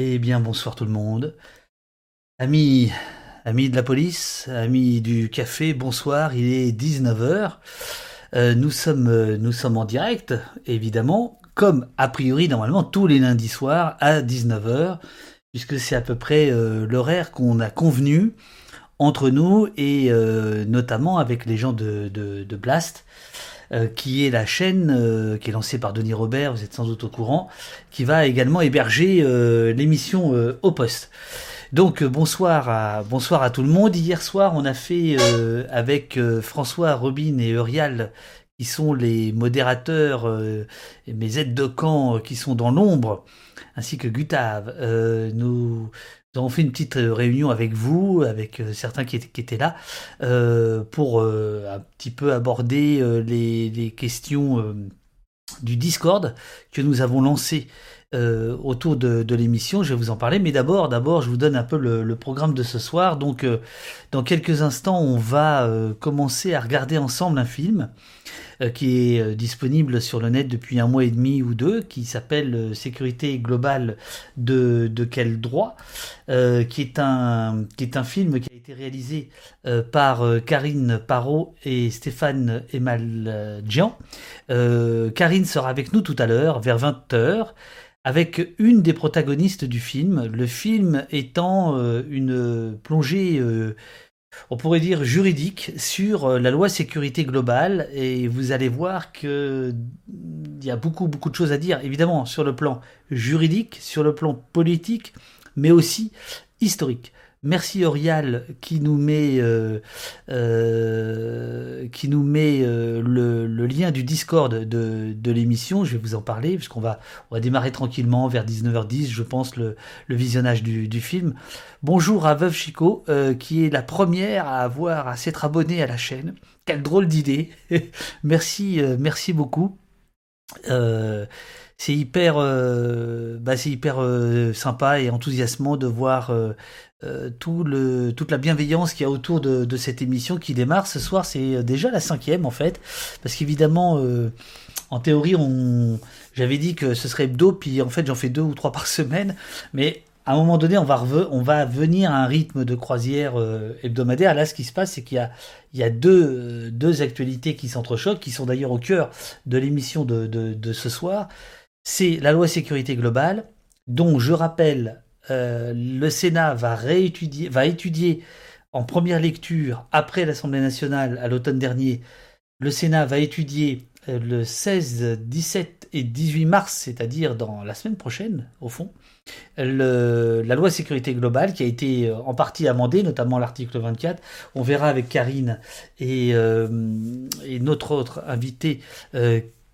Eh bien, bonsoir tout le monde. Amis, amis de la police, amis du café, bonsoir, il est 19h. Euh, nous, sommes, euh, nous sommes en direct, évidemment, comme a priori normalement tous les lundis soirs à 19h, puisque c'est à peu près euh, l'horaire qu'on a convenu entre nous et notamment avec les gens de Blast. Euh, qui est la chaîne euh, qui est lancée par Denis Robert, vous êtes sans doute au courant, qui va également héberger euh, l'émission au poste. Donc bonsoir à bonsoir à tout le monde. Hier soir, on a fait avec François, Robin et Eurial qui sont les modérateurs, mes aides de camp qui sont dans l'ombre, ainsi que Gustave. nous nous avons fait une petite euh, réunion avec vous, avec euh, certains qui étaient, là, euh, pour un petit peu aborder les, questions du Discord que nous avons lancé autour de, l'émission. Je vais vous en parler, mais d'abord, d'abord, je vous donne un peu le, programme de ce soir. Donc, dans quelques instants, on va commencer à regarder ensemble un film. Euh, qui est euh, disponible sur le net depuis un mois et demi ou deux, qui s'appelle euh, Sécurité globale de, de quel droit, qui, est un, qui est un film qui a été réalisé par Karine Parot et Stéphane Emaljian. Karine sera avec nous tout à l'heure, vers 20h avec une des protagonistes du film, le film étant une plongée on pourrait dire juridique sur euh, la loi sécurité globale et vous allez voir que il y a beaucoup beaucoup de choses à dire évidemment sur le plan juridique, sur le plan politique, mais aussi historique. Merci Orial qui nous met, euh, euh, qui nous met euh, le, lien du Discord de, de l'émission. Je vais vous en parler puisqu'on va, on va démarrer tranquillement vers 19h10, je pense, le, le visionnage du, du, film. Bonjour à Veuve Chico qui est la première à avoir à s'être abonnée à la chaîne. Quelle drôle d'idée. merci, merci beaucoup. c'est hyper, bah hyper sympa et enthousiasmant de voir tout le, toute la bienveillance qu'il y a autour de, de, cette émission qui démarre ce soir. C'est déjà la cinquième en fait, parce qu'évidemment, euh, en théorie, on, j'avais dit que ce serait hebdo, puis en fait j'en fais deux ou trois par semaine, mais à un moment donné, on va, on va venir à un rythme de croisière euh, hebdomadaire. Là, ce qui se passe, c'est qu'il y a, il y a deux, deux actualités qui s'entrechoquent, qui sont d'ailleurs au cœur de l'émission de, de, de ce soir. C'est la loi sécurité globale, dont je rappelle euh, le Sénat va étudier en première lecture après l'Assemblée nationale à l'automne dernier. Le Sénat va étudier euh, le 16, 17 et 18 mars, c'est-à-dire dans la semaine prochaine, au fond, la loi sécurité globale qui a été euh, en partie amendée, notamment l'article 24. On verra avec Karine et, et notre autre invité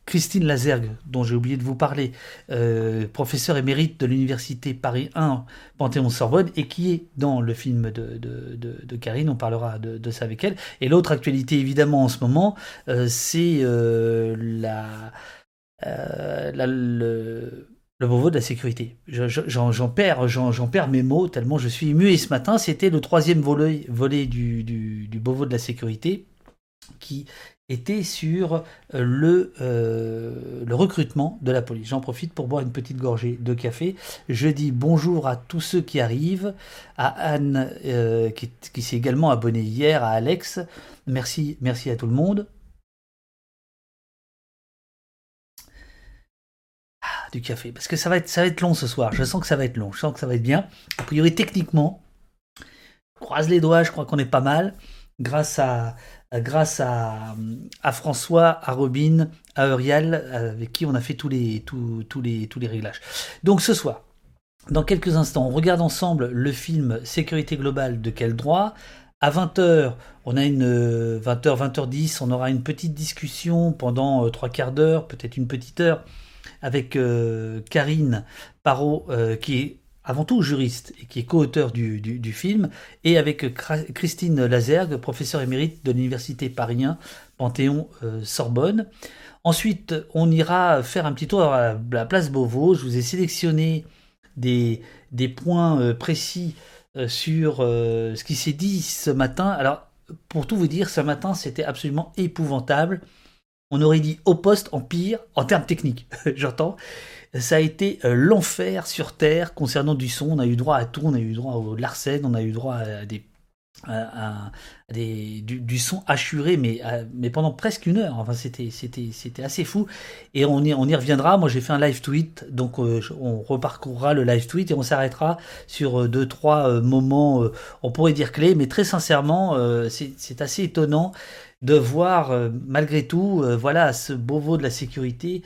Christine Lazergue, dont j'ai oublié de vous parler, euh, professeure émérite de l'université Paris 1 Panthéon-Sorbonne, et qui est dans le film de, Karine, on parlera de, ça avec elle. Et l'autre actualité, évidemment, en ce moment, euh, c'est euh, la, le, le Beauvau de la sécurité. J'en perds, perds mes mots tellement je suis ému. Et ce matin, c'était le troisième volet, volet du, du, du Beauvau de la sécurité qui était sur euh, le, euh, le recrutement de la police. J'en profite pour boire une petite gorgée de café. Je dis bonjour à tous ceux qui arrivent, à Anne euh, qui, qui s'est également abonnée hier, à Alex. Merci, merci à tout le monde. Ah, du café, parce que ça va, être, ça va être long ce soir. Je sens que ça va être long, je sens que ça va être bien. A priori, techniquement, croise les doigts, je crois qu'on est pas mal. Grâce à, grâce à, François, à Robin, à Eurial, avec qui on a fait tous les, tous, les, réglages. Donc ce soir, dans quelques instants, on regarde ensemble le film Sécurité globale de quel droit à 20h, on a une 20h, 20h10, on aura une petite discussion pendant euh, trois quarts d'heure, peut-être une petite heure, avec euh, Karine Parot, euh, qui est avant tout juriste et qui est co-auteur du, film, et avec Christine Lazergue, professeure émérite de l'université Paris Panthéon-Sorbonne. Euh, Ensuite, on ira faire un petit tour à la place Beauvau. Je vous ai sélectionné des, des points euh, précis euh, sur ce qui s'est dit ce matin. Alors, pour tout vous dire, ce matin, c'était absolument épouvantable. On aurait dit au poste en pire en termes techniques, j'entends. Ça a été l'enfer sur Terre concernant du son. On a eu droit à tout, on a eu droit au Larsen, on a eu droit à des du, son assuré, mais, mais pendant presque une heure. Enfin, c'était, c'était, assez fou. Et on y, reviendra. Moi, j'ai fait un live tweet, donc euh, on reparcourra le live tweet et on s'arrêtera sur euh, deux, trois euh, moments, on pourrait dire clés, mais très sincèrement, c'est, assez étonnant de voir, malgré tout, voilà, ce beau de la sécurité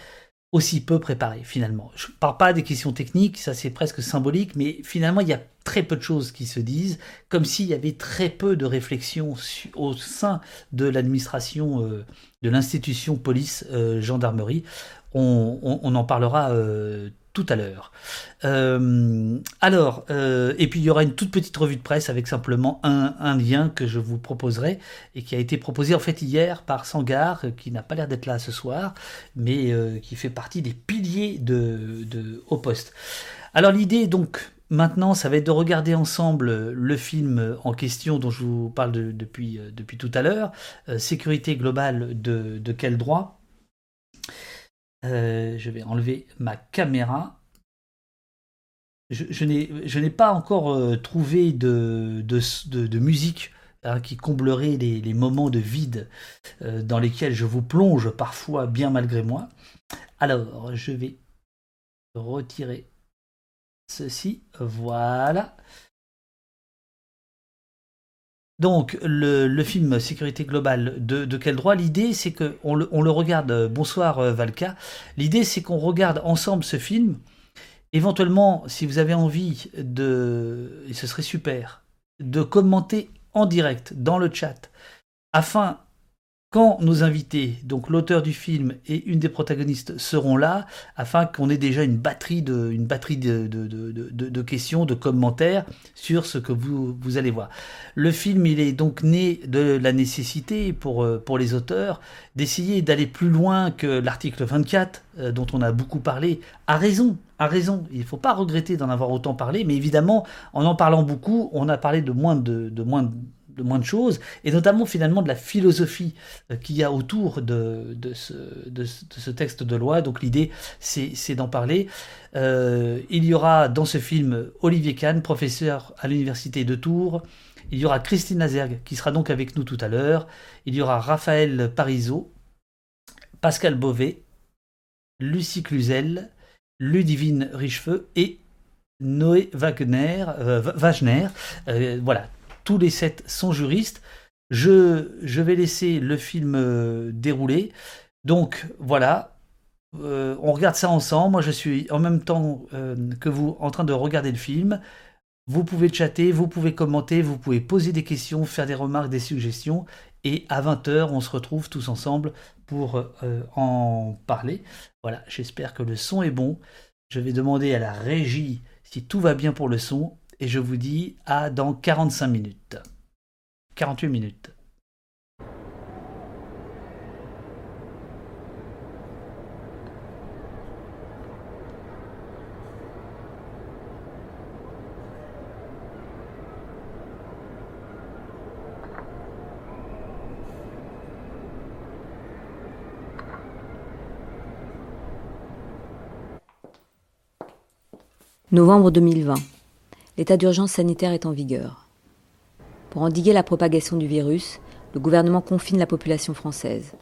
aussi peu préparé finalement. Je ne parle pas des questions techniques, ça c'est presque symbolique, mais finalement il y a très peu de choses qui se disent, comme s'il y avait très peu de réflexion au sein de l'administration, euh, de l'institution police-gendarmerie. Euh, on, en parlera euh, tout à l'heure. Euh, alors, euh, et puis il y aura une toute petite revue de presse avec simplement un, lien que je vous proposerai et qui a été proposé en fait hier par Sangar, qui n'a pas l'air d'être là ce soir, mais euh, qui fait partie des piliers de, de Au Poste. Alors l'idée donc maintenant, ça va être de regarder ensemble le film en question dont je vous parle depuis, depuis tout à l'heure, Sécurité globale de, de quel droit? Euh, je vais enlever ma caméra. Je, n'ai pas encore euh, trouvé de, de, musique hein, qui comblerait les, moments de vide euh, dans lesquels je vous plonge parfois bien malgré moi. Alors, je vais retirer ceci. Voilà. Donc le, film Sécurité globale de, quel droit? L'idée c'est qu'on le, on le regarde, euh, bonsoir euh, Valka, l'idée c'est qu'on regarde ensemble ce film, éventuellement si vous avez envie de, et ce serait super, de commenter en direct dans le chat, afin quand nos invités, donc l'auteur du film et une des protagonistes, seront là, afin qu'on ait déjà une batterie de, questions, de commentaires sur ce que vous, allez voir. Le film, il est donc né de la nécessité pour, euh, les auteurs d'essayer d'aller plus loin que l'article 24, euh, dont on a beaucoup parlé, à raison, à raison. Il ne faut pas regretter d'en avoir autant parlé, mais évidemment, en en parlant beaucoup, on a parlé de moins de, de de moins de choses, et notamment finalement de la philosophie euh, qu'il y a autour de, ce, texte de loi. Donc l'idée, c'est d'en parler. Euh, il y aura dans ce film Olivier Kahn, professeur à l'université de Tours. Il y aura Christine Lazergue, qui sera donc avec nous tout à l'heure. Il y aura Raphaël Parisot, Pascal Beauvais, Lucie Cluzel, Ludivine Richefeu et Noé Wagner, euh, Wagner. voilà, les sept sont juristes. Je, je vais laisser le film euh, dérouler. Donc voilà, euh, on regarde ça ensemble. Moi, je suis en même temps euh, que vous en train de regarder le film. Vous pouvez chatter, vous pouvez commenter, vous pouvez poser des questions, faire des remarques, des suggestions. Et à 20h, on se retrouve tous ensemble pour en parler. Voilà, j'espère que le son est bon. Je vais demander à la régie si tout va bien pour le son et je vous dis à dans 45 minutes. 48 minutes. Novembre 2020 l'état d'urgence sanitaire est en vigueur. Pour endiguer la propagation du virus, le gouvernement confine la population française.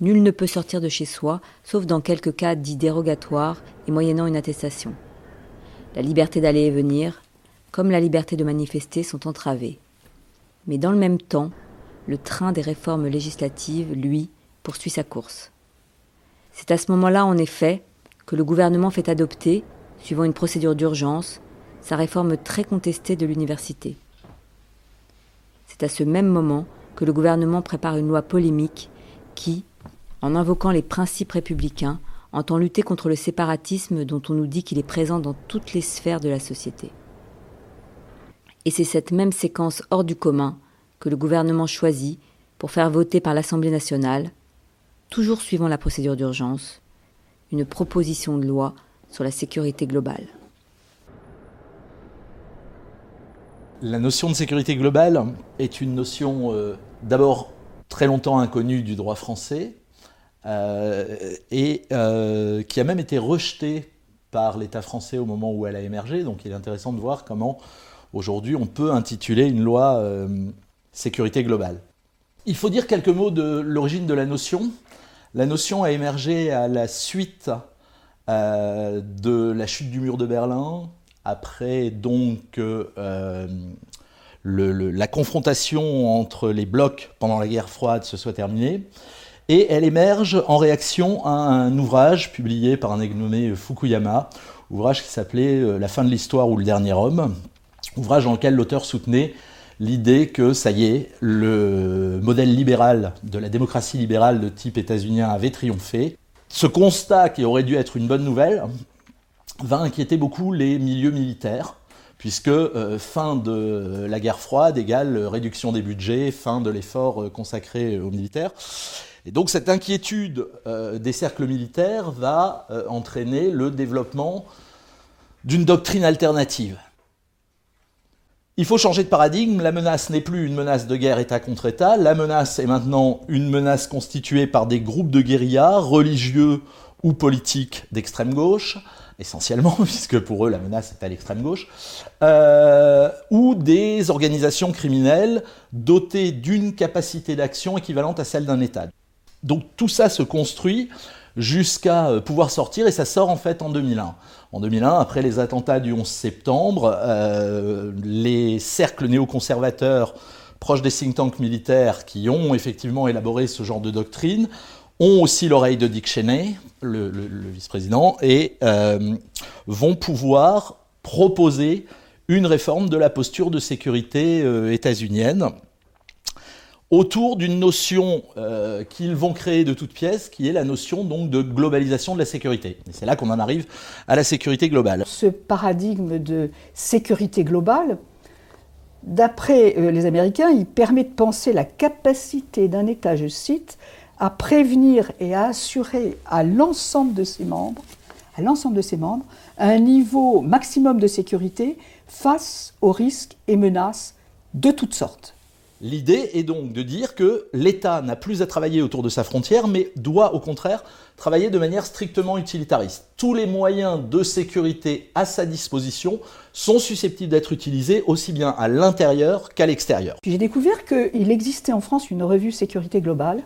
Nul ne peut sortir de chez soi, sauf dans quelques cas dits dérogatoires et moyennant une attestation. La liberté d'aller et venir, comme la liberté de manifester, sont entravées. Mais dans le même temps, le train des réformes législatives, lui, poursuit sa course. C'est à ce moment-là, en effet, que le gouvernement fait adopter, suivant une procédure d'urgence, sa réforme très contestée de l'université. C'est à ce même moment que le gouvernement prépare une loi polémique qui, en invoquant les principes républicains, entend lutter contre le séparatisme dont on nous dit qu'il est présent dans toutes les sphères de la société. Et c'est cette même séquence hors du commun que le gouvernement choisit pour faire voter par l'Assemblée nationale, toujours suivant la procédure d'urgence, une proposition de loi sur la sécurité globale. La notion de sécurité globale est une notion euh, d'abord très longtemps inconnue du droit français, et qui a même été rejetée par l'État français au moment où elle a émergé. Donc il est intéressant de voir comment aujourd'hui on peut intituler une loi sécurité globale. Il faut dire quelques mots de l'origine de la notion. La notion a émergé à la suite euh, de la chute du mur de Berlin, après donc euh, la confrontation entre les blocs pendant la guerre froide se soit terminée. Et elle émerge en réaction à un ouvrage publié par un nommé Fukuyama, ouvrage qui s'appelait euh, La fin de l'histoire ou le dernier homme, ouvrage dans lequel l'auteur soutenait l'idée que, ça y est, le modèle libéral de la démocratie libérale de type états-unien avait triomphé. Ce constat, qui aurait dû être une bonne nouvelle, va inquiéter beaucoup les milieux militaires, puisque euh, fin de la guerre froide égale réduction des budgets, fin de l'effort euh, consacré aux militaires. Et donc cette inquiétude euh, des cercles militaires va entraîner le développement d'une doctrine alternative. Il faut changer de paradigme, la menace n'est plus une menace de guerre État contre État, la menace est maintenant une menace constituée par des groupes de guérillas, religieux ou politiques d'extrême gauche, essentiellement, puisque pour eux la menace est à l'extrême gauche, euh, ou des organisations criminelles dotées d'une capacité d'action équivalente à celle d'un État. Donc tout ça se construit jusqu'à euh, pouvoir sortir, et ça sort en fait en 2001. En 2001, après les attentats du 11 septembre, euh, les cercles néoconservateurs proches des think tanks militaires qui ont effectivement élaboré ce genre de doctrine ont aussi l'oreille de Dick Cheney, le, vice-président, et euh, vont pouvoir proposer une réforme de la posture de sécurité états-unienne autour d'une notion euh, qu'ils vont créer de toutes pièces, qui est la notion donc de globalisation de la sécurité. C'est là qu'on en arrive à la sécurité globale. Ce paradigme de sécurité globale, d'après euh, les Américains, il permet de penser la capacité d'un État, je cite, à prévenir et à assurer à l'ensemble de ses membres, à l'ensemble de ses membres, un niveau maximum de sécurité face aux risques et menaces de toutes sortes. L'idée est donc de dire que l'État n'a plus à travailler autour de sa frontière, mais doit au contraire travailler de manière strictement utilitariste. Tous les moyens de sécurité à sa disposition sont susceptibles d'être utilisés aussi bien à l'intérieur qu'à l'extérieur. J'ai découvert qu'il existait en France une revue Sécurité globale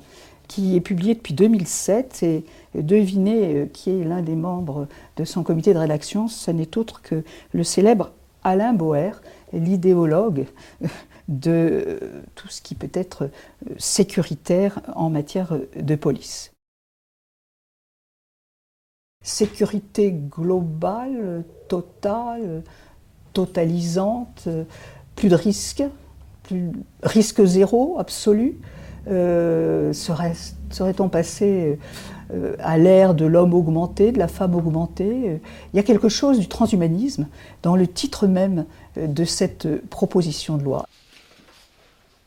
qui est publiée depuis 2007 et devinez euh, qui est l'un des membres de son comité de rédaction, ce n'est autre que le célèbre Alain Boer, l'idéologue de tout ce qui peut être sécuritaire en matière de police. Sécurité globale, totale, totalisante, plus de risques, risque zéro absolu. Euh, serait-on passé euh, à l'ère de l'homme augmenté, de la femme augmentée? Il y a quelque chose du transhumanisme dans le titre même de cette proposition de loi.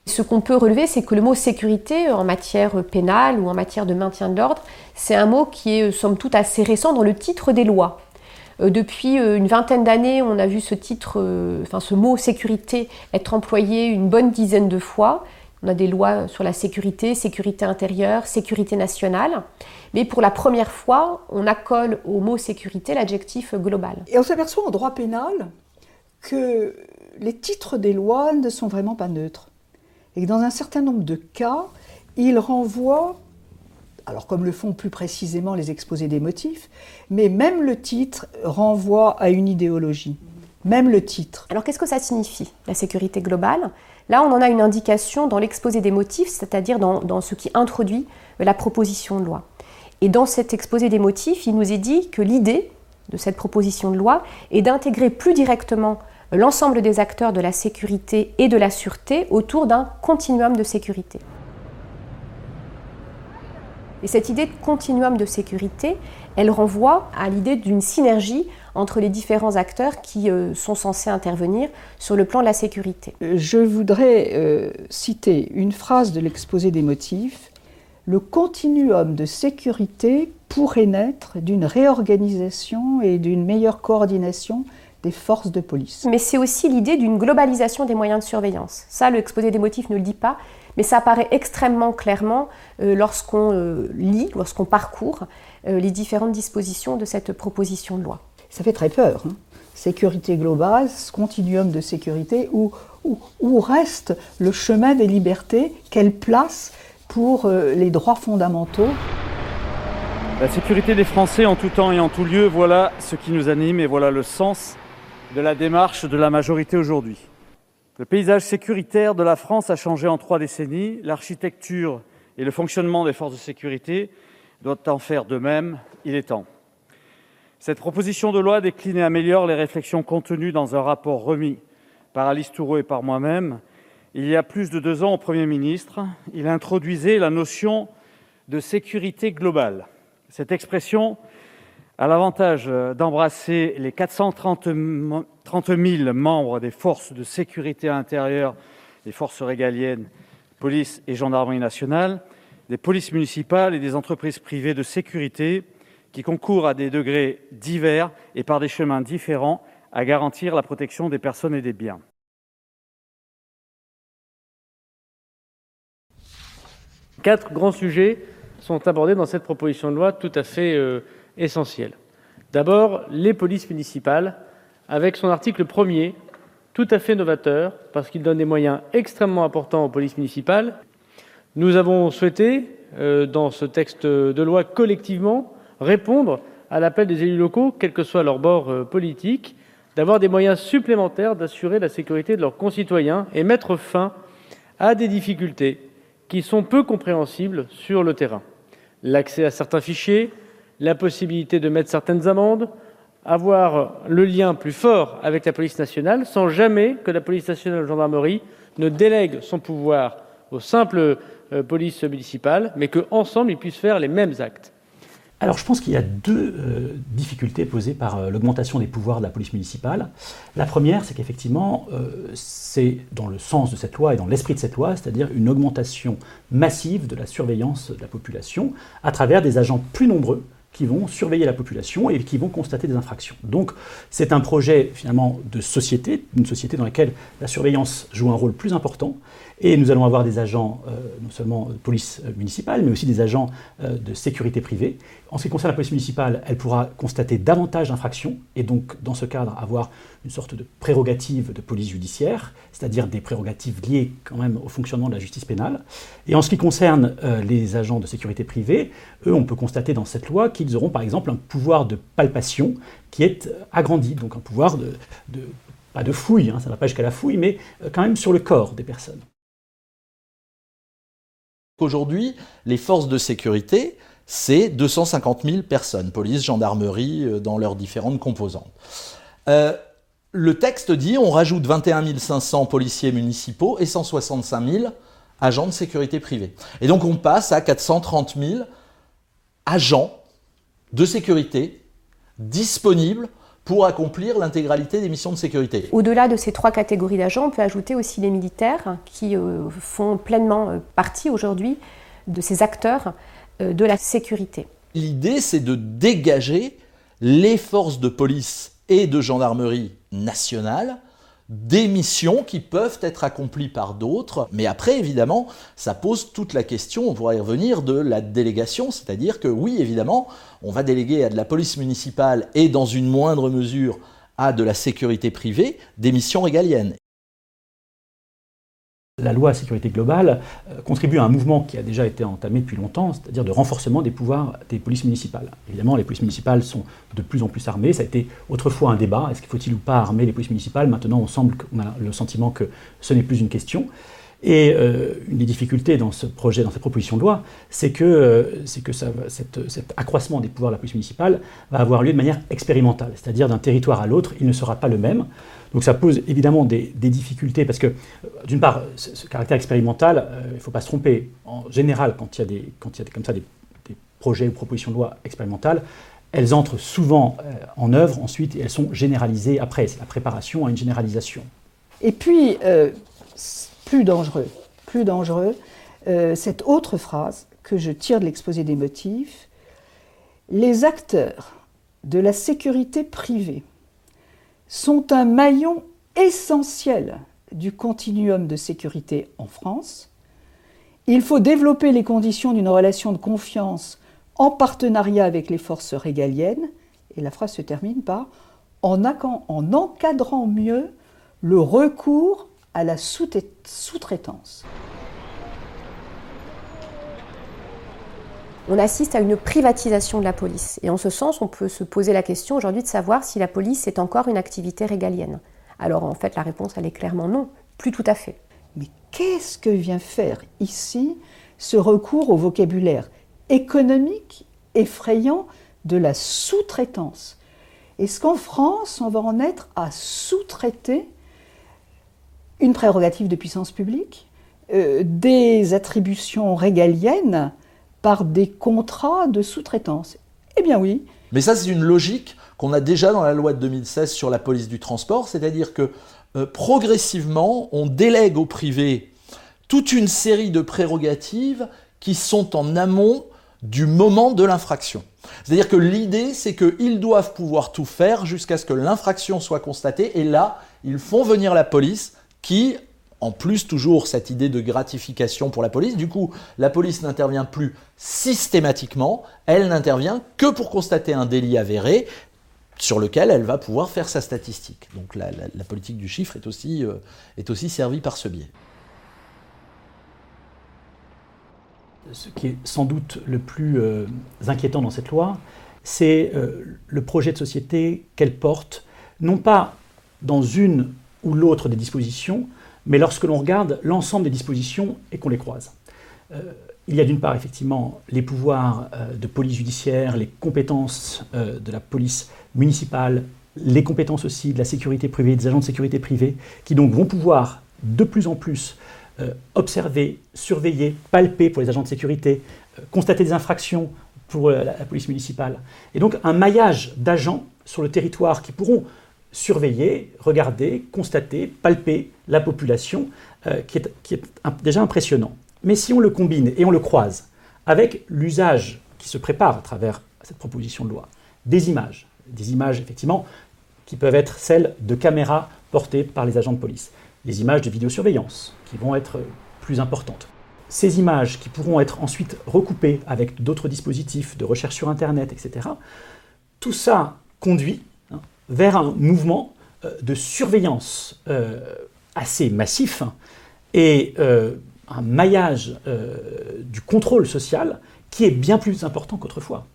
Ce qu'on peut relever, c'est que le mot sécurité en matière pénale ou en matière de maintien de l'ordre, c'est un mot qui est somme toute assez récent dans le titre des lois. Euh, depuis euh, une vingtaine d'années, on a vu euh, ce mot sécurité être employé une bonne dizaine de fois. On a des lois sur la sécurité, sécurité intérieure, sécurité nationale. Mais pour la première fois, on accole au mot sécurité l'adjectif global. Et on s'aperçoit en droit pénal que les titres des lois ne sont vraiment pas neutres et que dans un certain nombre de cas, il renvoie, alors comme le font plus précisément les exposés des motifs, mais même le titre renvoie à une idéologie. Même le titre. Alors qu'est-ce que ça signifie, la sécurité globale? Là, on en a une indication dans l'exposé des motifs, c'est-à-dire dans, ce qui introduit la proposition de loi. Et dans cet exposé des motifs, il nous est dit que l'idée de cette proposition de loi est d'intégrer plus directement l'ensemble des acteurs de la sécurité et de la sûreté autour d'un continuum de sécurité. Et cette idée de continuum de sécurité, elle renvoie à l'idée d'une synergie entre les différents acteurs qui euh, sont censés intervenir sur le plan de la sécurité. Je voudrais euh, citer une phrase de l'exposé des motifs. Le continuum de sécurité pourrait naître d'une réorganisation et d'une meilleure coordination des forces de police. Mais c'est aussi l'idée d'une globalisation des moyens de surveillance. Ça, l'exposé des motifs ne le dit pas, mais ça apparaît extrêmement clairement lorsqu'on lit, lorsqu'on parcourt les différentes dispositions de cette proposition de loi. Ça fait très peur. Hein. sécurité globale, ce continuum de sécurité, où, où, reste le chemin des libertés, quelle place pour les droits fondamentaux la sécurité des Français en tout temps et en tout lieu, voilà ce qui nous anime et voilà le sens de la démarche de la majorité aujourd'hui. Le paysage sécuritaire de la France a changé en trois décennies. L'architecture et le fonctionnement des forces de sécurité doivent en faire de même. Il est temps. Cette proposition de loi décline et améliore les réflexions contenues dans un rapport remis par Alice Toureau et par moi-même il y a plus de deux ans au Premier ministre. Il introduisait la notion de sécurité globale. Cette expression a l'avantage d'embrasser les 430 000 membres des forces de sécurité intérieure, des forces régaliennes, police et gendarmerie nationale, des polices municipales et des entreprises privées de sécurité qui concourent à des degrés divers et par des chemins différents à garantir la protection des personnes et des biens. Quatre grands sujets sont abordés dans cette proposition de loi tout à fait euh, essentielle. D'abord, les polices municipales, avec son article premier, tout à fait novateur, parce qu'il donne des moyens extrêmement importants aux polices municipales. Nous avons souhaité, euh, dans ce texte de loi, collectivement répondre à l'appel des élus locaux, quel que soit leur bord euh, politique, d'avoir des moyens supplémentaires d'assurer la sécurité de leurs concitoyens et mettre fin à des difficultés qui sont peu compréhensibles sur le terrain l'accès à certains fichiers, la possibilité de mettre certaines amendes, avoir le lien plus fort avec la police nationale, sans jamais que la police nationale ou gendarmerie ne délègue son pouvoir aux simples euh, polices municipales, mais qu'ensemble ils puissent faire les mêmes actes. Alors je pense qu'il y a deux euh, difficultés posées par euh, l'augmentation des pouvoirs de la police municipale. La première, c'est qu'effectivement, euh, c'est dans le sens de cette loi et dans l'esprit de cette loi, c'est-à-dire une augmentation massive de la surveillance de la population à travers des agents plus nombreux qui vont surveiller la population et qui vont constater des infractions. Donc c'est un projet finalement de société, une société dans laquelle la surveillance joue un rôle plus important et nous allons avoir des agents, euh, non seulement de police euh, municipale, mais aussi des agents euh, de sécurité privée. En ce qui concerne la police municipale, elle pourra constater davantage d'infractions, et donc dans ce cadre avoir une sorte de prérogative de police judiciaire, c'est-à-dire des prérogatives liées quand même au fonctionnement de la justice pénale. Et en ce qui concerne les agents de sécurité privée, eux, on peut constater dans cette loi qu'ils auront par exemple un pouvoir de palpation qui est agrandi, donc un pouvoir de, pas de fouille, hein, ça ne va pas jusqu'à la fouille, mais quand même sur le corps des personnes. Aujourd'hui, les forces de sécurité, c'est 250 000 personnes, police, gendarmerie, euh, dans leurs différentes composantes. Euh, le texte dit on rajoute 21 500 policiers municipaux et 165 000 agents de sécurité privée. Et donc on passe à 430 000 agents de sécurité disponibles pour accomplir l'intégralité des missions de sécurité. Au-delà de ces trois catégories d'agents, on peut ajouter aussi les militaires qui euh, font pleinement euh, partie aujourd'hui de ces acteurs euh, de la sécurité. L'idée, c'est de dégager les forces de police et de gendarmerie nationales des missions qui peuvent être accomplies par d'autres. Mais après, évidemment, ça pose toute la question, on pourrait y revenir, de la délégation. C'est-à-dire que oui, évidemment, on va déléguer à de la police municipale et dans une moindre mesure à de la sécurité privée des missions régaliennes. La loi sécurité globale euh, contribue à un mouvement qui a déjà été entamé depuis longtemps, c'est-à-dire de renforcement des pouvoirs des polices municipales. Évidemment, les polices municipales sont de plus en plus armées. Ça a été autrefois un débat. Est-ce qu'il faut-il ou pas armer les polices municipales? Maintenant, on semble qu'on a le sentiment que ce n'est plus une question. Et euh, une des difficultés dans ce projet, dans cette proposition de loi, c'est que, euh, que ça, cet accroissement des pouvoirs de la police municipale va avoir lieu de manière expérimentale, c'est-à-dire d'un territoire à l'autre, il ne sera pas le même. Donc ça pose évidemment des, difficultés parce que, euh, d'une part, ce, caractère expérimental, il ne faut pas se tromper. En général, quand il y a, des, quand il y a comme ça des, projets ou propositions de loi expérimentales, elles entrent souvent en œuvre ensuite et elles sont généralisées après. C'est la préparation à une généralisation. Et puis, plus dangereux, plus dangereux, euh, cette autre phrase que je tire de l'exposé des motifs, les acteurs de la sécurité privée sont un maillon essentiel du continuum de sécurité en France, Il faut développer les conditions d'une relation de confiance en partenariat avec les forces régaliennes. Et la phrase se termine par en, en encadrant mieux le recours à la sous-traitance. On assiste à une privatisation de la police. Et en ce sens, on peut se poser la question aujourd'hui de savoir si la police est encore une activité régalienne. Alors en fait, la réponse, elle est clairement non, plus tout à fait. Mais qu'est-ce que vient faire ici ce recours au vocabulaire économique effrayant de la sous-traitance? Est-ce qu'en France, on va en être à sous-traiter une prérogative de puissance publique, euh, des attributions régaliennes par des contrats de sous-traitance Eh bien oui. Mais ça, c'est une logique qu'on a déjà dans la loi de 2016 sur la police du transport, c'est-à-dire que euh, progressivement, on délègue au privé toute une série de prérogatives qui sont en amont du moment de l'infraction. C'est-à-dire que l'idée, c'est qu'ils doivent pouvoir tout faire jusqu'à ce que l'infraction soit constatée, et là, ils font venir la police qui, en plus toujours cette idée de gratification pour la police, du coup, la police n'intervient plus systématiquement, elle n'intervient que pour constater un délit avéré, sur lequel elle va pouvoir faire sa statistique. Donc la, politique du chiffre est aussi, euh, est aussi servie par ce biais. Ce qui est sans doute le plus euh, inquiétant dans cette loi, c'est euh, le projet de société qu'elle porte, non pas dans une l'autre des dispositions, mais lorsque l'on regarde l'ensemble des dispositions et qu'on les croise. il y a d'une part effectivement les pouvoirs de police judiciaire, les compétences de la police municipales, les compétences aussi de la sécurité privée, des agents de sécurité privée, qui donc vont pouvoir de plus en plus euh, observer, surveiller, palper pour les agents de sécurité, euh, constater des infractions pour euh, la, police municipale. Et donc un maillage d'agents sur le territoire qui pourront surveiller, regarder, constater, palper la population, qui est, qui est déjà impressionnant. Mais si on le combine et on le croise avec l'usage qui se prépare à travers cette proposition de loi, des images, des images effectivement qui peuvent être celles de caméras portées par les agents de police, les images de vidéosurveillance qui vont être plus importantes. Ces images qui pourront être ensuite recoupées avec d'autres dispositifs de recherche sur Internet, etc., tout ça conduit vers un mouvement euh, de surveillance euh, assez massif et euh, un maillage du contrôle social qui est bien plus important qu'autrefois.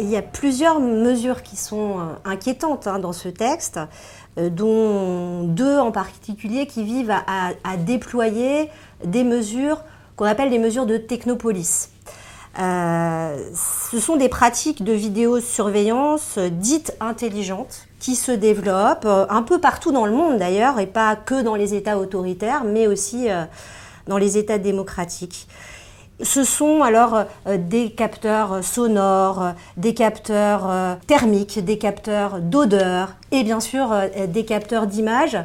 il y a plusieurs mesures qui sont inquiétantes hein, dans ce texte, dont deux en particulier qui vivent à, déployer des mesures qu'on appelle des mesures de technopolis. Euh, ce sont des pratiques de vidéosurveillance dites intelligentes qui se développent un peu partout dans le monde d'ailleurs, et pas que dans les États autoritaires, mais aussi dans les États démocratiques. Ce sont alors euh, des capteurs sonores, euh, des capteurs euh, thermiques, des capteurs d'odeur et bien sûr des capteurs d'image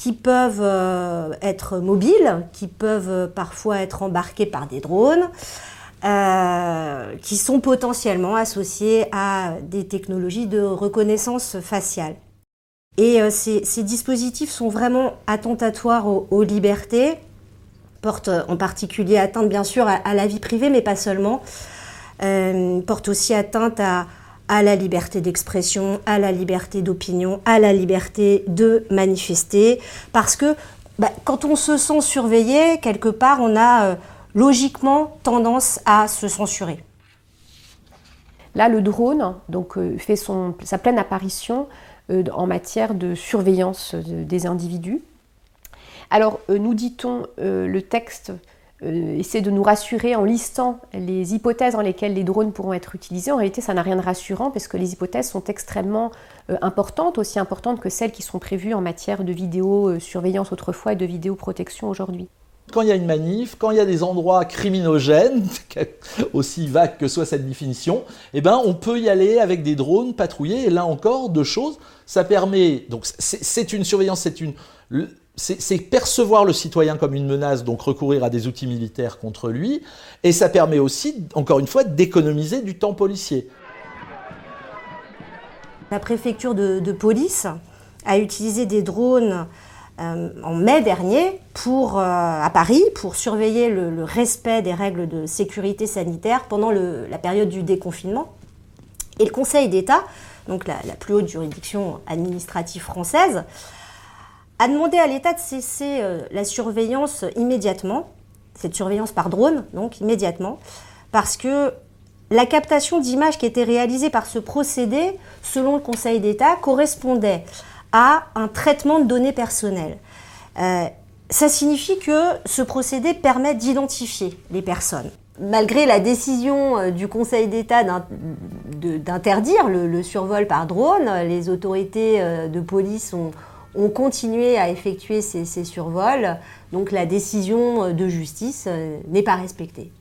qui peuvent être mobiles, qui peuvent parfois être embarqués par des drones, qui sont potentiellement associés à des technologies de reconnaissance faciale. Et ces, dispositifs sont vraiment attentatoires aux libertés porte en particulier atteinte bien sûr à, la vie privée, mais pas seulement. Euh, porte aussi atteinte à, la liberté d'expression, à la liberté d'opinion, à la liberté de manifester, parce que bah, quand on se sent surveillé, quelque part, on a euh, logiquement tendance à se censurer. Là, le drone donc, euh, fait son, sa pleine apparition en matière de surveillance des individus. Alors, euh, nous dit-on, euh, le texte euh, essaie de nous rassurer en listant les hypothèses dans lesquelles les drones pourront être utilisés. En réalité, ça n'a rien de rassurant parce que les hypothèses sont extrêmement importantes, aussi importantes que celles qui sont prévues en matière de vidéosurveillance autrefois et de vidéoprotection aujourd'hui quand il y a une manif, quand il y a des endroits criminogènes, aussi vague que soit cette définition, eh ben, on peut y aller avec des drones patrouillés. Et là encore, deux choses. Ça permet, donc c'est une surveillance, c'est une, c'est percevoir le citoyen comme une menace, donc recourir à des outils militaires contre lui, et ça permet aussi, encore une fois, d'économiser du temps policier. La préfecture de, police a utilisé des drones en mai dernier pour, à Paris pour surveiller le, respect des règles de sécurité sanitaire pendant la période du déconfinement. Et le Conseil d'État, donc la, plus haute juridiction administrative française, a demandé à l'État de cesser la surveillance immédiatement, cette surveillance par drone, donc immédiatement, parce que la captation d'images qui était réalisée par ce procédé, selon le Conseil d'État, correspondait à un traitement de données personnelles. Euh, ça signifie que ce procédé permet d'identifier les personnes. Malgré la décision euh, du Conseil d'État d'interdire le, survol par drone, les autorités euh, de police ont, continué à effectuer ces survols, donc la décision de justice n'est pas respectée.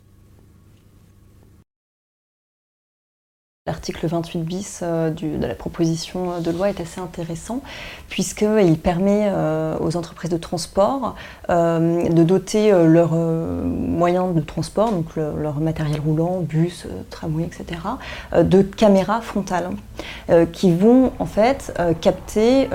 L'article 28 bis euh, de la proposition de loi est assez intéressant puisqu'il permet euh, aux entreprises de transport euh, de doter leurs moyens de transport, donc leur matériel roulant, bus, tramway, etc., de caméras frontales qui vont en fait capter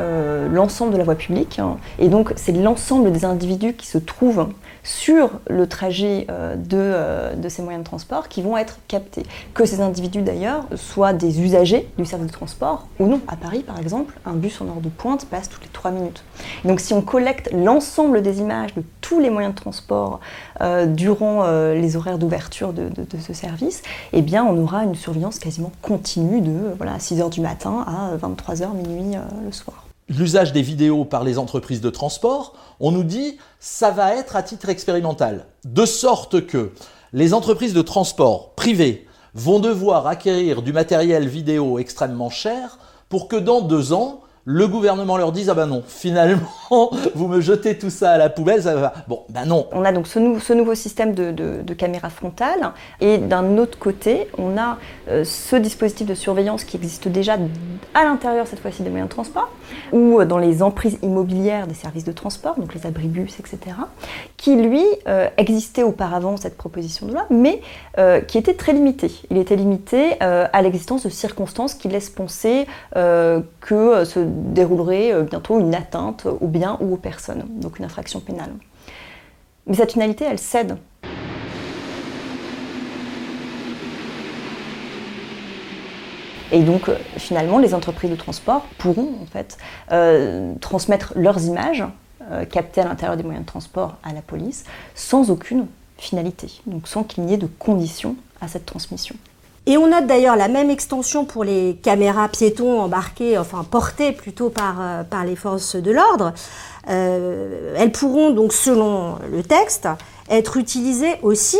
l'ensemble de la voie publique. et donc c'est l'ensemble des individus qui se trouvent sur le trajet euh, euh, de, ces moyens de transport qui vont être captés. Que ces individus d'ailleurs soient des usagers du service de transport ou non. À Paris par exemple, un bus en heure de pointe passe toutes les 3 minutes. donc si on collecte l'ensemble des images de tous les moyens de transport euh, durant les horaires d'ouverture de, ce service, eh bien on aura une surveillance quasiment continue de voilà, 6h du matin à 23h minuit le soir l'usage des vidéos par les entreprises de transport, on nous dit ça va être à titre expérimental. De sorte que les entreprises de transport privées vont devoir acquérir du matériel vidéo extrêmement cher pour que dans deux ans, le gouvernement leur dise ah ben non, finalement vous me jetez tout ça à la poubelle, ça va. Bon, ben non. On a donc ce, nouveau système de, caméra frontale et d'un autre côté, on a euh, ce dispositif de surveillance qui existe déjà à l'intérieur cette fois-ci des moyens de transport ou dans les emprises immobilières des services de transport, donc les abribus, etc., qui lui euh, existait auparavant cette proposition de loi, mais euh, qui était très limité. Il était limité à l'existence de circonstances qui laissent penser que ce déroulerait euh, bientôt une atteinte aux biens ou aux personnes, donc une infraction pénale. Mais cette finalité, elle cède. Et donc, euh, finalement, les entreprises de transport pourront en fait euh, transmettre leurs images captées à l'intérieur des moyens de transport à la police sans aucune finalité, donc sans qu'il n'y ait de conditions à cette transmission. Et on note d'ailleurs la même extension pour les caméras piétons embarquées, enfin portées plutôt par, euh, par les forces de l'ordre. Euh, elles pourront donc, selon le texte, être utilisées aussi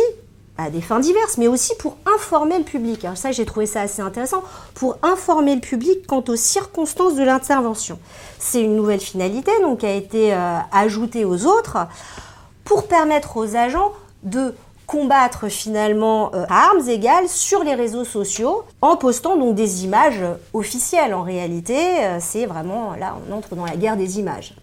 à des fins diverses, mais aussi pour informer le public. Alors ça, j'ai trouvé ça assez intéressant, pour informer le public quant aux circonstances de l'intervention. C'est une nouvelle finalité, donc qui a été euh, ajoutée aux autres, pour permettre aux agents de combattre finalement euh, à armes égales sur les réseaux sociaux en postant donc des images officielles. En réalité, euh, c'est vraiment là, on entre dans la guerre des images.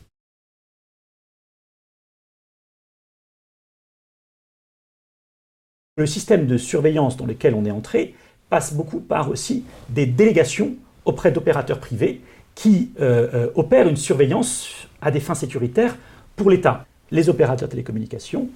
Le système de surveillance dans lequel on est entré passe beaucoup par aussi des délégations auprès d'opérateurs privés qui euh, opèrent une surveillance à des fins sécuritaires pour l'État. Les opérateurs télécommunications,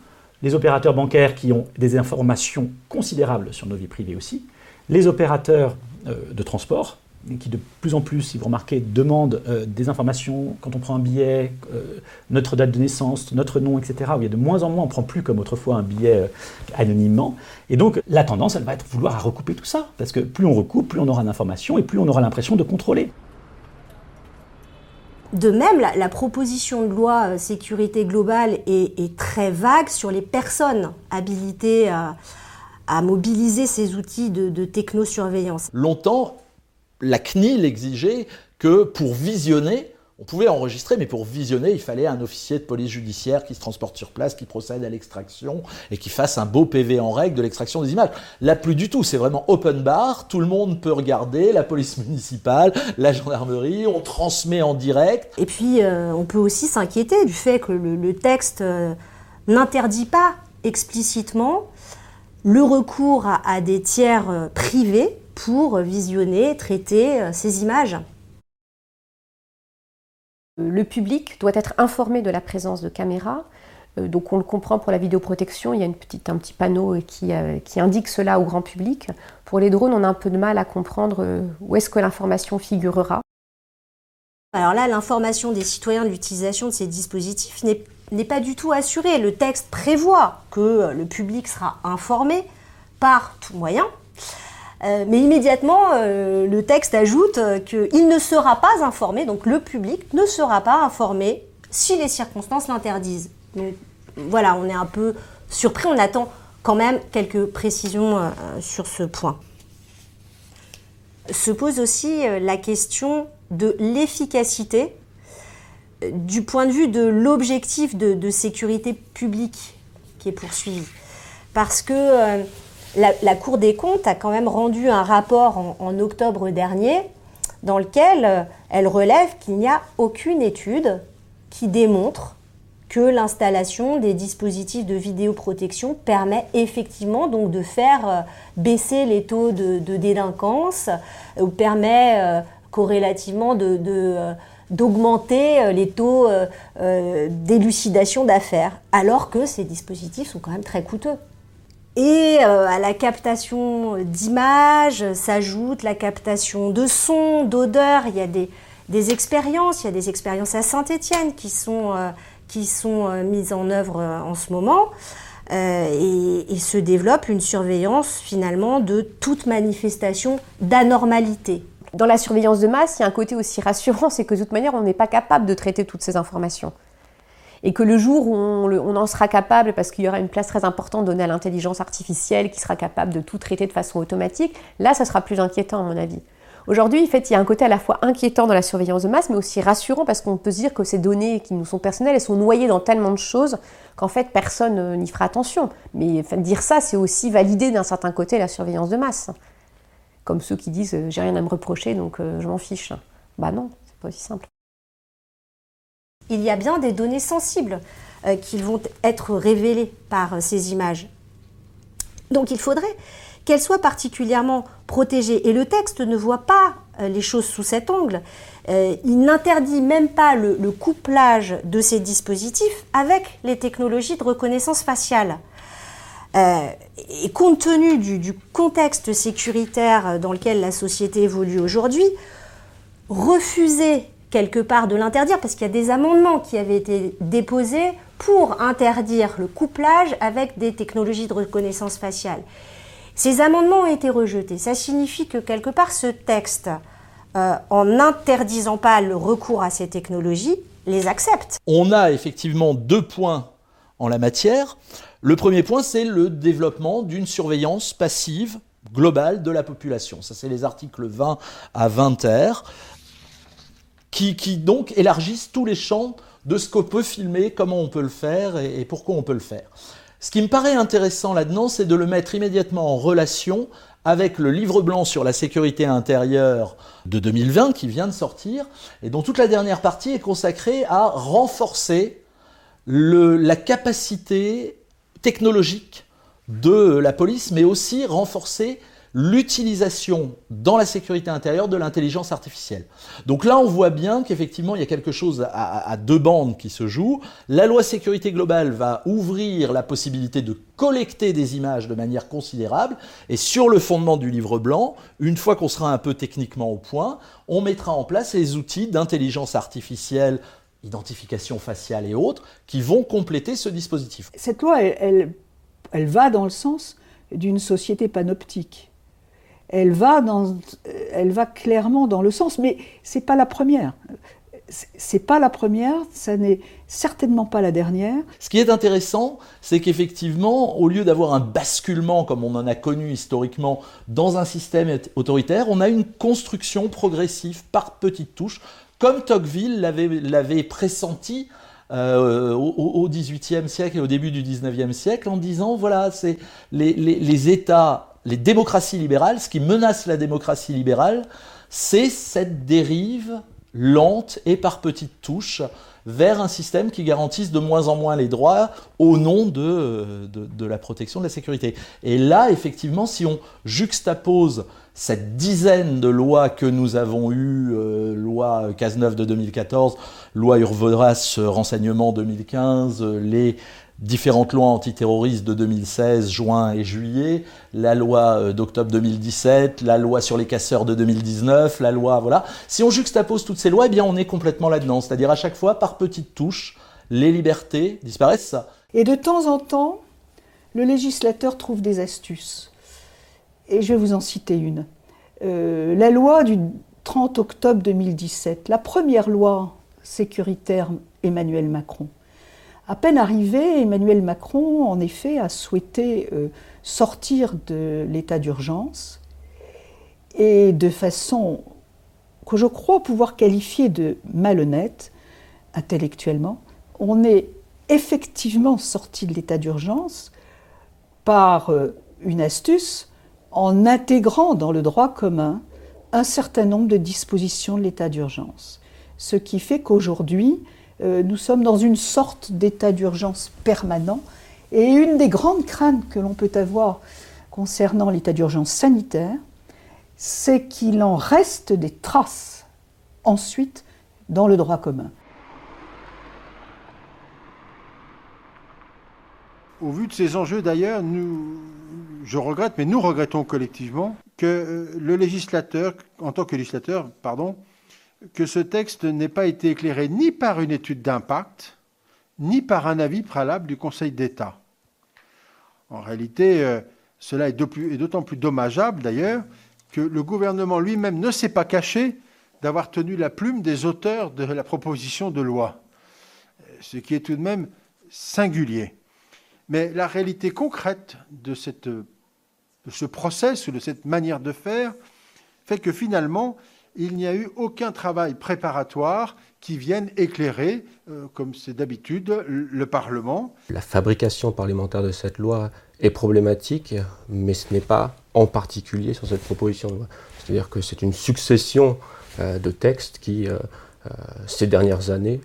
les opérateurs bancaires qui ont des informations considérables sur nos vies privées aussi, les opérateurs euh, de transport qui de plus en plus, si vous remarquez, demandent euh, des informations quand on prend un billet, euh, notre date de naissance, notre nom, etc. Il y a de moins en moins, on ne prend plus comme autrefois un billet anonymement. Et donc la tendance, elle va être vouloir à recouper tout ça, parce que plus on recoupe, plus on aura d'informations et plus on aura l'impression de contrôler. De même, la, proposition de loi euh, sécurité globale est, très vague sur les personnes habilitées à, mobiliser ces outils de, de technosurveillance. Longtemps, la CNIL exigeait que pour visionner, on pouvait enregistrer, mais pour visionner, il fallait un officier de police judiciaire qui se transporte sur place, qui procède à l'extraction et qui fasse un beau PV en règle de l'extraction des images. Là, plus du tout, c'est vraiment open bar, tout le monde peut regarder, la police municipale, la gendarmerie, on transmet en direct. Et puis, euh, on peut aussi s'inquiéter du fait que le, texte euh, n'interdit pas explicitement le recours à, des tiers euh, privés pour visionner, traiter ces images. Le public doit être informé de la présence de caméras. Euh, donc on le comprend pour la vidéoprotection, il y a un petit panneau qui, euh, qui, indique cela au grand public. Pour les drones, on a un peu de mal à comprendre euh, où est-ce que l'information figurera. Alors là, l'information des citoyens de l'utilisation de ces dispositifs n'est pas du tout assurée. Le texte prévoit que le public sera informé par tout moyen, mais immédiatement, le texte ajoute qu'il ne sera pas informé, donc le public ne sera pas informé si les circonstances l'interdisent. Donc voilà, on est un peu surpris, on attend quand même quelques précisions euh, sur ce point. Se pose aussi euh, la question de l'efficacité euh, du point de vue de l'objectif de, sécurité publique qui est poursuivi. Parce que la, Cour des comptes a quand même rendu un rapport en octobre dernier dans lequel elle relève qu'il n'y a aucune étude qui démontre que l'installation des dispositifs de vidéoprotection permet effectivement donc de faire euh, baisser les taux de, délinquance euh, ou permet euh, corrélativement d'augmenter les taux d'élucidation d'affaires, alors que ces dispositifs sont quand même très coûteux. Et à la captation d'images s'ajoute la captation de son, d'odeur. Il y a des, des, expériences, il y a des expériences à Saint-Étienne qui sont qui sont euh, mises en œuvre euh, en ce moment. Euh, et, se développe une surveillance finalement de toute manifestation d'anormalité. Dans la surveillance de masse, il y a un côté aussi rassurant, c'est que de toute manière, on n'est pas capable de traiter toutes ces informations. Et que le jour où on, en sera capable, parce qu'il y aura une place très importante donnée à l'intelligence artificielle qui sera capable de tout traiter de façon automatique, là, ça sera plus inquiétant à mon avis. Aujourd'hui, en fait, il y a un côté à la fois inquiétant dans la surveillance de masse, mais aussi rassurant parce qu'on peut se dire que ces données qui nous sont personnelles, elles sont noyées dans tellement de choses qu'en fait, personne euh, n'y fera attention. Mais dire ça, c'est aussi valider d'un certain côté la surveillance de masse. Comme ceux qui disent euh, j'ai rien à me reprocher, donc euh, je m'en fiche. Bah non, c'est pas aussi simple. Il y a bien des données sensibles qui vont être révélées par ces images. Donc il faudrait qu'elle soit particulièrement protégée. Et le texte ne voit pas euh, les choses sous cet angle. Euh, il n'interdit même pas le, couplage de ces dispositifs avec les technologies de reconnaissance faciale. Euh, et compte tenu du, contexte sécuritaire dans lequel la société évolue aujourd'hui, refuser quelque part de l'interdire, parce qu'il y a des amendements qui avaient été déposés pour interdire le couplage avec des technologies de reconnaissance faciale. Ces amendements ont été rejetés. Ça signifie que quelque part ce texte, euh, en n'interdisant pas le recours à ces technologies, les accepte. On a effectivement deux points en la matière. Le premier point, c'est le développement d'une surveillance passive globale de la population. Ça, c'est les articles 20 à 20 ter, qui, donc élargissent tous les champs de ce qu'on peut filmer, comment on peut le faire et pourquoi on peut le faire. Ce qui me paraît intéressant là-dedans, c'est de le mettre immédiatement en relation avec le livre blanc sur la sécurité intérieure de 2020 qui vient de sortir et dont toute la dernière partie est consacrée à renforcer la capacité technologique de la police, mais aussi renforcer l'utilisation dans la sécurité intérieure de l'intelligence artificielle. Donc là, on voit bien qu'effectivement, il y a quelque chose à, deux bandes qui se joue. La loi sécurité globale va ouvrir la possibilité de collecter des images de manière considérable, et sur le fondement du livre blanc, une fois qu'on sera un peu techniquement au point, on mettra en place les outils d'intelligence artificielle identification faciale et autres, qui vont compléter ce dispositif. Cette loi, elle, elle va dans le sens d'une société panoptique elle va, dans, elle va clairement dans le sens, mais c'est pas la première. C'est pas la première, ça n'est certainement pas la dernière. Ce qui est intéressant, c'est qu'effectivement, au lieu d'avoir un basculement comme on en a connu historiquement dans un système autoritaire, on a une construction progressive par petites touches, comme Tocqueville l'avait pressenti euh, au XVIIIe siècle et au début du XIXe siècle, en disant voilà, c'est les, États les démocraties libérales, ce qui menace la démocratie libérale, c'est cette dérive lente et par petites touches vers un système qui garantisse de moins en moins les droits au nom de, de, la protection de la sécurité. Et là, effectivement, si on juxtapose cette dizaine de lois que nous avons eues, euh, loi Cazeneuve de 2014, loi Urvoras renseignement 2015, les différentes lois antiterroristes de 2016, juin et juillet, la loi euh, d'octobre 2017, la loi sur les casseurs de 2019, la loi, voilà. Si on juxtapose toutes ces lois, eh bien on est complètement là-dedans. C'est-à-dire à chaque fois, par petites touches, les libertés disparaissent. Et de temps en temps, le législateur trouve des astuces. Et je vais vous en citer une. Euh, la loi du 30 octobre 2017, la première loi sécuritaire Emmanuel Macron. À peine arrivé, Emmanuel Macron, en effet, a souhaité euh, sortir de l'état d'urgence et de façon que je crois pouvoir qualifier de malhonnête intellectuellement, on est effectivement sorti de l'état d'urgence par euh, une astuce en intégrant dans le droit commun un certain nombre de dispositions de l'état d'urgence. Ce qui fait qu'aujourd'hui, euh, nous sommes dans une sorte d'état d'urgence permanent. Et une des grandes craintes que l'on peut avoir concernant l'état d'urgence sanitaire, c'est qu'il en reste des traces ensuite dans le droit commun. Au vu de ces enjeux d'ailleurs, je regrette, mais nous regrettons collectivement que euh, le législateur, en tant que législateur, pardon, que ce texte n'ait pas été éclairé ni par une étude d'impact, ni par un avis préalable du Conseil d'État. En réalité, euh, cela est d'autant plus dommageable d'ailleurs que le gouvernement lui-même ne s'est pas caché d'avoir tenu la plume des auteurs de la proposition de loi, ce qui est tout de même singulier. Mais la réalité concrète de, de ce process ou de cette manière de faire fait que finalement, il n'y a eu aucun travail préparatoire qui vienne éclairer, euh, comme c'est d'habitude, le Parlement. La fabrication parlementaire de cette loi est problématique, mais ce n'est pas en particulier sur cette proposition de loi. C'est-à-dire que c'est une succession euh, de textes qui, euh, ces dernières années,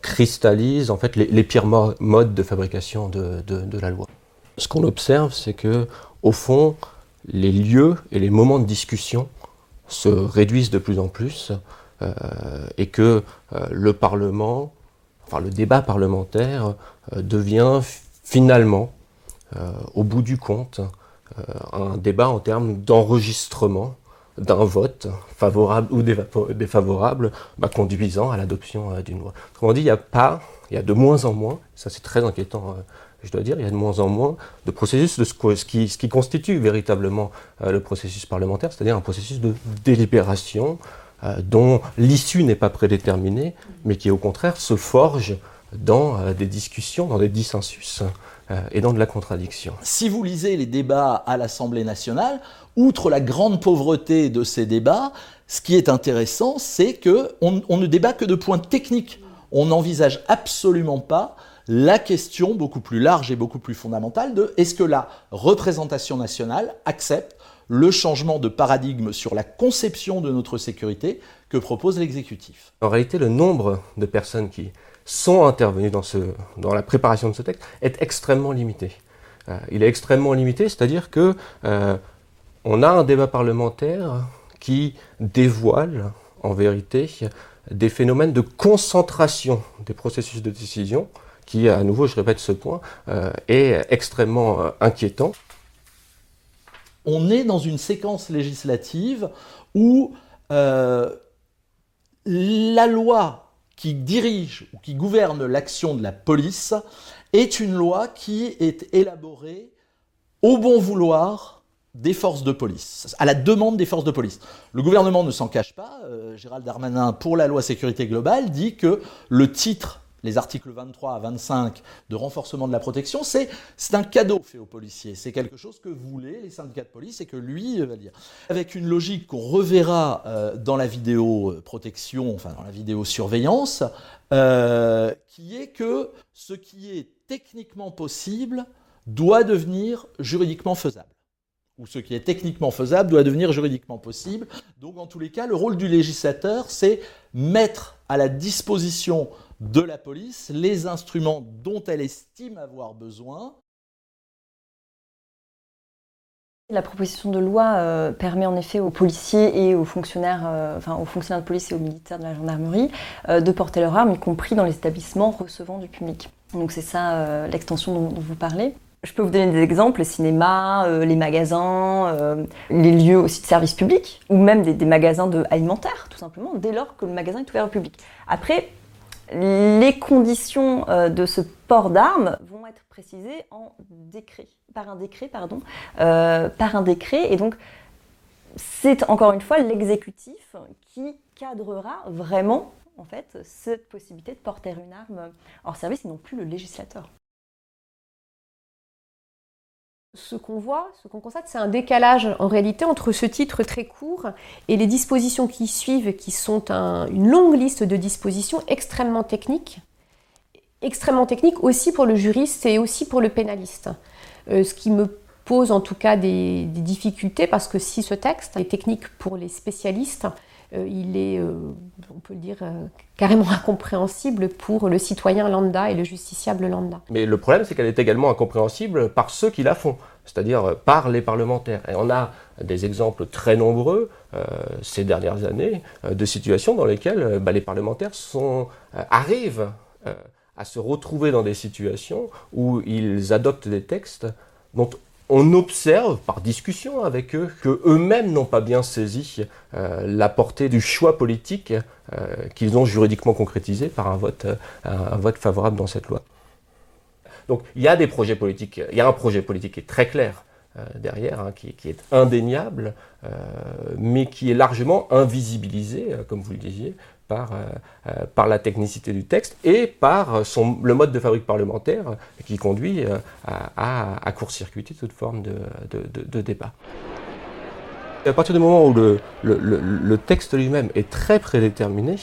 cristallisent en fait les, pires modes de fabrication de, de la loi. Ce qu'on observe, c'est que, au fond, les lieux et les moments de discussion se réduisent de plus en plus euh, et que euh, le Parlement, enfin le débat parlementaire euh, devient finalement, au bout du compte, un débat en termes d'enregistrement d'un vote favorable ou défavorable bah, conduisant à l'adoption d'une loi. Autrement dit, il y a pas, il y a de moins en moins, ça c'est très inquiétant je dois dire, il y a de moins en moins de processus de ce, qui, constitue véritablement euh, le processus parlementaire, c'est-à-dire un processus de délibération euh, dont l'issue n'est pas prédéterminée, mais qui au contraire se forge dans euh, des discussions, dans des dissensus et dans de la contradiction. Si vous lisez les débats à l'Assemblée nationale, outre la grande pauvreté de ces débats, ce qui est intéressant, c'est que on, on ne débat que de points techniques. On n'envisage absolument pas la question beaucoup plus large et beaucoup plus fondamentale de est-ce que la représentation nationale accepte le changement de paradigme sur la conception de notre sécurité que propose l'exécutif? En réalité, le nombre de personnes qui sont intervenues dans, la préparation de ce texte est extrêmement limité. Euh, il est extrêmement limité, c'est-à-dire que euh, on a un débat parlementaire qui dévoile en vérité des phénomènes de concentration des processus de décision qui, à nouveau, je répète ce point, euh, est extrêmement euh, inquiétant. On est dans une séquence législative où euh, la loi qui dirige ou qui gouverne l'action de la police est une loi qui est élaborée au bon vouloir des forces de police, à la demande des forces de police. Le gouvernement ne s'en cache pas. Gérald Darmanin, pour la loi sécurité globale, dit que le titre les articles 23 à 25 de renforcement de la protection, c'est un cadeau fait aux policiers. C'est quelque chose que voulaient les syndicats de police et que lui euh, va dire. Avec une logique qu'on reverra euh, dans la vidéo euh, enfin dans la vidéo surveillance, qui est que ce qui est techniquement possible doit devenir juridiquement faisable ou ce qui est techniquement faisable doit devenir juridiquement possible. Donc en tous les cas, le rôle du législateur, c'est mettre à la disposition de la police les instruments dont elle estime avoir besoin La proposition de loi euh, permet en effet aux policiers et aux fonctionnaires, euh, enfin aux fonctionnaires de police et aux militaires de la gendarmerie euh, de porter leur arme, y compris dans les établissements recevant du public. Donc c'est ça l'extension dont, vous parlez. Je peux vous donner des exemples, les cinémas, les magasins, les lieux aussi de service public, ou même des, des magasins de alimentaires, tout simplement, dès lors que le magasin est ouvert au public. Après, les conditions de ce port d'armes vont être précisées en décret par un décret, pardon, euh, par un décret. Et donc, c'est encore une fois l'exécutif qui cadrera vraiment, cette possibilité de porter une arme hors service et non plus le législateur. Ce qu'on voit, ce qu'on constate, c'est un décalage en réalité entre ce titre très court et les dispositions qui suivent, qui sont une longue liste de dispositions extrêmement techniques, extrêmement techniques aussi pour le juriste et aussi pour le pénaliste. Euh, ce qui me pose en tout cas des, difficultés parce que si ce texte est technique pour les spécialistes, il est, euh, on peut le dire, carrément incompréhensible pour le citoyen lambda et le justiciable lambda. Mais le problème, c'est qu'elle est également incompréhensible par ceux qui la font, c'est-à-dire par les parlementaires. Et on a des exemples très nombreux ces dernières années de situations dans lesquelles bah, les parlementaires arrivent à se retrouver dans des situations où ils adoptent des textes dont on observe par discussion avec eux que eux-mêmes n'ont pas bien saisi euh, la portée du choix politique euh, qu'ils ont juridiquement concrétisé par un vote, euh, un vote favorable dans cette loi. Donc il y a des projets politiques, il y a un projet politique qui est très clair derrière, hein, qui, est indéniable, mais qui est largement invisibilisé, comme vous le disiez, par, euh, euh, par la technicité du texte et par son, le mode de fabrique parlementaire qui conduit euh, à, court-circuiter toute forme de, débat. à partir du moment où le, texte lui-même est très prédéterminé,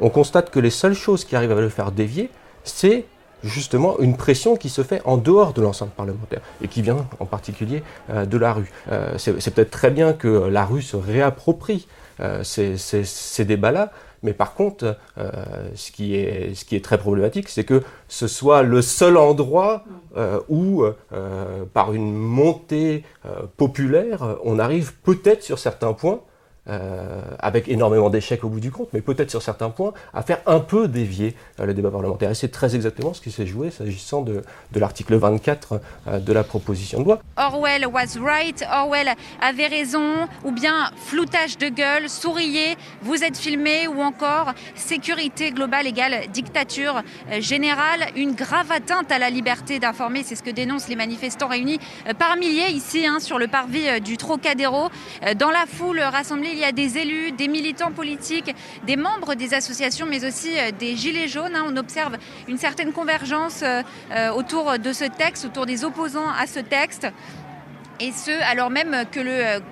on constate que les seules choses qui arrivent à le faire dévier, c'est justement une pression qui se fait en dehors de l'enceinte parlementaire et qui vient en particulier de la rue. c'est peut-être très bien que la rue se réapproprie ces débats-là, mais par contre, euh, ce, qui est, très problématique, c'est que ce soit le seul endroit euh, où, euh, par une montée populaire, on arrive peut-être sur certains points euh, avec énormément d'échecs au bout du compte, mais peut-être sur certains points, à faire un peu dévier euh, le débat parlementaire. Et c'est très exactement ce qui s'est joué s'agissant de, de l'article 24 euh, de la proposition de loi. Orwell was right, Orwell avait raison, ou bien floutage de gueule, souriez, vous êtes filmé, ou encore sécurité globale égale dictature générale, une grave atteinte à la liberté d'informer, c'est ce que dénoncent les manifestants réunis par milliers ici hein, sur le parvis du Trocadéro. Dans la foule rassemblée, il y a des élus, des militants politiques, des membres des associations, mais aussi euh, des gilets jaunes. Hein. On observe une certaine convergence euh, euh, autour de ce texte, autour des opposants à ce texte. Et ce, alors même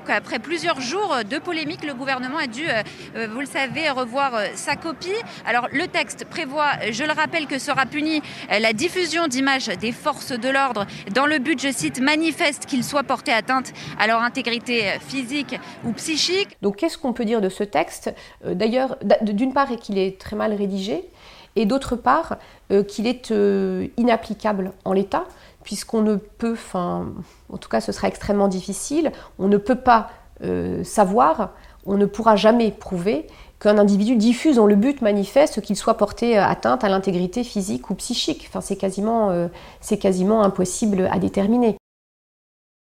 qu'après plusieurs jours de polémique, le gouvernement a dû, euh, vous le savez, revoir euh, sa copie. Alors le texte prévoit, je le rappelle, que sera punie euh, la diffusion d'images des forces de l'ordre dans le but, je cite, manifeste qu'ils soient portés atteinte à leur intégrité physique ou psychique. Donc qu'est-ce qu'on peut dire de ce texte? D'ailleurs, d'une part, qu'il est très mal rédigé, et d'autre part, qu'il est inapplicable en l'état puisqu'on ne peut, en tout cas ce sera extrêmement difficile, on ne peut pas euh, savoir, on ne pourra jamais prouver qu'un individu diffuse dans le but manifeste qu'il soit porté euh, atteinte à l'intégrité physique ou psychique. Enfin, c'est quasiment, euh, c'est quasiment impossible à déterminer.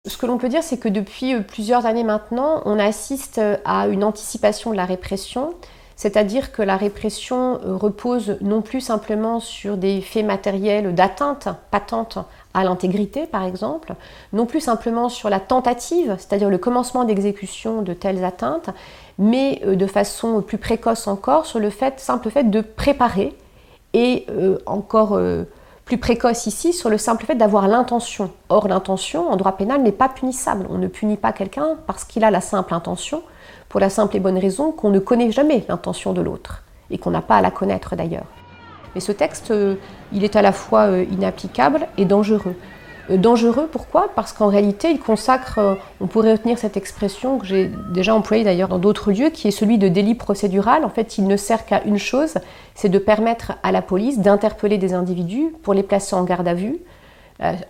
Ce que l'on peut dire, c'est que depuis plusieurs années maintenant, on assiste à une anticipation de la répression, c'est-à-dire que la répression repose non plus simplement sur des faits matériels d'atteinte patente à l'intégrité, par exemple, non plus simplement sur la tentative, c'est-à-dire le commencement d'exécution de telles atteintes, mais euh, de façon plus précoce encore sur le simple fait de préparer, et euh, encore euh, plus précoce ici sur le simple fait d'avoir l'intention. Or, l'intention, en droit pénal, n'est pas punissable. On ne punit pas quelqu'un parce qu'il a la simple intention, pour la simple et bonne raison qu'on ne connaît jamais l'intention de l'autre, et qu'on n'a pas à la connaître d'ailleurs. Mais ce texte, euh, il est à la fois euh, inapplicable et dangereux. Euh, dangereux, pourquoi? Parce qu'en réalité, il consacre, on pourrait retenir cette expression que j'ai déjà employée d'ailleurs dans d'autres lieux, qui est celui de délit procédural. En fait, il ne sert qu'à une chose, c'est de permettre à la police d'interpeller des individus pour les placer en garde à vue,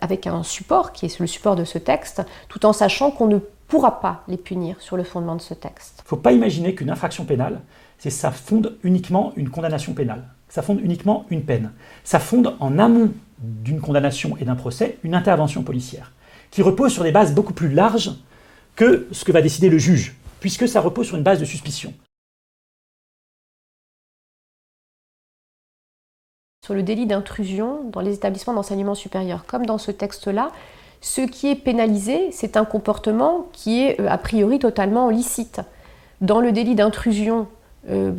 avec un support qui est le support de ce texte, tout en sachant qu'on ne pourra pas les punir sur le fondement de ce texte. Il ne faut pas imaginer qu'une infraction pénale, c'est ça fonde uniquement une condamnation pénale ça fonde uniquement une peine. Ça fonde en amont d'une condamnation et d'un procès une intervention policière, qui repose sur des bases beaucoup plus larges que ce que va décider le juge, puisque ça repose sur une base de suspicion. Sur le délit d'intrusion dans les établissements d'enseignement supérieur, comme dans ce texte-là, ce qui est pénalisé, c'est un comportement qui est euh, a priori totalement licite. Dans le délit d'intrusion euh,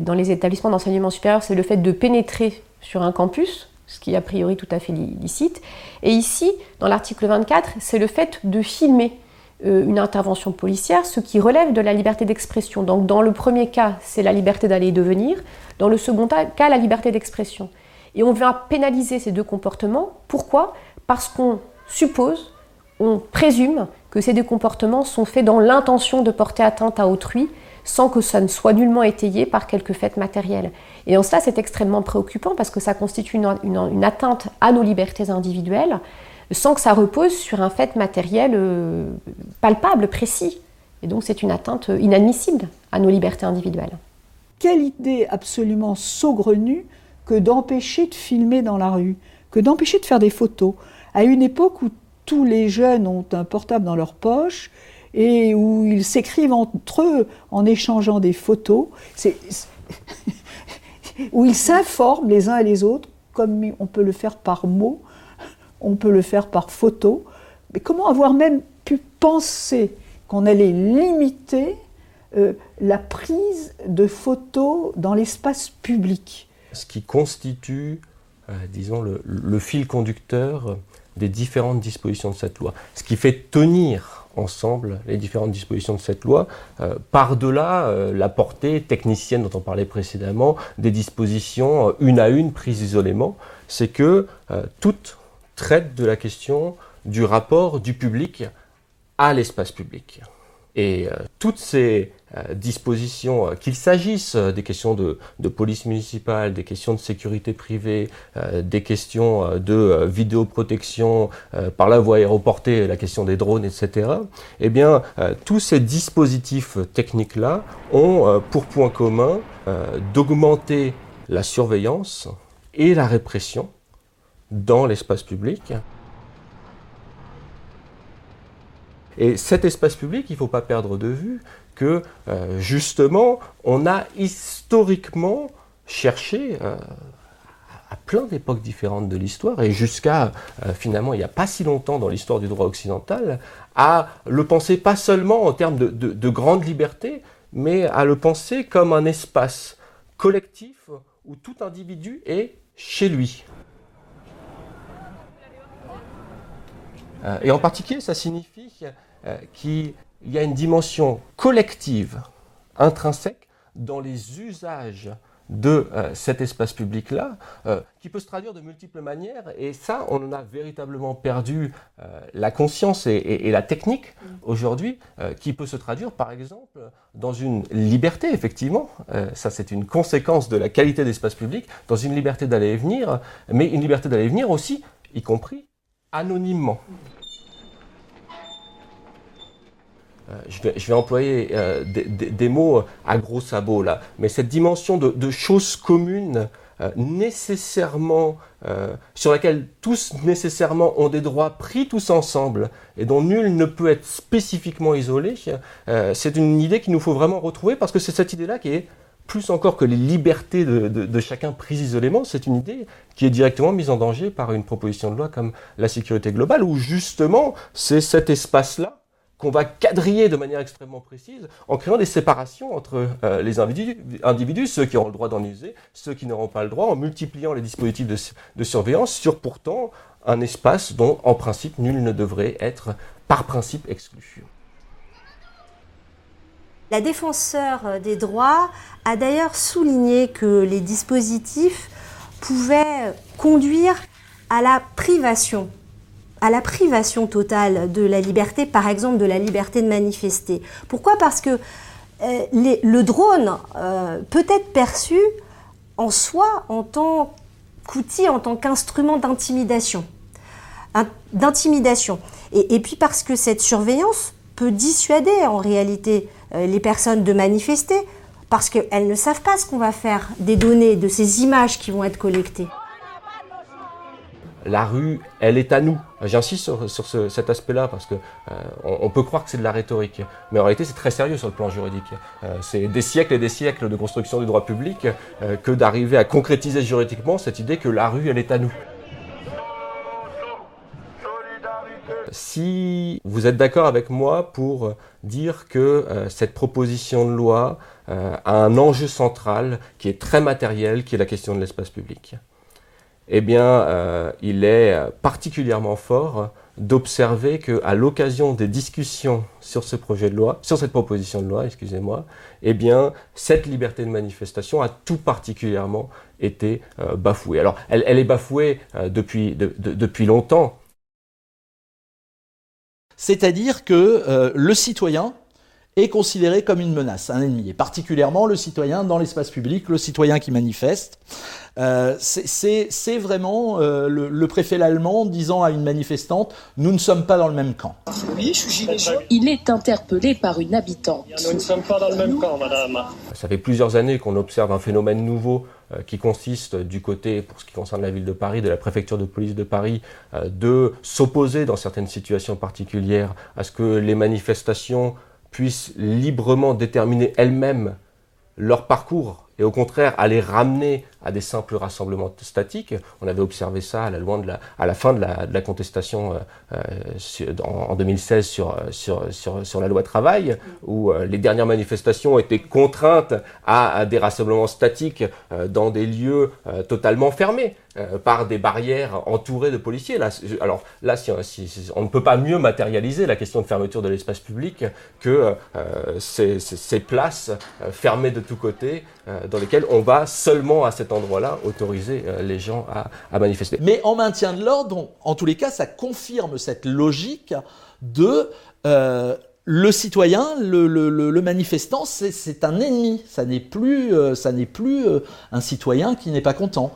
dans les établissements d'enseignement supérieur, c'est le fait de pénétrer sur un campus, ce qui est a priori tout à fait licite. Et ici, dans l'article 24, c'est le fait de filmer euh, une intervention policière, ce qui relève de la liberté d'expression. Donc dans le premier cas, c'est la liberté d'aller et de venir. Dans le second cas, la liberté d'expression. Et on vient pénaliser ces deux comportements. Pourquoi? Parce qu'on suppose, on présume que ces deux comportements sont faits dans l'intention de porter atteinte à autrui sans que ça ne soit nullement étayé par quelques faits matériels. Et en cela, c'est extrêmement préoccupant parce que ça constitue une, atteinte à nos libertés individuelles sans que ça repose sur un fait matériel euh, palpable, précis. Et donc c'est une atteinte inadmissible à nos libertés individuelles. Quelle idée absolument saugrenue que d'empêcher de filmer dans la rue, que d'empêcher de faire des photos, à une époque où tous les jeunes ont un portable dans leur poche, et où ils s'écrivent entre eux en échangeant des photos, où ils s'informent les uns et les autres, comme on peut le faire par mots, on peut le faire par photo. Mais comment avoir même pu penser qu'on allait limiter euh, la prise de photos dans l'espace public? Ce qui constitue, euh, disons, le fil conducteur des différentes dispositions de cette loi. Ce qui fait tenir ensemble les différentes dispositions de cette loi, euh, par-delà euh, la portée technicienne dont on parlait précédemment, des dispositions euh, une à une prises isolément, c'est que toutes traitent de la question du rapport du public à l'espace public. Et toutes ces dispositions, euh, qu'il s'agisse euh, des questions de, police municipale, des questions de sécurité privée, des questions de vidéoprotection par la voie aéroportée, la question des drones, etc., eh bien, tous ces dispositifs techniques-là ont pour point commun d'augmenter la surveillance et la répression dans l'espace public. Et cet espace public, il ne faut pas perdre de vue que euh, justement, on a historiquement cherché euh, à plein d'époques différentes de l'histoire, et jusqu'à euh, finalement il n'y a pas si longtemps dans l'histoire du droit occidental, à le penser pas seulement en termes de, de grande liberté, mais à le penser comme un espace collectif où tout individu est chez lui. et en particulier, ça signifie qu'il il y a une dimension collective, intrinsèque, dans les usages de euh, cet espace public-là, euh, qui peut se traduire de multiples manières. Et ça, on en a véritablement perdu euh, la conscience et, la technique aujourd'hui, qui peut se traduire, par exemple, dans une liberté, effectivement. ça, c'est une conséquence de la qualité d'espace public, dans une liberté d'aller et venir, mais une liberté d'aller et venir aussi, y compris anonymement. Euh, je vais, employer euh, des, mots à gros sabots là, mais cette dimension de, choses communes euh, nécessairement, sur laquelle tous nécessairement ont des droits pris tous ensemble et dont nul ne peut être spécifiquement isolé, c'est une idée qu'il nous faut vraiment retrouver parce que c'est cette idée-là qui est plus encore que les libertés de, de chacun prises isolément, c'est une idée qui est directement mise en danger par une proposition de loi comme la sécurité globale, où justement c'est cet espace-là qu'on va quadriller de manière extrêmement précise en créant des séparations entre euh, les individus, ceux qui auront le droit d'en user, ceux qui n'auront pas le droit, en multipliant les dispositifs de, surveillance sur pourtant un espace dont, en principe, nul ne devrait être, par principe, exclu. La défenseur des droits a d'ailleurs souligné que les dispositifs pouvaient conduire à la privation à la privation totale de la liberté, par exemple de la liberté de manifester. Pourquoi? Parce que euh, le drone euh, peut être perçu en soi en tant qu'outil, en tant qu'instrument d'intimidation. D'intimidation. Et, puis parce que cette surveillance peut dissuader en réalité euh, les personnes de manifester, parce qu'elles ne savent pas ce qu'on va faire des données, de ces images qui vont être collectées la rue, elle est à nous. J'insiste sur, cet aspect-là parce que euh, on, peut croire que c'est de la rhétorique, mais en réalité c'est très sérieux sur le plan juridique. Euh, c'est des siècles et des siècles de construction du droit public euh, que d'arriver à concrétiser juridiquement cette idée que la rue, elle est à nous. Si vous êtes d'accord avec moi pour dire que cette proposition de loi a un enjeu central qui est très matériel, qui est la question de l'espace public eh bien, euh, il est particulièrement fort d'observer qu'à l'occasion des discussions sur ce projet de loi, sur cette proposition de loi, excusez-moi, eh bien, cette liberté de manifestation a tout particulièrement été euh, bafouée. Alors, elle, est bafouée euh, depuis, depuis longtemps. C'est-à-dire que le citoyen est considéré comme une menace, un ennemi, et particulièrement le citoyen dans l'espace public, le citoyen qui manifeste. Euh, c'est vraiment euh, le, préfet allemand disant à une manifestante Nous ne sommes pas dans le même camp. Oui, je suis Il est interpellé par une habitante. Nous ne sommes pas dans le même camp, madame. Ça fait plusieurs années qu'on observe un phénomène nouveau euh, qui consiste du côté, pour ce qui concerne la ville de Paris, de la préfecture de police de Paris, de s'opposer dans certaines situations particulières à ce que les manifestations puissent librement déterminer elles-mêmes leur parcours et au contraire à les ramener à des simples rassemblements statiques. On avait observé ça à la, fin de la, contestation euh, euh en, 2016 sur, sur, la loi travail, où euh, les dernières manifestations étaient contraintes à, des rassemblements statiques euh, dans des lieux totalement fermés. par des barrières entourées de policiers. Alors là, on ne peut pas mieux matérialiser la question de fermeture de l'espace public que ces, places fermées de tous côtés, dans lesquelles on va seulement à cette endroit-là autoriser euh, les gens à, manifester. Mais en maintien de l'ordre, en tous les cas, ça confirme cette logique de euh, le citoyen, le, manifestant, c'est un ennemi. Ça n'est plus, euh, ça n'est plus un citoyen qui n'est pas content.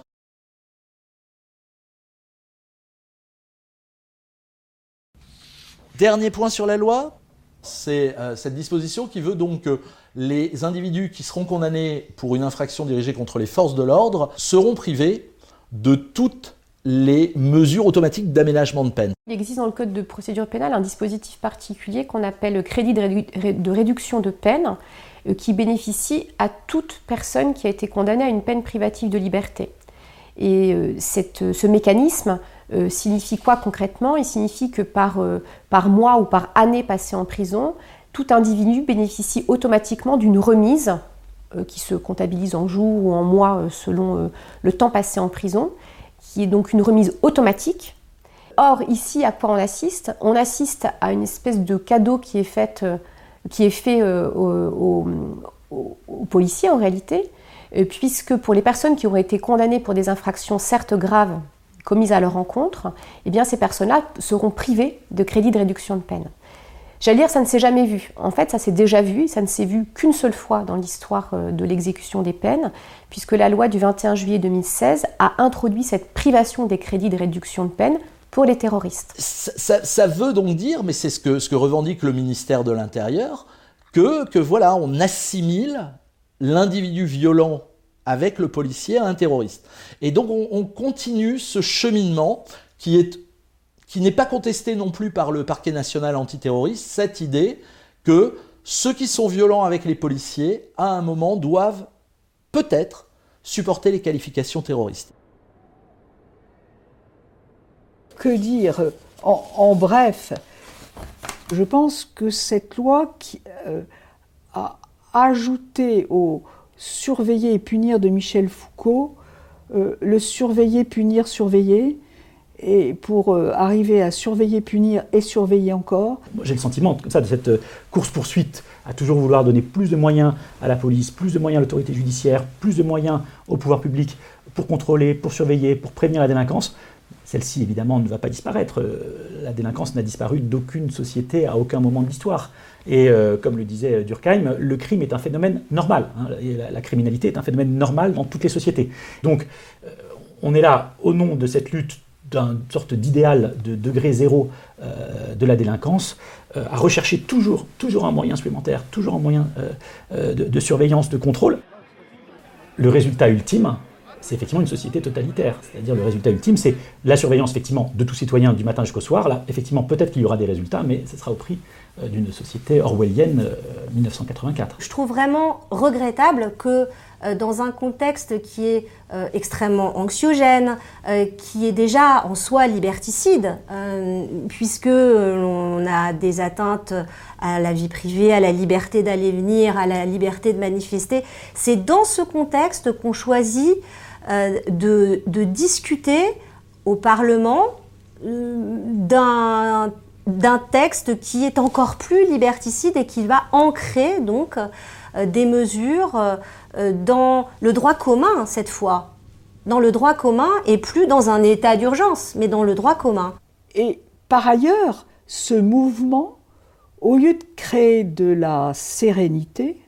Dernier point sur la loi, c'est cette disposition qui veut donc les individus qui seront condamnés pour une infraction dirigée contre les forces de l'ordre seront privés de toutes les mesures automatiques d'aménagement de peine. Il existe dans le Code de procédure pénale un dispositif particulier qu'on appelle le crédit de, réduction de peine euh, qui bénéficie à toute personne qui a été condamnée à une peine privative de liberté. Et euh, ce mécanisme euh, signifie quoi concrètement? Il signifie que par, par mois ou par année passée en prison, tout individu bénéficie automatiquement d'une remise euh, qui se comptabilise en jours ou en mois euh, selon euh, le temps passé en prison, qui est donc une remise automatique. Or, ici, à quoi on assiste? On assiste à une espèce de cadeau qui est fait, aux, policiers en réalité, puisque pour les personnes qui auraient été condamnées pour des infractions certes graves commises à leur encontre, eh ces personnes-là seront privées de crédit de réduction de peine. J'allais dire, ça ne s'est jamais vu. En fait, ça s'est déjà vu, ça ne s'est vu qu'une seule fois dans l'histoire euh, de l'exécution des peines, puisque la loi du 21 juillet 2016 a introduit cette privation des crédits de réduction de peine pour les terroristes. Ça, veut donc dire, mais c'est ce que, revendique le ministère de l'Intérieur, que voilà, on assimile l'individu violent avec le policier à un terroriste. Et donc on continue ce cheminement qui est qui n'est pas contesté non plus par le parquet national antiterroriste, cette idée que ceux qui sont violents avec les policiers, à un moment, doivent peut-être supporter les qualifications terroristes. Que dire? En, bref, je pense que cette loi qui euh, a ajouté au surveiller et punir de Michel Foucault euh, le surveiller, punir, surveiller, et pour euh, arriver à surveiller, punir et surveiller encore. J'ai le sentiment comme ça, de cette euh, course-poursuite à toujours vouloir donner plus de moyens à la police, plus de moyens à l'autorité judiciaire, plus de moyens au pouvoir public pour contrôler, pour surveiller, pour prévenir la délinquance, celle-ci, évidemment, ne va pas disparaître. La délinquance n'a disparu d'aucune société à aucun moment de l'histoire. Et comme le disait Durkheim, le crime est un phénomène normal. Hein, la, criminalité est un phénomène normal dans toutes les sociétés. Donc, on est là au nom de cette lutte d'une sorte d'idéal de degré zéro euh, de la délinquance, euh, à rechercher toujours, toujours un moyen supplémentaire, toujours un moyen euh, de, surveillance, de contrôle. Le résultat ultime, c'est effectivement une société totalitaire. C'est-à-dire le résultat ultime, c'est la surveillance effectivement de tout citoyen du matin jusqu'au soir. Là, effectivement, peut-être qu'il y aura des résultats, mais ce sera au prix d'une société orwellienne 1984. Je trouve vraiment regrettable que dans un contexte qui est euh, extrêmement anxiogène, euh, qui est déjà en soi liberticide, puisque l'on a des atteintes à la vie privée, à la liberté d'aller venir, à la liberté de manifester. C'est dans ce contexte qu'on choisit de, de, discuter au Parlement d'un d'un texte qui est encore plus liberticide et qui va ancrer donc des mesures euh, dans le droit commun cette fois, dans le droit commun et plus dans un état d'urgence, mais dans le droit commun. Et par ailleurs, ce mouvement, au lieu de créer de la sérénité,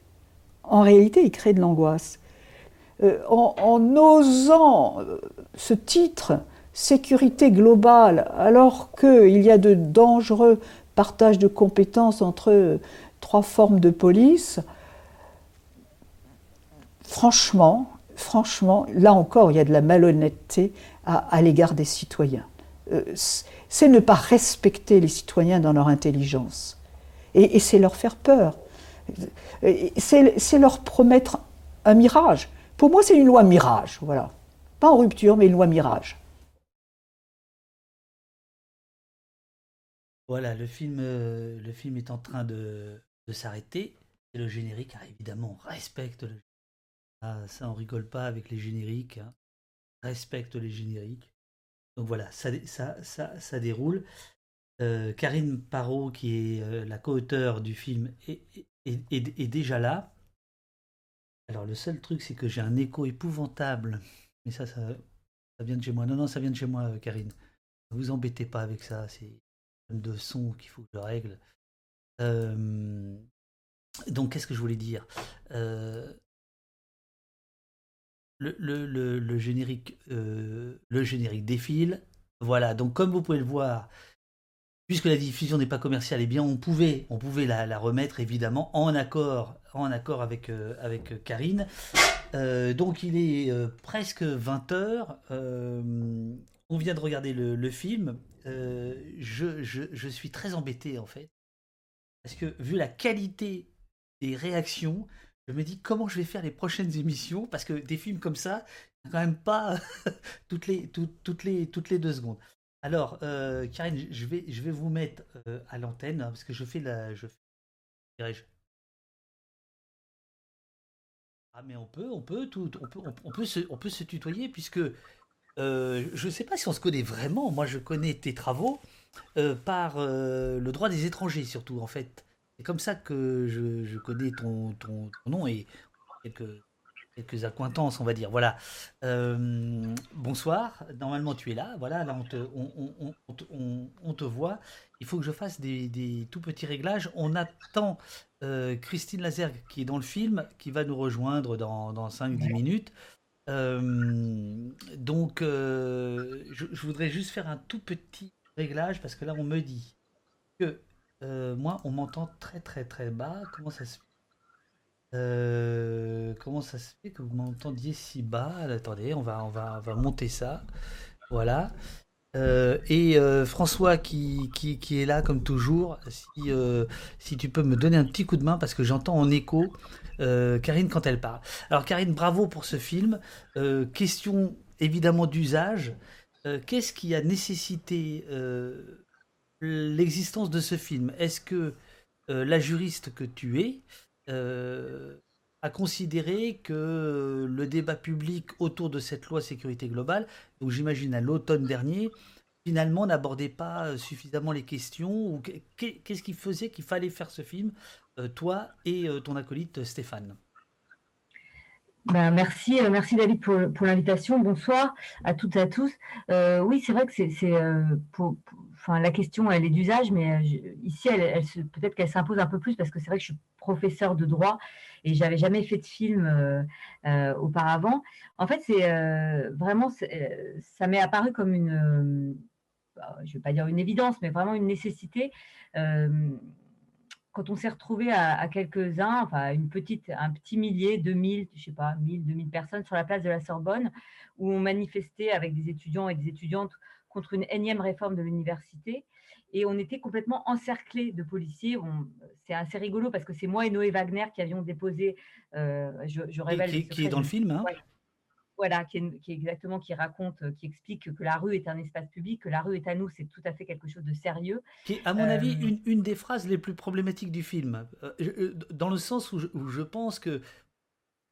en réalité, il crée de l'angoisse. Euh, en, osant euh, ce titre, sécurité globale, alors qu'il y a de dangereux partages de compétences entre trois formes de police, franchement, franchement, là encore, il y a de la malhonnêteté à, l'égard des citoyens. Euh, c'est ne pas respecter les citoyens dans leur intelligence. Et, c'est leur faire peur. C'est leur promettre un mirage. Pour moi, c'est une loi mirage, voilà. Pas en rupture, mais une loi mirage. Voilà, le film, euh, le est en train de, s'arrêter. Le générique, évidemment, respecte le ah, ça, on rigole pas avec les génériques. Hein. Respecte les génériques. Donc voilà, ça, ça, ça, ça déroule. Euh, Karine Parot, qui est euh, la co-auteure du film, est, est, déjà là. Alors le seul truc, c'est que j'ai un écho épouvantable. Mais ça, ça, ça vient de chez moi. Non, non, ça vient de chez moi, euh, Karine. Ne vous embêtez pas avec ça. C'est de son qu'il faut que je règle. donc, qu'est-ce que je voulais dire? Le, générique, euh, le générique défile. Voilà, donc comme vous pouvez le voir, puisque la diffusion n'est pas commerciale, eh bien on pouvait, on pouvait la, remettre évidemment en accord, en accord avec, euh, avec Karine. Euh, donc il est presque 20 heures. on vient de regarder le, film. Je, je, suis très embêté en fait. Parce que vu la qualité des réactions, je me dis comment je vais faire les prochaines émissions? Parce que des films comme ça, quand même pas toutes les toutes les toutes les deux secondes. Alors, euh, Karine, je vais je vais vous mettre euh, à l'antenne hein, parce que je fais la je je ah mais on peut on peut tout on peut on peut se on peut se tutoyer puisque euh, je ne sais pas si on se connaît vraiment. Moi, je connais tes travaux par le droit des étrangers surtout en fait. C'est comme ça que je, connais ton, ton, nom et quelques, quelques accointances, on va dire. Voilà. Euh, bonsoir. Normalement, tu es là. Voilà, là, on te, on, on, on, te voit. Il faut que je fasse des, des tout petits réglages. On attend euh, Christine Lazergue, qui est dans le film, qui va nous rejoindre dans, dans 5-10 minutes. Euh, donc, je, je voudrais juste faire un tout petit réglage parce que là, on me dit que euh, moi, on m'entend très très très bas. Comment ça se fait euh, Comment ça se fait que vous m'entendiez si bas? Attendez, on va, on va, va monter ça. Voilà. Euh, et François qui, qui, est là comme toujours, si, si tu peux me donner un petit coup de main parce que j'entends en écho Karine quand elle parle. Alors Karine, bravo pour ce film. question évidemment d'usage. Qu'est-ce qui a nécessité l'existence de ce film. Est-ce que euh, la juriste que tu es euh, a considéré que le débat public autour de cette loi sécurité globale, donc j'imagine à l'automne dernier, finalement n'abordait pas suffisamment les questions ou qu'est-ce qui faisait qu'il fallait faire ce film, euh, toi et ton acolyte Stéphane? Ben, merci, euh, merci David pour, pour l'invitation. Bonsoir à toutes et à tous. Euh, oui, c'est vrai que c'est, euh, pour, la question, elle est d'usage, mais ici, elle, peut-être qu'elle s'impose un peu plus parce que c'est vrai que je suis professeur de droit et j'avais jamais fait de film auparavant. En fait, c'est vraiment, ça m'est apparu comme une, je ne vais pas dire une évidence, mais vraiment une nécessité. Quand on s'est retrouvé à, à quelques-uns, enfin une petite, un petit millier, 2000, je sais pas, 1000, 2000 personnes sur la place de la Sorbonne, où on manifestait avec des étudiants et des étudiantes contre une énième réforme de l'université. Et on était complètement encerclés de policiers. C'est assez rigolo parce que c'est moi et Noé Wagner qui avions déposé, euh, je, je révèle qui- est dans le film, hein Ouais. Voilà, qui est, qui est exactement, qui raconte, euh, qui explique que la rue est un espace public, que la rue est à nous, c'est tout à fait quelque chose de sérieux. Qui est, à mon avis, Euh, une, une des phrases les plus problématiques du film. Euh, dans le sens où je, où je pense que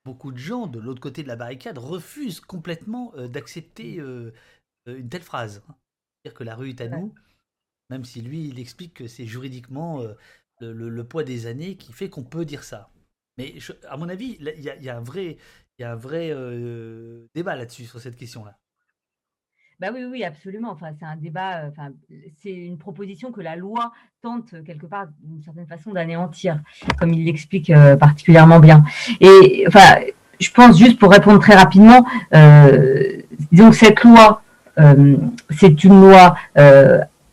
beaucoup de gens de l'autre côté de la barricade refusent complètement d'accepter euh, une telle phrase. C'est-à-dire que la rue est à nous, même si lui, il explique que c'est juridiquement le, le- le poids des années qui fait qu'on peut dire ça. Mais je- à mon avis, y il y a un vrai, il y a un vrai débat là-dessus, sur cette question-là. Bah oui, oui, absolument. Enfin, c'est un débat, enfin, c'est une proposition que la loi tente quelque part, d'une certaine façon, d'anéantir, comme il l'explique particulièrement bien. Et enfin, je pense juste pour répondre très rapidement, disons que cette loi, c'est une loi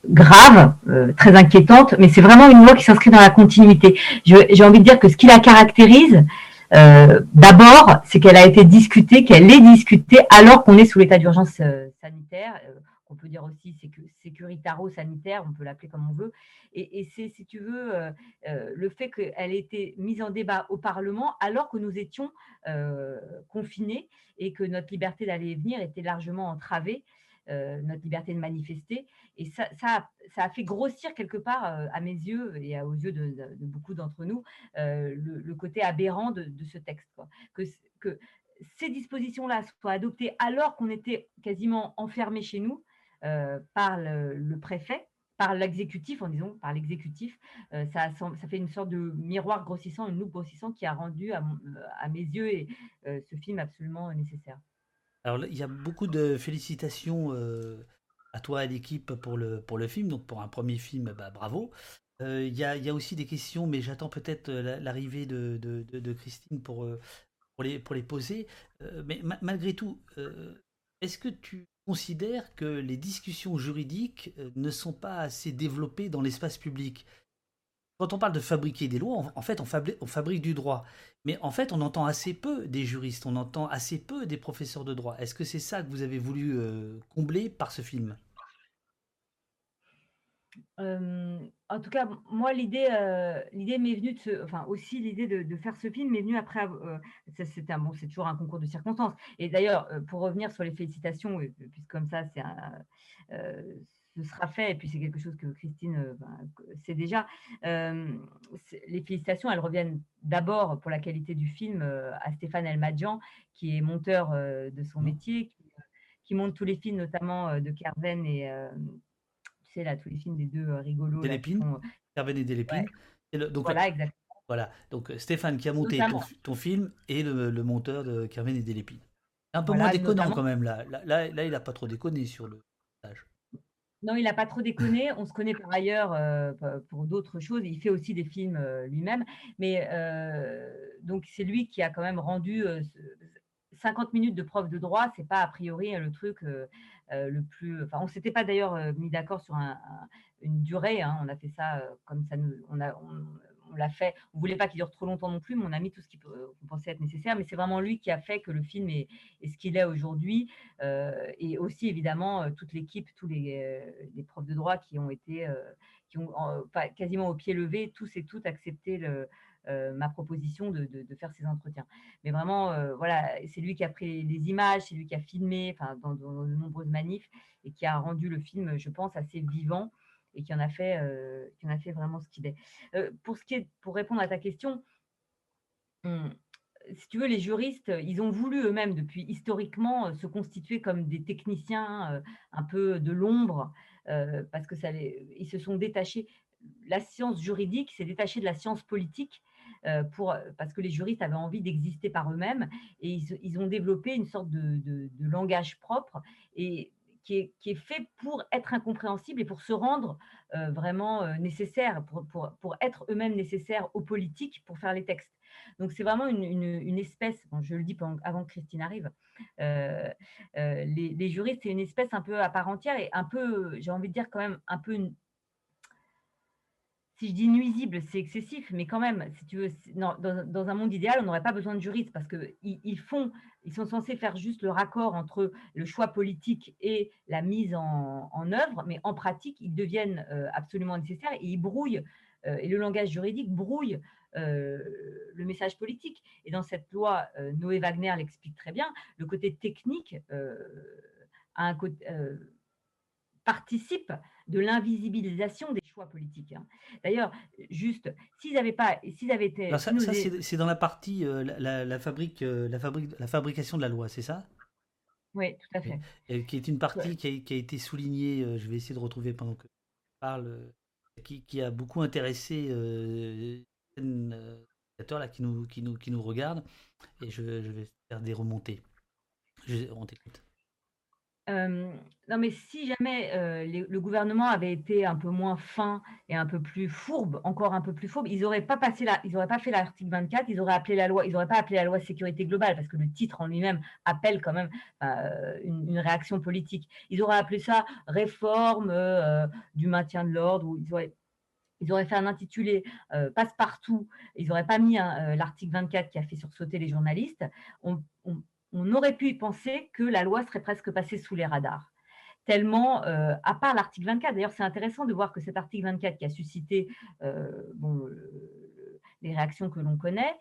grave, très inquiétante, mais c'est vraiment une loi qui s'inscrit dans la continuité. J'ai envie de dire que ce qui la caractérise, d'abord, c'est qu'elle a été discutée, qu'elle est discutée alors qu'on est sous l'état d'urgence euh, sanitaire, euh, qu'on peut dire aussi sécu- sécuritaro-sanitaire, on peut l'appeler comme on veut. Et, et c'est, si tu veux, euh, euh, le fait qu'elle ait été mise en débat au Parlement alors que nous étions euh, confinés et que notre liberté d'aller et venir était largement entravée, euh, notre liberté de manifester. Et ça, ça, ça a fait grossir quelque part, euh, à mes yeux et aux yeux de, beaucoup d'entre nous, euh, le, côté aberrant de, ce texte. Que, ces dispositions-là soient adoptées alors qu'on était quasiment enfermés chez nous euh, par le, préfet, par l'exécutif, en disant par l'exécutif, euh, ça, ça fait une sorte de miroir grossissant, une loupe grossissante qui a rendu à, mes yeux et, euh, ce film absolument nécessaire. Alors, il y a beaucoup de félicitations euh, à toi et à l'équipe pour le, pour le film. Donc, pour un premier film, bah, bravo. Euh, Il y, a, y a aussi des questions, mais j'attends peut-être euh, la- l'arrivée de, de- Christine pour, pour, les, pour les poser. Mais ma- malgré tout, est-ce que tu considères que les discussions juridiques ne sont pas assez développées dans l'espace public? Quand on parle de fabriquer des lois, en- en fait, on fabri- on fabrique du droit. Mais en fait, on entend assez peu des juristes, on entend assez peu des professeurs de droit. Est-ce que c'est ça que vous avez voulu euh, combler par ce film? Euh, en tout cas, moi, l'idée, euh, l'idée m'est venue de ce, enfin aussi l'idée de, faire ce film m'est venue après. euh, bon, c'est toujours un concours de circonstances. Et d'ailleurs, pour revenir sur les félicitations, puisque comme ça, c'est un, ce sera fait, et puis c'est quelque chose que Christine euh, ben, sait déjà. euh, les félicitations, elles reviennent d'abord pour la qualité du film euh, à Stéphane Elmadjan, qui est monteur euh, de son métier, qui, qui monte tous les films, notamment de Kerven et tu sais, là, tous les films des deux rigolos. font, euh, Kerven et. Ouais. Le- donc, Voilà, exactement. Voilà, donc Stéphane qui a monté ton, film et le, le monteur de Kerven et Delépine. Un peu Voilà, moins déconnant notamment. quand même, là. Là, là, là, il n'a pas trop déconné sur le. Non, il n'a pas trop déconné. On se connaît par ailleurs euh, pour d'autres choses. Il fait aussi des films euh, lui-même. Mais euh, donc, c'est lui qui a quand même rendu euh, ce- 50 minutes de prof de droit. C'est pas a priori le truc le plus. Enfin, on s'était pas d'ailleurs mis d'accord sur un- un- une durée. hein. On a fait ça comme ça. Nous, on l'a fait. On voulait pas qu'il dure trop longtemps non plus, mais on a mis tout ce peut- qu'on pensait être nécessaire. Mais c'est vraiment lui qui a fait que le film est, ce qu'il est aujourd'hui. Euh, et aussi évidemment euh, toute l'équipe, tous les, euh, profs de droit qui ont été, euh, qui ont quasiment au pied levé, tous et toutes accepté euh, ma proposition de, faire ces entretiens. Mais vraiment, euh, voilà, c'est lui qui a pris les images, c'est lui qui a filmé, enfin dans de nombreuses manifs et qui a rendu le film, je pense, assez vivant et qui en a fait, euh, qui en a fait vraiment ce qu'il est. Euh, pour ce qui est, pour répondre à ta question. hum, si tu veux, les juristes, ils ont voulu eux-mêmes, depuis historiquement, euh, se constituer comme des techniciens un peu de l'ombre, parce que ça les- ils se sont détachés. La science juridique s'est détachée de la science politique pour, parce que les juristes avaient envie d'exister par eux-mêmes et ils, ont développé une sorte de, langage propre et qui est, fait pour être incompréhensible et pour se rendre vraiment nécessaire, pour, être eux-mêmes nécessaires aux politiques pour faire les textes. Donc c'est vraiment une, espèce, je le dis avant que Christine arrive, euh, euh, les, juristes, c'est une espèce un peu à part entière et un peu, j'ai envie de dire quand même, un peu, si je dis nuisible, c'est excessif, mais quand même, si tu veux, dans, un monde idéal, on n'aurait pas besoin de juristes parce qu'ils ils font, ils sont censés faire juste le raccord entre le choix politique et la mise en, œuvre, mais en pratique, ils deviennent euh, absolument nécessaires et ils brouillent, et le langage juridique brouille euh, le message politique. Et dans cette loi, euh, Noé Wagner l'explique très bien, le côté technique euh, participe de l'invisibilisation des choix politiques. Hein. D'ailleurs, juste, s'ils n'avaient pas, s'ils avaient été, ça, c'est dans la partie la, fabrique, la, fabrique, la fabrication de la loi, c'est ça? Oui, tout à fait. Et, qui est une partie qui, a, été soulignée. je vais essayer de retrouver pendant que je parle, qui, qui, a beaucoup intéressé là qui nous, qui nous, qui nous regarde et je, je vais faire des remontées. on t'écoute. Non, mais si jamais le gouvernement avait été un peu moins fin et un peu plus fourbe, encore un peu plus fourbe, ils n'auraient pas passé là, ils auraient pas fait l'article 24, ils auraient appelé la loi, ils n'auraient pas appelé la loi sécurité globale parce que le titre en lui-même appelle quand même une, réaction politique. Ils auraient appelé ça réforme du maintien de l'ordre ou ils auraient ils auraient fait un intitulé passe-partout, ils n'auraient pas mis l'article 24 qui a fait sursauter les journalistes, aurait pu y penser que la loi serait presque passée sous les radars. Tellement, euh, à part l'article 24, d'ailleurs c'est intéressant de voir que cet article 24 qui a suscité les réactions que l'on connaît,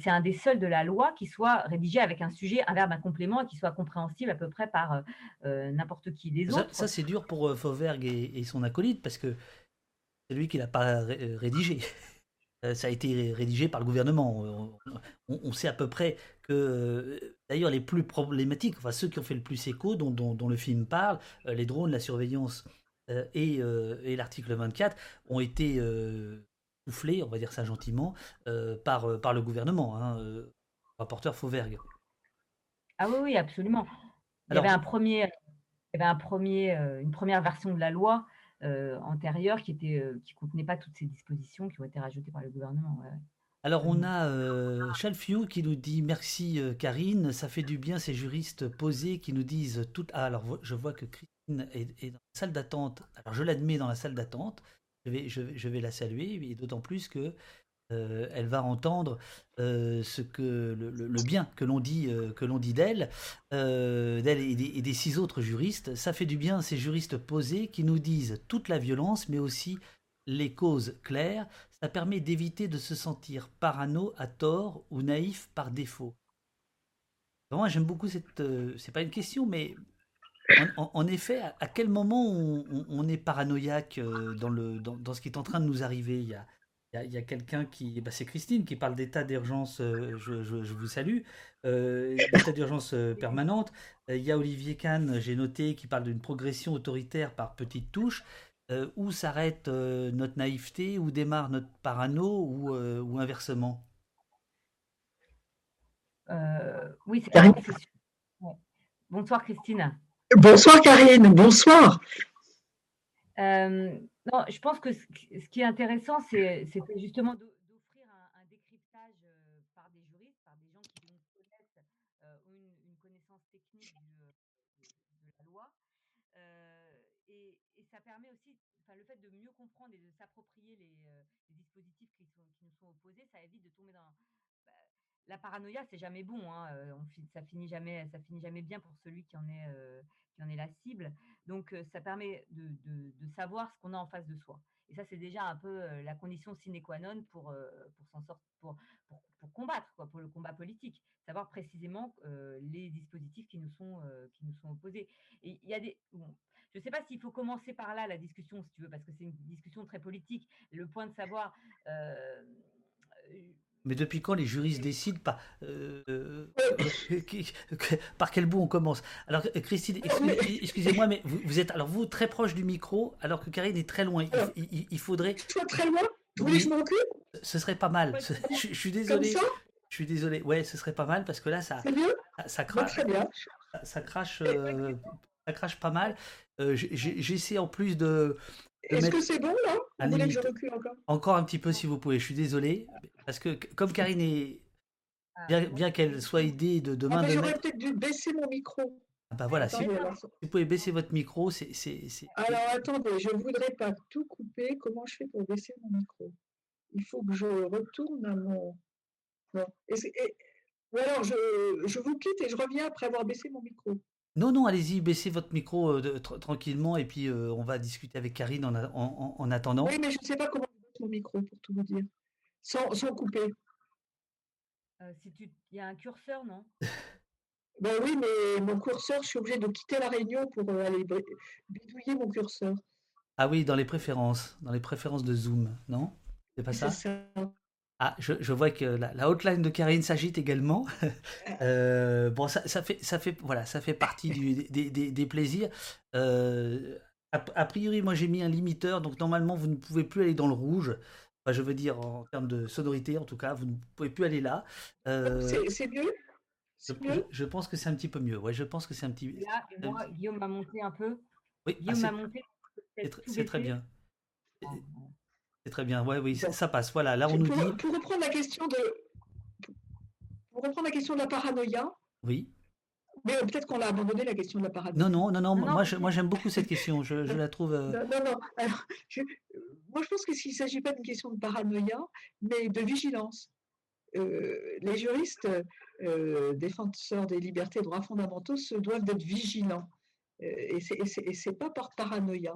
c'est un des seuls de la loi qui soit rédigé avec un sujet, un verbe, un complément et qui soit compréhensible à peu près par n'importe qui. des autres. Ça, c'est dur pour Fauvergue et, et, son acolyte parce que c'est lui qui l'a pas euh, rédigé. Euh, ça a été rédigé par le gouvernement. On, sait à peu près que, euh, d'ailleurs, les plus problématiques, enfin ceux qui ont fait le plus écho, dont, le film parle, les drones, la surveillance et, l'article 24, ont été soufflés, on va dire ça gentiment, par, par le gouvernement, hein, rapporteur Fauvergue. Ah oui, oui, absolument. Il y avait un premier, il y avait un premier, une première version de la loi euh, antérieure qui était euh, qui contenait pas toutes ces dispositions qui ont été rajoutées par le gouvernement. Alors on a euh, Chalfiou qui nous dit merci euh, Karine, ça fait du bien ces juristes posés qui nous disent tout. Ah, alors je vois que Christine est, dans la salle d'attente. Alors je l'admets dans la salle d'attente. Je vais, je, je vais la saluer et d'autant plus que euh, elle va entendre euh, ce que le, bien que l'on dit euh, que l'on dit d'elle, et, des, six autres juristes. Ça fait du bien ces juristes posés qui nous disent toute la violence, mais aussi les causes claires. Ça permet d'éviter de se sentir parano à tort ou naïf par défaut. Moi, j'aime beaucoup cette. c'est pas une question, mais en, effet, à, quel moment on, est paranoïaque dans, le, dans, ce qui est en train de nous arriver? Il y a, quelqu'un qui, bah, c'est Christine qui parle d'état d'urgence, euh, je, vous salue, euh, d'état d'urgence euh, permanente. Il y a Olivier Kahn, j'ai noté, qui parle d'une progression autoritaire par petites touches. où s'arrête notre naïveté, où démarre notre parano, ou, ou inversement? Oui, c'est Karine. Bonsoir Christine. Bonsoir Karine, bonsoir. Non, je pense que ce qui est intéressant, c'est justement d'offrir un, décryptage euh, par des juristes, par des gens qui euh, une, connaissance technique euh, de, la loi. et, ça permet aussi, enfin, le fait de mieux comprendre et de s'approprier les, dispositifs qui, nous sont opposés, ça évite de tomber dans. Bah, la paranoïa, c'est jamais bon. Hein, ça finit jamais, ça finit jamais bien pour celui qui en est qui en est la cible. Donc, ça permet de, savoir ce qu'on a en face de soi. Et ça, c'est déjà un peu la condition sine qua non pour, pour sortir, pour, pour, combattre, quoi, pour le combat politique. Savoir précisément les dispositifs qui nous sont, qui nous sont opposés. Il y a des. je ne sais pas s'il faut commencer par là la discussion, si tu veux, parce que c'est une discussion très politique. Le point de savoir. Mais depuis quand les juristes décident pas euh, euh, par quel bout on commence? Alors Christine, excusez-moi, mais vous, êtes alors vous très proche du micro, alors que Karine est très loin. Il, faudrait. Toi très loin? Vous voulez que je m'occupe Ce serait pas mal. Je, je suis désolé. Comme ça? Je suis désolé. Ouais, ce serait pas mal parce que là, ça, mieux ça, ça Bah, crache. Bien. Ça, ça crache. euh, ça crache pas mal. Euh, J'essaie en plus de. Est-ce que c'est bon là? Vous voulez que je recule encore? Encore un petit peu si vous pouvez. Je suis désolé parce que comme Karine est bien, bien qu'elle soit aidée de ah, demain mais de J'aurais mettre. peut-être dû baisser mon micro. Ah bah voilà. Si, Attendez, si alors. vous pouvez baisser votre micro, c'est Alors attendez, je ne voudrais pas tout couper. Comment je fais pour baisser mon micro? Il faut que je retourne à mon. Non. Et Ou alors je, je vous quitte et je reviens après avoir baissé mon micro. Non, non, allez-y, baissez votre micro euh, de- tra- tranquillement et puis euh, on va discuter avec Karine en, a- en, en- en attendant. Oui, mais je ne sais pas comment je baisse mon micro pour tout vous dire. Sans, sans couper. Euh, si tu, il y a un curseur, non? Ben oui, mais mon curseur, je suis obligée de quitter la réunion pour euh, aller bidouiller mon curseur. Ah oui, dans les préférences, dans les préférences de Zoom, non? C'est pas ça. Ah, je, je vois que la, la hotline de Karine s'agite également. Euh, bon, ça, ça fait, ça fait, voilà, ça fait partie du- des, des- des plaisirs. Euh, a, a priori, moi j'ai mis un limiteur, donc normalement vous ne pouvez plus aller dans le rouge. Enfin, je veux dire en termes de sonorité, en tout cas, vous ne pouvez plus aller là. Euh, C'est- C'est mieux? je, pense que c'est un petit peu mieux. Ouais, je pense que c'est un petit. Là, moi, Guillaume m'a monté un peu. Oui, ah, Guillaume c'est- m'a monté. c'est tr- c'est très bien. C'est très bien. Ouais, oui, ça, ça passe. Voilà, là on pour, nous dit. pour reprendre la question de pour reprendre la question de la paranoïa, Oui. Mais euh, peut-être qu'on l'a abandonné la question de la paranoïa. Non, non, non, non. Non, non. Moi, je- moi, j'aime beaucoup cette question. Je, je la trouve. euh, Non, non, non. Alors, je- moi, je pense que s'il ne s'agit pas d'une question de paranoïa, mais de vigilance. Euh, les juristes euh, défenseurs des libertés et droits fondamentaux se doivent d'être vigilants. Euh, et et c'est pas par paranoïa,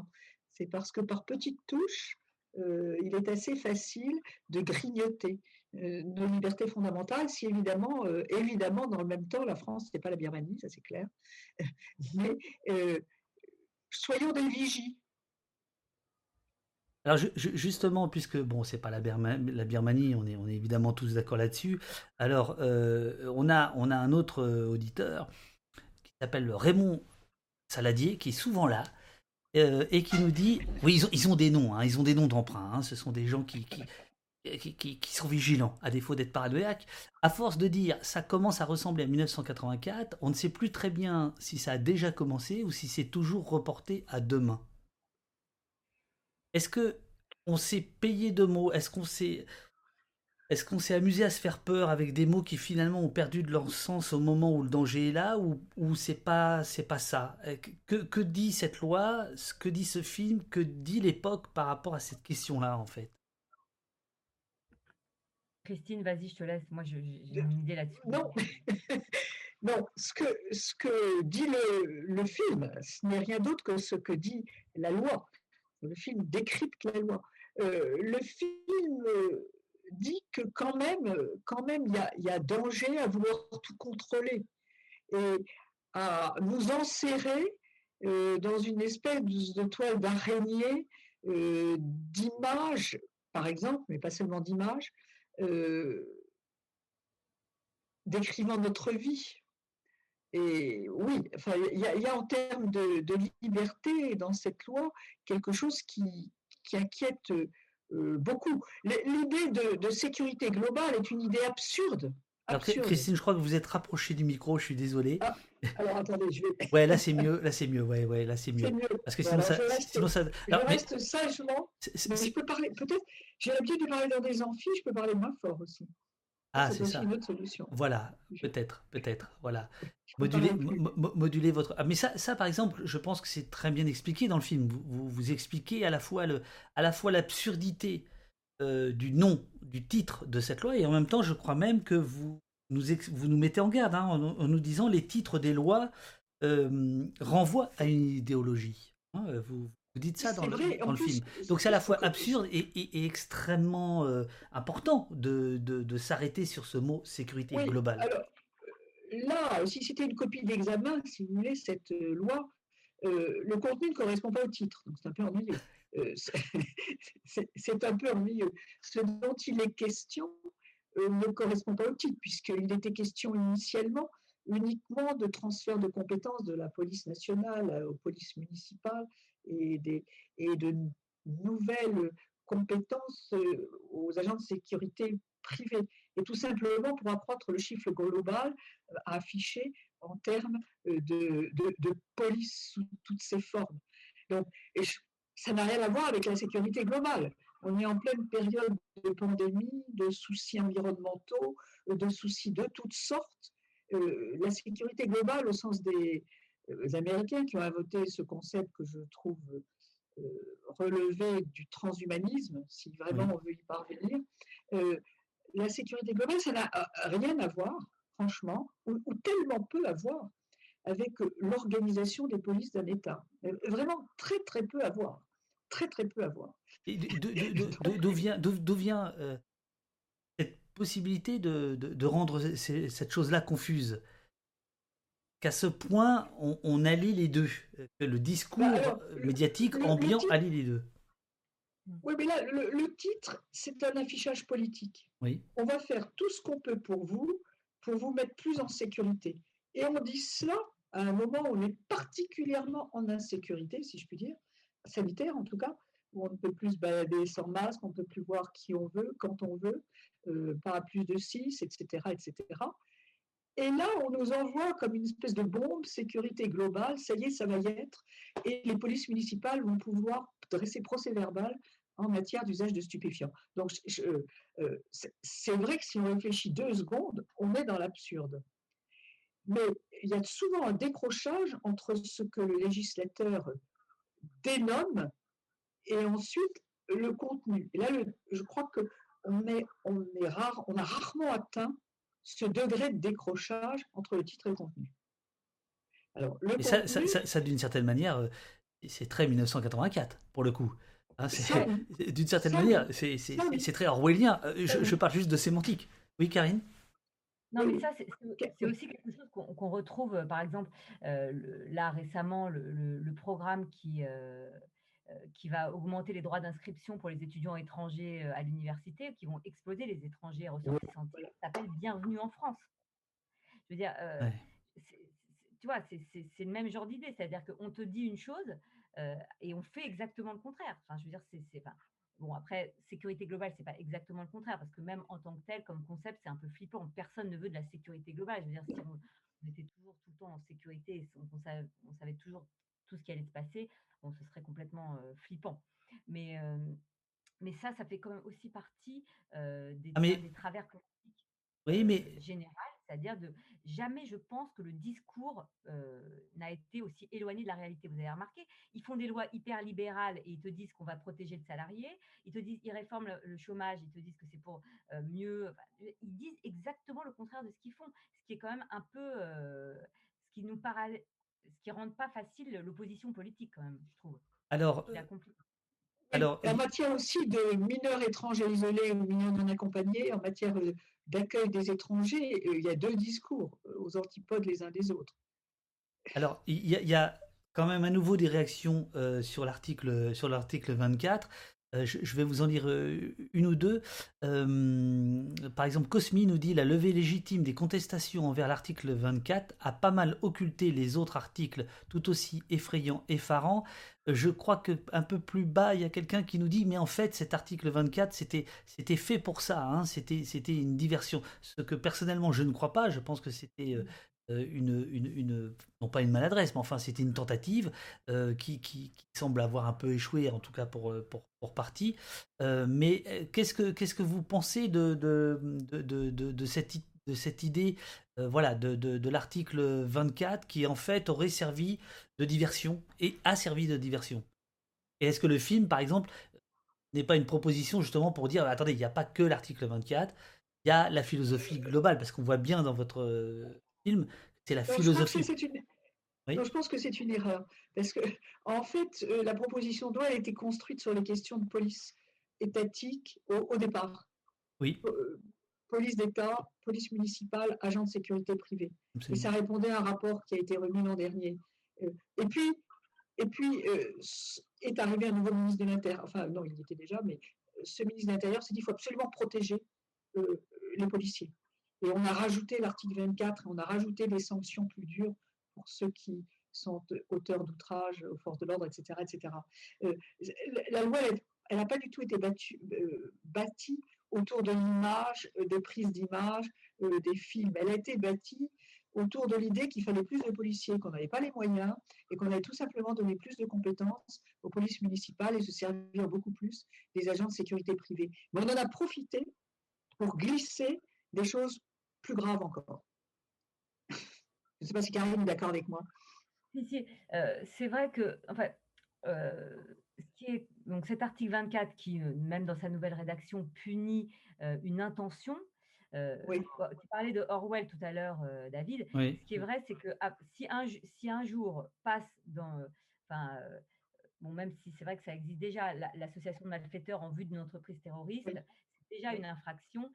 c'est parce que par petites touches, euh, il est assez facile de grignoter euh, nos libertés fondamentales si évidemment, euh, évidemment, dans le même temps, la France n'est pas la Birmanie, ça c'est clair, mais euh, soyons des vigies. Alors ju- ju- justement, puisque bon, c'est pas la, Birma- la Birmanie, on est, on est évidemment tous d'accord là-dessus. Alors, euh, on a, on a un autre euh, auditeur qui s'appelle Raymond Saladier, qui est souvent là euh, et qui nous dit, oui, ils ont, ils ont des noms, hein, ils ont des noms d'emprunt. hein, ce sont des gens qui, qui, qui, qui- sont vigilants, à défaut d'être paranoïaques. À force de dire, ça commence à ressembler à 1984, on ne sait plus très bien si ça a déjà commencé ou si c'est toujours reporté à demain. Est-ce que on s'est payé de mots? Est-ce qu'on s'est est-ce qu'on s'est amusé à se faire peur avec des mots qui finalement ont perdu de leur sens au moment où le danger est là ou, ou c'est pas c'est pas ça? Euh, que, que dit cette loi? Que dit ce film? Que dit l'époque par rapport à cette question-là en fait? Christine, vas-y, je te laisse. Moi, je- j'ai une idée là-dessus. Non, non ce, que, ce que dit le, le film, ce n'est rien d'autre que ce que dit la loi. Le film décrypte la loi. Euh, le film euh, dit que quand même, quand même, il y a, il y a danger à vouloir tout contrôler et à nous enserrer euh, dans une espèce de toile d'araignée euh, d'images, par exemple, mais pas seulement d'images, euh, décrivant notre vie. Et oui, il y, a- en termes de, liberté dans cette loi quelque chose qui, qui inquiète euh, beaucoup. L'idée de sécurité globale est une idée absurde. Alors absurde. Christine, je crois que vous êtes rapprochée du micro. Je suis désolé. Alors attendez, je vais. Ouais, là c'est mieux. Là c'est mieux. Ouais, ouais, là c'est mieux. C'est mieux. Parce que sinon Voilà, ça, je reste- sinon ça. Je Alors, mais- reste sagement. mais je peux parler, peut-être, j'ai l'habitude de parler dans des amphis, je peux parler moins fort aussi. Ah, c'est ça. une autre solution. Voilà, peut-être, peut-être, voilà. moduler votre. Ah, mais ça, ça, par exemple, je pense que c'est très bien expliqué dans le film. Vous, vous, vous expliquez à la fois le, à la fois l'absurdité euh, du nom, du titre de cette loi, et en même temps, je crois même que vous nous, vous nous mettez en garde hein, en, en nous disant les titres des lois euh, renvoient à une idéologie. Hein, vous, vous dites ça dans, le, vrai, dans en le plus, film. Donc c'est à la fois absurde et, et- et extrêmement euh, important de, de, de s'arrêter sur ce mot sécurité Oui, globale. Alors, là, si c'était une copie d'examen, si vous voulez, cette loi, euh, le contenu ne correspond pas au titre, donc c'est un peu ennuyeux. Euh, c'est- un peu ennuyeux. Ce dont il est question euh, ne correspond pas au titre, puisqu'il était question initialement uniquement de transfert de compétences de la police nationale euh, aux polices municipales et, des, et de nouvelles compétences aux agents de sécurité privés, et tout simplement pour accroître le chiffre global à afficher en termes de, de, police sous toutes ses formes. Donc, et ça n'a rien à voir avec la sécurité globale. On est en pleine période de pandémie, de soucis environnementaux, de soucis de toutes sortes. Euh, la sécurité globale, au sens des euh, Américains qui ont inventé ce concept que je trouve euh, relevé du transhumanisme, si vraiment on veut y parvenir, la sécurité globale, ça n'a rien à voir, franchement, ou, ou tellement peu à voir avec l'organisation des polices d'un État. Vraiment très très peu à voir très très peu à voir. D'où vient, vient euh, cette possibilité de, rendre cette chose-là confuse? Qu'à ce point, on, allie les deux, que le discours bah, médiatique ambiant allie les deux. Oui, mais là, le, titre, c'est un affichage politique. Oui. On va faire tout ce qu'on peut pour vous, pour vous mettre plus en sécurité. Et on dit cela à un moment où on est particulièrement en insécurité, si je puis dire, sanitaire en tout cas, où on ne peut plus se balader sans masque, on ne peut plus voir qui on veut, quand on veut, euh, pas plus de 6, etc., etc. Et là, on nous envoie comme une espèce de bombe, sécurité globale, ça y est, ça va y être, et les polices municipales vont pouvoir dresser procès verbal en matière d'usage de stupéfiants. Donc, euh, c'est vrai que si on réfléchit deux secondes, on est dans l'absurde. Mais il y a souvent un décrochage entre ce que le législateur dénomme et ensuite le contenu. Et là, je crois que on, est, on, est rare, on a rarement atteint ce degré de décrochage entre le titre et le contenu. Alors, le ça, ça, d'une certaine manière, euh, c'est très 1984 pour le coup. Hein, d'une certaine manière, c'est très orwellien. Euh, je, je, parle juste de sémantique. Oui, Karine? Non, mais ça, c'est aussi quelque chose qu'on retrouve, euh, par exemple, euh, là récemment, le, programme qui, euh, qui va augmenter les droits d'inscription pour les étudiants étrangers à l'université, qui vont exploser les étrangers ressortissants, s'appelle Bienvenue en France. Je veux dire, tu vois, c'est le même genre d'idée, c'est-à-dire qu'on te dit une chose et on fait exactement le contraire. Enfin, je veux dire, c'est pas. Bon, après, sécurité globale, c'est pas exactement le contraire, parce que même en tant que tel, comme concept, c'est un peu flippant. Personne ne veut de la sécurité globale. Je veux dire, si on, était toujours tout le temps en sécurité, on, on, savait, toujours tout ce qui allait se passer, bon, ce serait complètement euh, flippant. Mais, euh, mais ça, ça fait quand même aussi partie euh, des, ah, des, travers politiques oui, mais... c'est-à-dire de jamais je pense que le discours n'a été aussi éloigné de la réalité. Vous avez remarqué, ils font des lois hyper libérales et ils te disent qu'on va protéger le salarié, ils te disent ils réforment le, chômage, ils te disent que c'est pour mieux. ils disent exactement le contraire de ce qu'ils font, ce qui est quand même un peu ce qui nous paraît, ce qui rend pas facile l'opposition politique quand même, je trouve. Alors, alors, en matière aussi de mineurs étrangers isolés ou mineurs non accompagnés, en matière d'accueil des étrangers, euh, il y a deux discours euh, aux antipodes les uns des autres. Alors, il y, a quand même à nouveau des réactions euh, sur l'article sur l'article 24. Euh, je, vais vous en lire euh, une ou deux. Euh, par exemple, Cosmi nous dit la levée légitime des contestations envers l'article 24 a pas mal occulté les autres articles tout aussi effrayants, effarants. Je crois que un peu plus bas, il y a quelqu'un qui nous dit mais en fait cet article 24 c'était fait pour ça, hein, c'était c'était une diversion. Ce que personnellement je ne crois pas. Je pense que c'était euh, une, non pas une maladresse, mais enfin c'était une tentative euh, qui, qui, semble avoir un peu échoué, en tout cas pour, euh, pour, pour partie. mais qu'est-ce que, qu'est-ce que vous pensez de, de, de, de, cette, de cette idée voilà, de, de, l'article 24 qui en fait aurait servi de diversion et a servi de diversion? Et est-ce que le film, par exemple, n'est pas une proposition justement pour dire attendez, il n'y a pas que l'article 24, il y a la philosophie globale, parce qu'on voit bien dans votre c'est la philosophie. Je pense, que c'est une erreur. Parce que, en fait, euh, la proposition de loi a été construite sur les questions de police étatique au, départ. Oui. Euh, police d'État, police municipale, agent de sécurité privée. Et ça répondait à un rapport qui a été remis l'an dernier. Euh, et puis, et puis est arrivé un nouveau ministre de l'Intérieur. Enfin, non, il y était déjà, mais ce ministre de l'Intérieur s'est dit qu'il faut absolument protéger les policiers. Et on a rajouté l'article 24, on a rajouté des sanctions plus dures pour ceux qui sont auteurs d'outrage aux forces de l'ordre, etc. etc. Euh, la loi elle n'a pas du tout été euh, bâtie autour de l'image, euh, des prises d'images, des films. Elle a été bâtie autour de l'idée qu'il fallait plus de policiers, qu'on n'avait pas les moyens et qu'on allait tout simplement donner plus de compétences aux polices municipales et se servir beaucoup plus des agents de sécurité privée. Mais on en a profité pour glisser des choses plus graves encore. Je ne sais pas si Karine est d'accord avec moi. Si, si, euh, c'est vrai que, enfin, euh, ce qui est, donc cet article 24 qui, euh, même dans sa nouvelle rédaction, punit euh, une intention. euh, Oui. Tu parlais de Orwell tout à l'heure, euh, David. Oui. Ce qui est vrai, c'est que ah, si, un, ju- si un jour passe dans, enfin, euh, bon, même si c'est vrai que ça existe déjà, la- l'association de malfaiteurs en vue d'une entreprise terroriste, c'est déjà une infraction euh,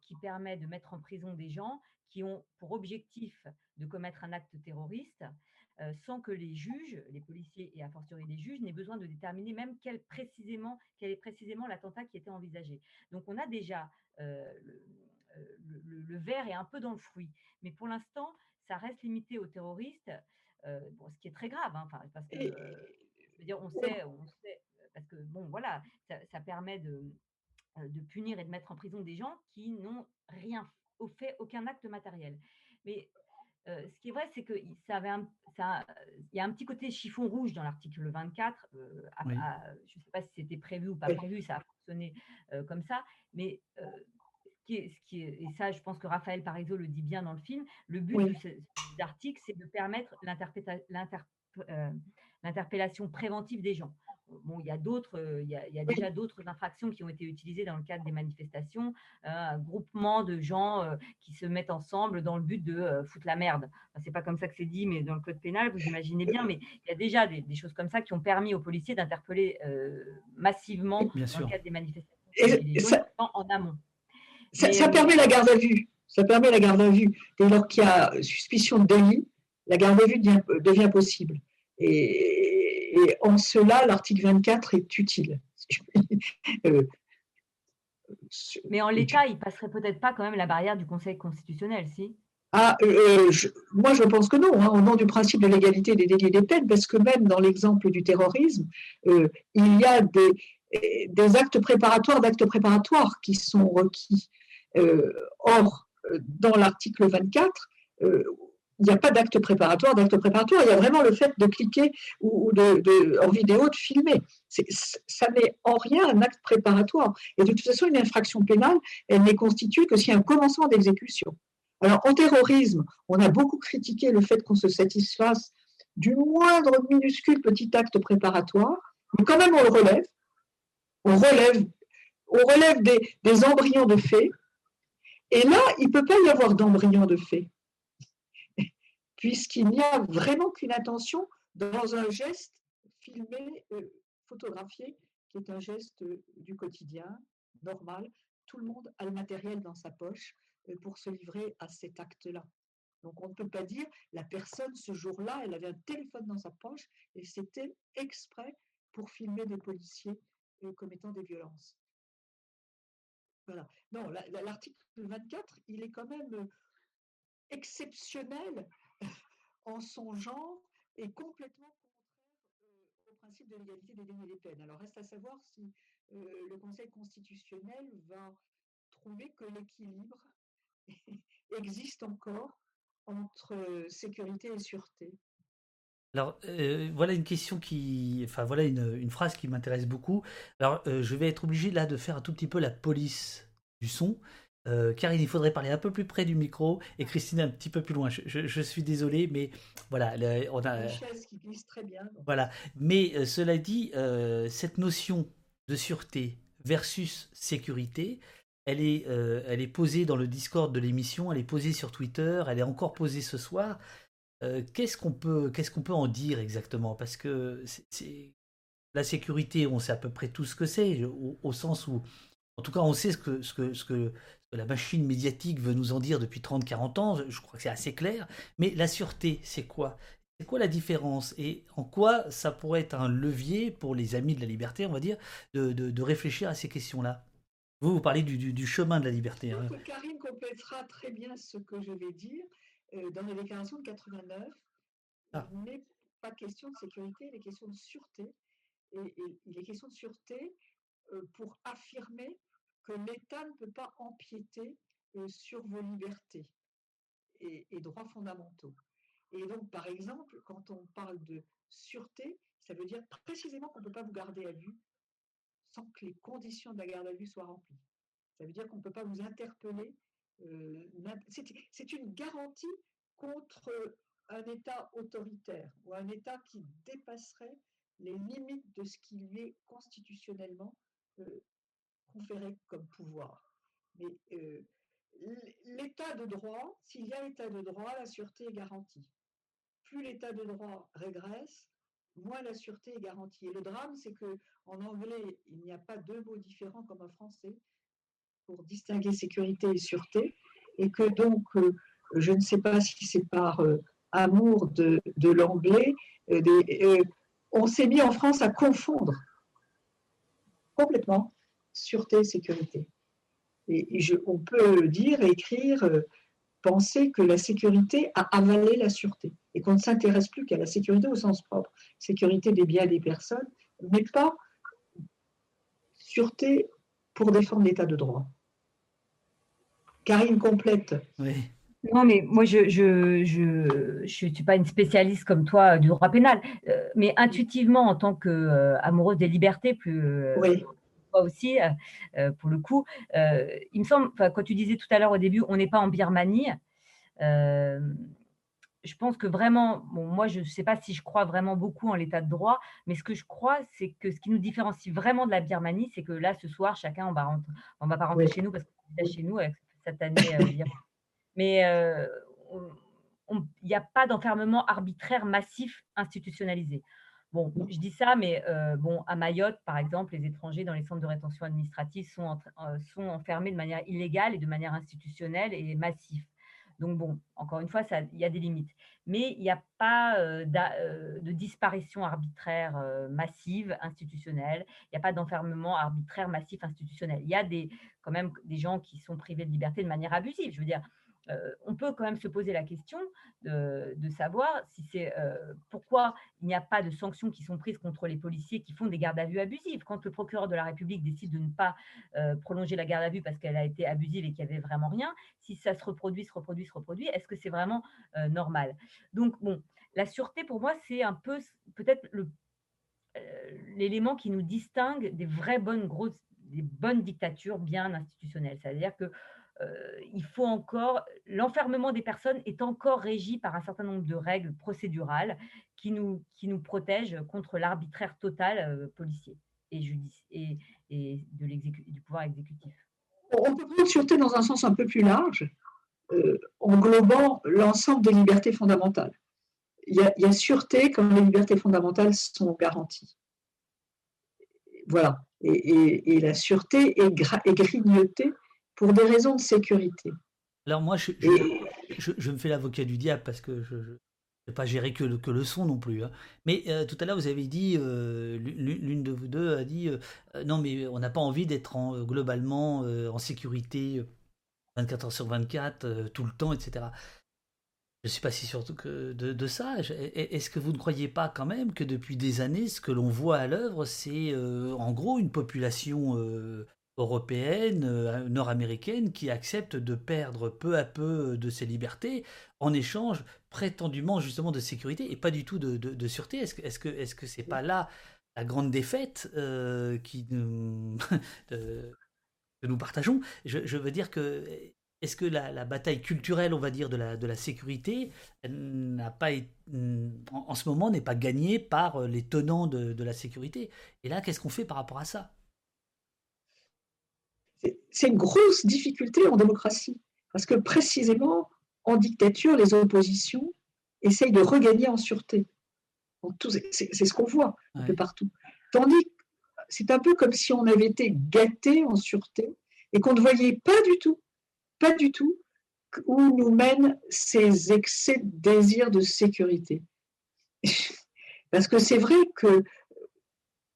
qui permet de mettre en prison des gens qui ont pour objectif de commettre un acte terroriste euh, sans que les juges, les policiers et a fortiori les juges, n'aient besoin de déterminer même quel, précisément, quel est précisément l'attentat qui était envisagé. Donc on a déjà euh, le, euh, le- le- le verre est un peu dans le fruit, mais pour l'instant, ça reste limité aux terroristes, euh, bon, ce qui est très grave, hein, parce que euh, je veux dire, on sait, on sait, parce que bon, voilà, ça, ça permet de, euh, de punir et de mettre en prison des gens qui n'ont rien fait, aucun acte matériel. Mais euh, ce qui est vrai, c'est que ça avait un, ça, il y a un petit côté chiffon rouge dans l'article 24. euh, à- Oui. à- je ne sais pas si c'était prévu ou pas Oui. prévu, ça a fonctionné euh, comme ça. Mais euh, ce qui est, ce qui est- et ça, je pense que Raphaël Parizeau le dit bien dans le film, le but Oui. de ce- cet article, c'est de permettre euh, l'interpellation préventive des gens. Bon, il y a d'autres, euh, il y a, il y a déjà d'autres infractions qui ont été utilisées dans le cadre des manifestations, euh, un groupement de gens euh, qui se mettent ensemble dans le but de foutre la merde. Enfin, c'est pas comme ça que c'est dit, mais dans le code pénal, vous imaginez bien, mais il y a déjà des, des choses comme ça qui ont permis aux policiers d'interpeller euh, massivement Bien dans sûr. le cadre des manifestations Et ça- en en amont. Ça, Mais, ça euh, permet la garde à vue. Ça permet la garde à vue. Dès lors qu'il y a suspicion de délit, la garde à vue devient, devient possible. Et, et en cela, l'article 24 est utile. Euh, Mais en l'état, il passerait peut-être pas quand même la barrière du Conseil constitutionnel, si? Ah, euh, je- moi, je pense que non, hein, au nom du principe de l'égalité des délits et des peines, parce que même dans l'exemple du terrorisme, euh, il y a des, des actes préparatoires d'actes préparatoires qui sont requis. Euh, or, euh, dans l'article 24, euh, il n'y a pas d'acte préparatoire, d'acte préparatoire, il y a vraiment le fait de cliquer ou, de, en vidéo de filmer. Ça n'est en rien un acte préparatoire. Et de toute façon, une infraction pénale, elle n'est constituée que a un commencement d'exécution. Alors, en terrorisme, on a beaucoup critiqué le fait qu'on se satisfasse du moindre minuscule petit acte préparatoire, mais quand même on le relève. On relève, on relève des, embryons de fait. Et là, il ne peut pas y avoir d'embryons de fait, puisqu'il n'y a vraiment qu'une intention dans un geste filmé, euh, photographié, qui est un geste euh, du quotidien, normal. Tout le monde a le matériel dans sa poche euh, pour se livrer à cet acte-là. Donc on ne peut pas dire la personne ce jour-là, elle avait un téléphone dans sa poche et c'était exprès pour filmer des policiers commettant des violences. Voilà. Non, la- la- l'article 24, il est quand même exceptionnel en son genre et complètement euh, au principe de l'égalité des délits et des peines. Alors reste à savoir si euh, le Conseil constitutionnel va trouver que l'équilibre existe encore entre euh, sécurité et sûreté. Alors, voilà une question qui. Enfin, voilà une, phrase qui m'intéresse beaucoup. Alors, je vais être obligé là de faire un tout petit peu la police du son. Euh, Karine, il faudrait parler un peu plus près du micro et Christine un petit peu plus loin. Je, je- je suis désolé, mais voilà, là, on a. Une chaise qui glisse très bien. donc. Voilà. Mais euh, cela dit, euh, cette notion de sûreté versus sécurité, elle est, euh, elle est posée dans le Discord de l'émission, elle est posée sur Twitter, elle est encore posée ce soir. Euh, qu'est-ce qu'on peut, qu'est-ce qu'on peut en dire exactement? Parce que c'est, la sécurité, on sait à peu près tout ce que c'est, au, au sens où, en tout cas, on sait ce que, ce que ce que la machine médiatique veut nous en dire depuis 30-40 ans. Je crois que c'est assez clair. Mais la sûreté, c'est quoi? C'est quoi la différence? Et en quoi ça pourrait être un levier pour les amis de la liberté, on va dire, de, de- de réfléchir à ces questions-là? Vous, vous parlez du, du- du chemin de la liberté. hein. Karine complétera très bien ce que je vais dire. Euh, dans la déclaration de 89, Ah. il n'est pas question de sécurité, il est question de sûreté. Et, et il est question de sûreté pour affirmer que l'État ne peut pas empiéter sur vos libertés et, droits fondamentaux. Et donc, par exemple, quand on parle de sûreté, ça veut dire précisément qu'on ne peut pas vous garder à vue sans que les conditions de la garde à vue soient remplies. Ça veut dire qu'on ne peut pas vous interpeller. Euh, c'est une garantie contre un État autoritaire ou un État qui dépasserait les limites de ce qui lui est constitutionnellement euh, conféré comme pouvoir. Mais euh, l'état de droit, s'il y a état de droit, la sûreté est garantie. Plus l'état de droit régresse, moins la sûreté est garantie. Et le drame, c'est que en anglais, il n'y a pas deux mots différents comme en français pour distinguer sécurité et sûreté, et que donc, euh, je ne sais pas si c'est par euh, amour de, l'anglais, on s'est mis en France à confondre complètement sûreté et sécurité. Et, on peut dire, écrire, penser que la sécurité a avalé la sûreté et qu'on ne s'intéresse plus qu'à la sécurité au sens propre, sécurité des biens des personnes, mais pas sûreté pour défendre l'état de droit. Karine complète. Oui. Non, mais moi, je je, je, je, suis pas une spécialiste comme toi du droit pénal, euh, mais intuitivement, en tant qu'amoureuse euh, des libertés, plus euh, oui. Aussi, pour le coup, il me semble, quand tu disais tout à l'heure au début, on n'est pas en Birmanie je pense que vraiment, bon, moi, je ne sais pas si je crois vraiment beaucoup en l'état de droit, mais ce que je crois, c'est que ce qui nous différencie vraiment de la Birmanie, c'est que là, ce soir, chacun, on va rentrer, on va pas rentrer chez nous parce qu'on est chez nous avec cette année. Euh, mais euh, il n'y a pas d'enfermement arbitraire massif institutionnalisé. Bon, je dis ça, mais euh, bon, à Mayotte, par exemple, les étrangers dans les centres de rétention administrative sont, sont enfermés de manière illégale et de manière institutionnelle et massive. Donc bon, encore une fois, il y a des limites. Mais il n'y a pas euh, euh, de disparition arbitraire euh, massive institutionnelle, il n'y a pas d'enfermement arbitraire massif institutionnel. Il y a des, quand même des gens qui sont privés de liberté de manière abusive. Je veux dire, euh, on peut quand même se poser la question de, savoir euh, pourquoi il n'y a pas de sanctions qui sont prises contre les policiers qui font des gardes à vue abusives. Quand le procureur de la République décide de ne pas euh, prolonger la garde à vue parce qu'elle a été abusive et qu'il n'y avait vraiment rien, si ça se reproduit, se reproduit, se reproduit, est-ce que c'est vraiment normal? Donc bon, la sûreté pour moi c'est un peu peut-être l'élément qui nous distingue des vraies bonnes grosses bonnes dictatures bien institutionnelles. C'est-à-dire que euh, il faut encore, l'enfermement des personnes est encore régi par un certain nombre de règles procédurales qui nous, qui nous protègent contre l'arbitraire total euh, policier et, et, et de du pouvoir exécutif. On peut prendre sûreté dans un sens un peu plus large, euh, englobant l'ensemble des libertés fondamentales. Il y, a, sûreté quand les libertés fondamentales sont garanties. Voilà. Et, la sûreté est grignotée pour des raisons de sécurité. Alors moi, je, me fais l'avocat du diable parce que je ne vais pas gérer que le, son non plus. Hein. Mais euh, tout à l'heure, vous avez dit, euh, l'une de vous deux a dit, euh, non mais on n'a pas envie d'être globalement en sécurité 24 heures sur 24, tout le temps, etc. Je ne suis pas si sûr que de ça. Est-ce que vous ne croyez pas quand même que depuis des années, ce que l'on voit à l'œuvre, c'est en gros une population européenne, euh, nord-américaine, qui accepte de perdre peu à peu de ses libertés en échange prétendument justement de sécurité et pas du tout de, de, sûreté. Est-ce que est-ce que est-ce que c'est pas là la grande défaite euh, qui que nous partageons? Je, veux dire que est-ce que la, bataille culturelle, on va dire, de la, de la sécurité n'a pas en, en, ce moment n'est pas gagnée par les tenants de, de la sécurité? Et là, qu'est-ce qu'on fait par rapport à ça? C'est une grosse difficulté en démocratie, parce que précisément, en dictature, les oppositions essayent de regagner en sûreté. C'est ce qu'on voit un peu partout. Tandis que c'est un peu comme si on avait été gâté en sûreté et qu'on ne voyait pas du tout, pas du tout, où nous mènent ces excès de désir de sécurité. Parce que c'est vrai que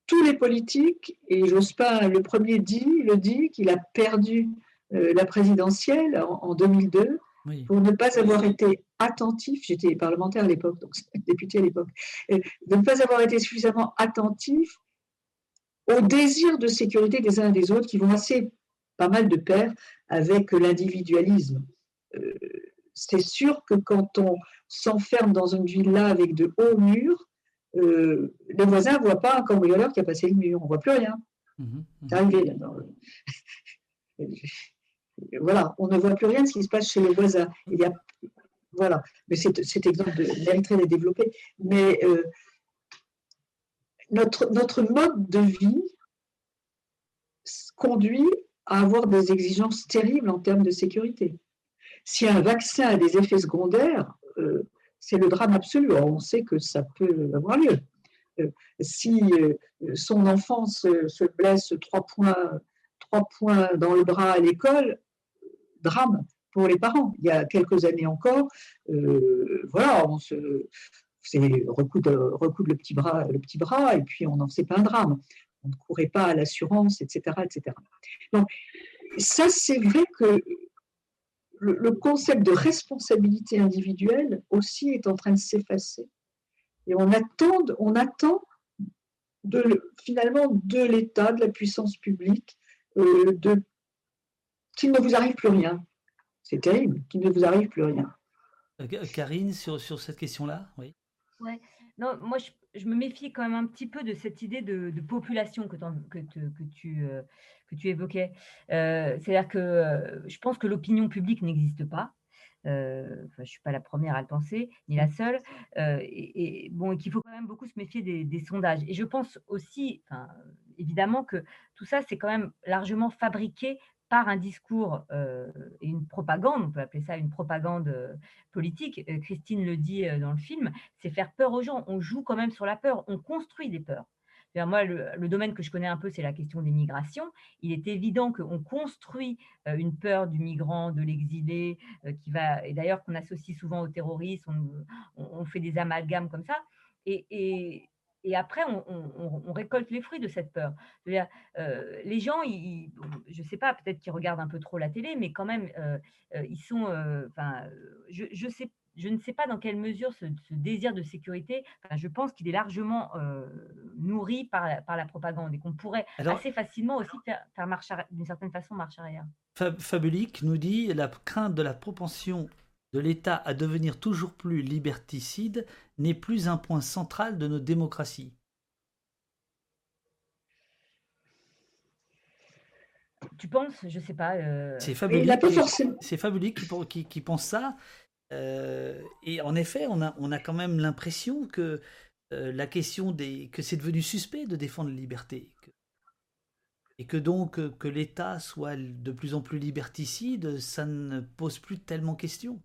tous les politiques, et Jospin, le premier dit, le dit, qu'il a perdu euh, la présidentielle en, 2002 pour ne pas avoir été attentif, j'étais parlementaire à l'époque, donc député à l'époque, de ne pas avoir été suffisamment attentif au désir de sécurité des uns et des autres qui vont assez pas mal de pair avec l'individualisme. Euh, c'est sûr que quand on s'enferme dans une villa avec de hauts murs, euh, les voisins ne voient pas un cambrioleur qui a passé le mur, on ne voit plus rien. Mhm, c'est arrivé là. voilà, on ne voit plus rien de ce qui se passe chez les voisins. Il y a, voilà, mais cet exemple mériterait d'être développé. Mais euh, notre, notre mode de vie conduit à avoir des exigences terribles en termes de sécurité. Si un vaccin a des effets secondaires, euh, c'est le drame absolu. on sait que ça peut avoir lieu. Euh, si euh, son enfant se, blesse trois points, trois points dans le bras à l'école, drame pour les parents. Il y a quelques années encore, voilà, on se recoudre, recoudre, le petit bras, le petit bras, et puis on n'en sait pas un drame on ne courait pas à l'assurance, etc., etc. Donc, ça, c'est vrai que le, concept de responsabilité individuelle aussi est en train de s'effacer. Et on attend, on attend de, finalement de l'État, de la puissance publique, euh, de, qu'il ne vous arrive plus rien. C'est terrible, qu'il ne vous arrive plus rien. Euh, Karine, sur, sur cette question-là, oui. Ouais. Non, moi, je, me méfie quand même un petit peu de cette idée de, population euh, que tu évoquais. Euh, c'est-à-dire que euh, je pense que l'opinion publique n'existe pas. je ne suis pas la première à le penser, ni la seule. et, bon, qu'il faut quand même beaucoup se méfier des, des sondages. Et je pense aussi, évidemment, que tout ça, c'est quand même largement fabriqué par un discours euh, et une propagande, on peut appeler ça une propagande euh, politique, euh, Christine le dit dans le film, c'est faire peur aux gens. On joue quand même sur la peur, on construit des peurs. Moi, le, domaine que je connais un peu, c'est la question des migrations. Il est évident qu'on construit une peur du migrant, de l'exilé, qui va, et d'ailleurs qu'on associe souvent au terrorisme, on, fait des amalgames comme ça. et, et après, on, récolte les fruits de cette peur. Euh, les gens, je ne sais pas, peut-être qu'ils regardent un peu trop la télé, mais quand même, euh, euh, ils sont. Enfin, je, je, sais, je ne sais pas dans quelle mesure ce, désir de sécurité, je pense qu'il est largement nourri par la, par la, propagande et qu'on pourrait assez facilement aussi faire, faire d'une certaine façon marche arrière. Fabulique nous dit la crainte de la propension de l'État à devenir toujours plus liberticide n'est plus un point central de nos démocraties. Tu penses Je sais pas. Euh, c'est fabuleux qui, qui, pense ça. Euh, et en effet, on a, on a quand même l'impression que euh, la question des que c'est devenu suspect de défendre la liberté. et que donc que l'État soit de plus en plus liberticide, ça ne pose plus tellement question.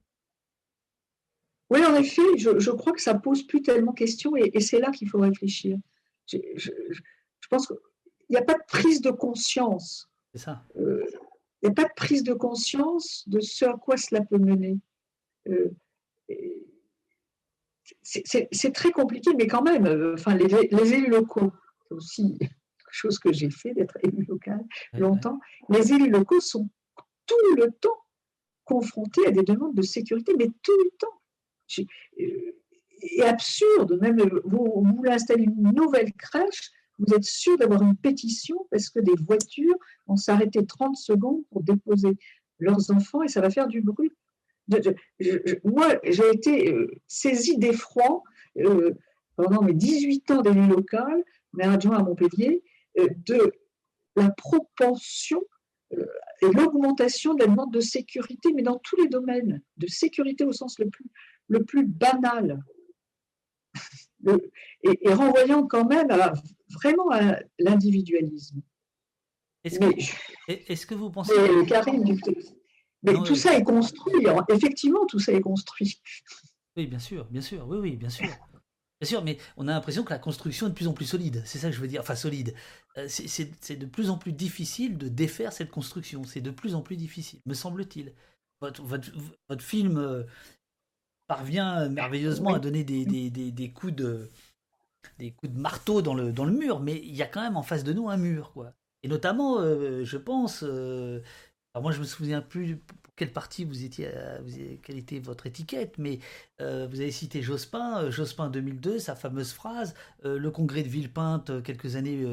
Oui, en effet, je, crois que ça pose plus tellement question et, c'est là qu'il faut réfléchir. Je, pense qu'il n'y a pas de prise de conscience. C'est ça. Euh, il n'y a pas de prise de conscience de ce à quoi cela peut mener. Euh, c'est très compliqué, mais quand même, euh, enfin, les, élus locaux, c'est aussi quelque chose que j'ai fait d'être élu local longtemps. Les élus locaux sont tout le temps confrontés à des demandes de sécurité, mais tout le temps est absurde. Même vous, vous voulez installer une nouvelle crèche, vous êtes sûr d'avoir une pétition parce que des voitures vont s'arrêter 30 secondes pour déposer leurs enfants et ça va faire du bruit. moi, j'ai été euh, saisie d'effroi euh, pendant mes 18 ans d'élu local, maire adjoint à Montpellier, euh, de la propension et l'augmentation de la demande de sécurité, mais dans tous les domaines, de sécurité au sens le plus le plus banal, et, renvoyant quand même vraiment à l'individualisme. Est-ce que, vous pensez... Mais, tout ça est construit, effectivement, tout ça est construit. Oui, bien sûr, bien sûr, oui, oui, bien sûr. Bien sûr, mais on a l'impression que la construction est de plus en plus solide. C'est ça que je veux dire. Enfin, solide. Euh, c'est de plus en plus difficile de défaire cette construction. C'est de plus en plus difficile, me semble-t-il. Votre, votre, film euh, parvient merveilleusement à donner des, des, des, coups de des coups de marteau dans le, dans le mur, mais il y a quand même en face de nous un mur, quoi. Et notamment, euh, je pense, euh, alors moi je me souviens plus pour quelle partie vous étiez, euh, vous, quelle était votre étiquette, mais vous avez cité Jospin, Jospin 2002, sa fameuse phrase, le congrès de Villepinte quelques années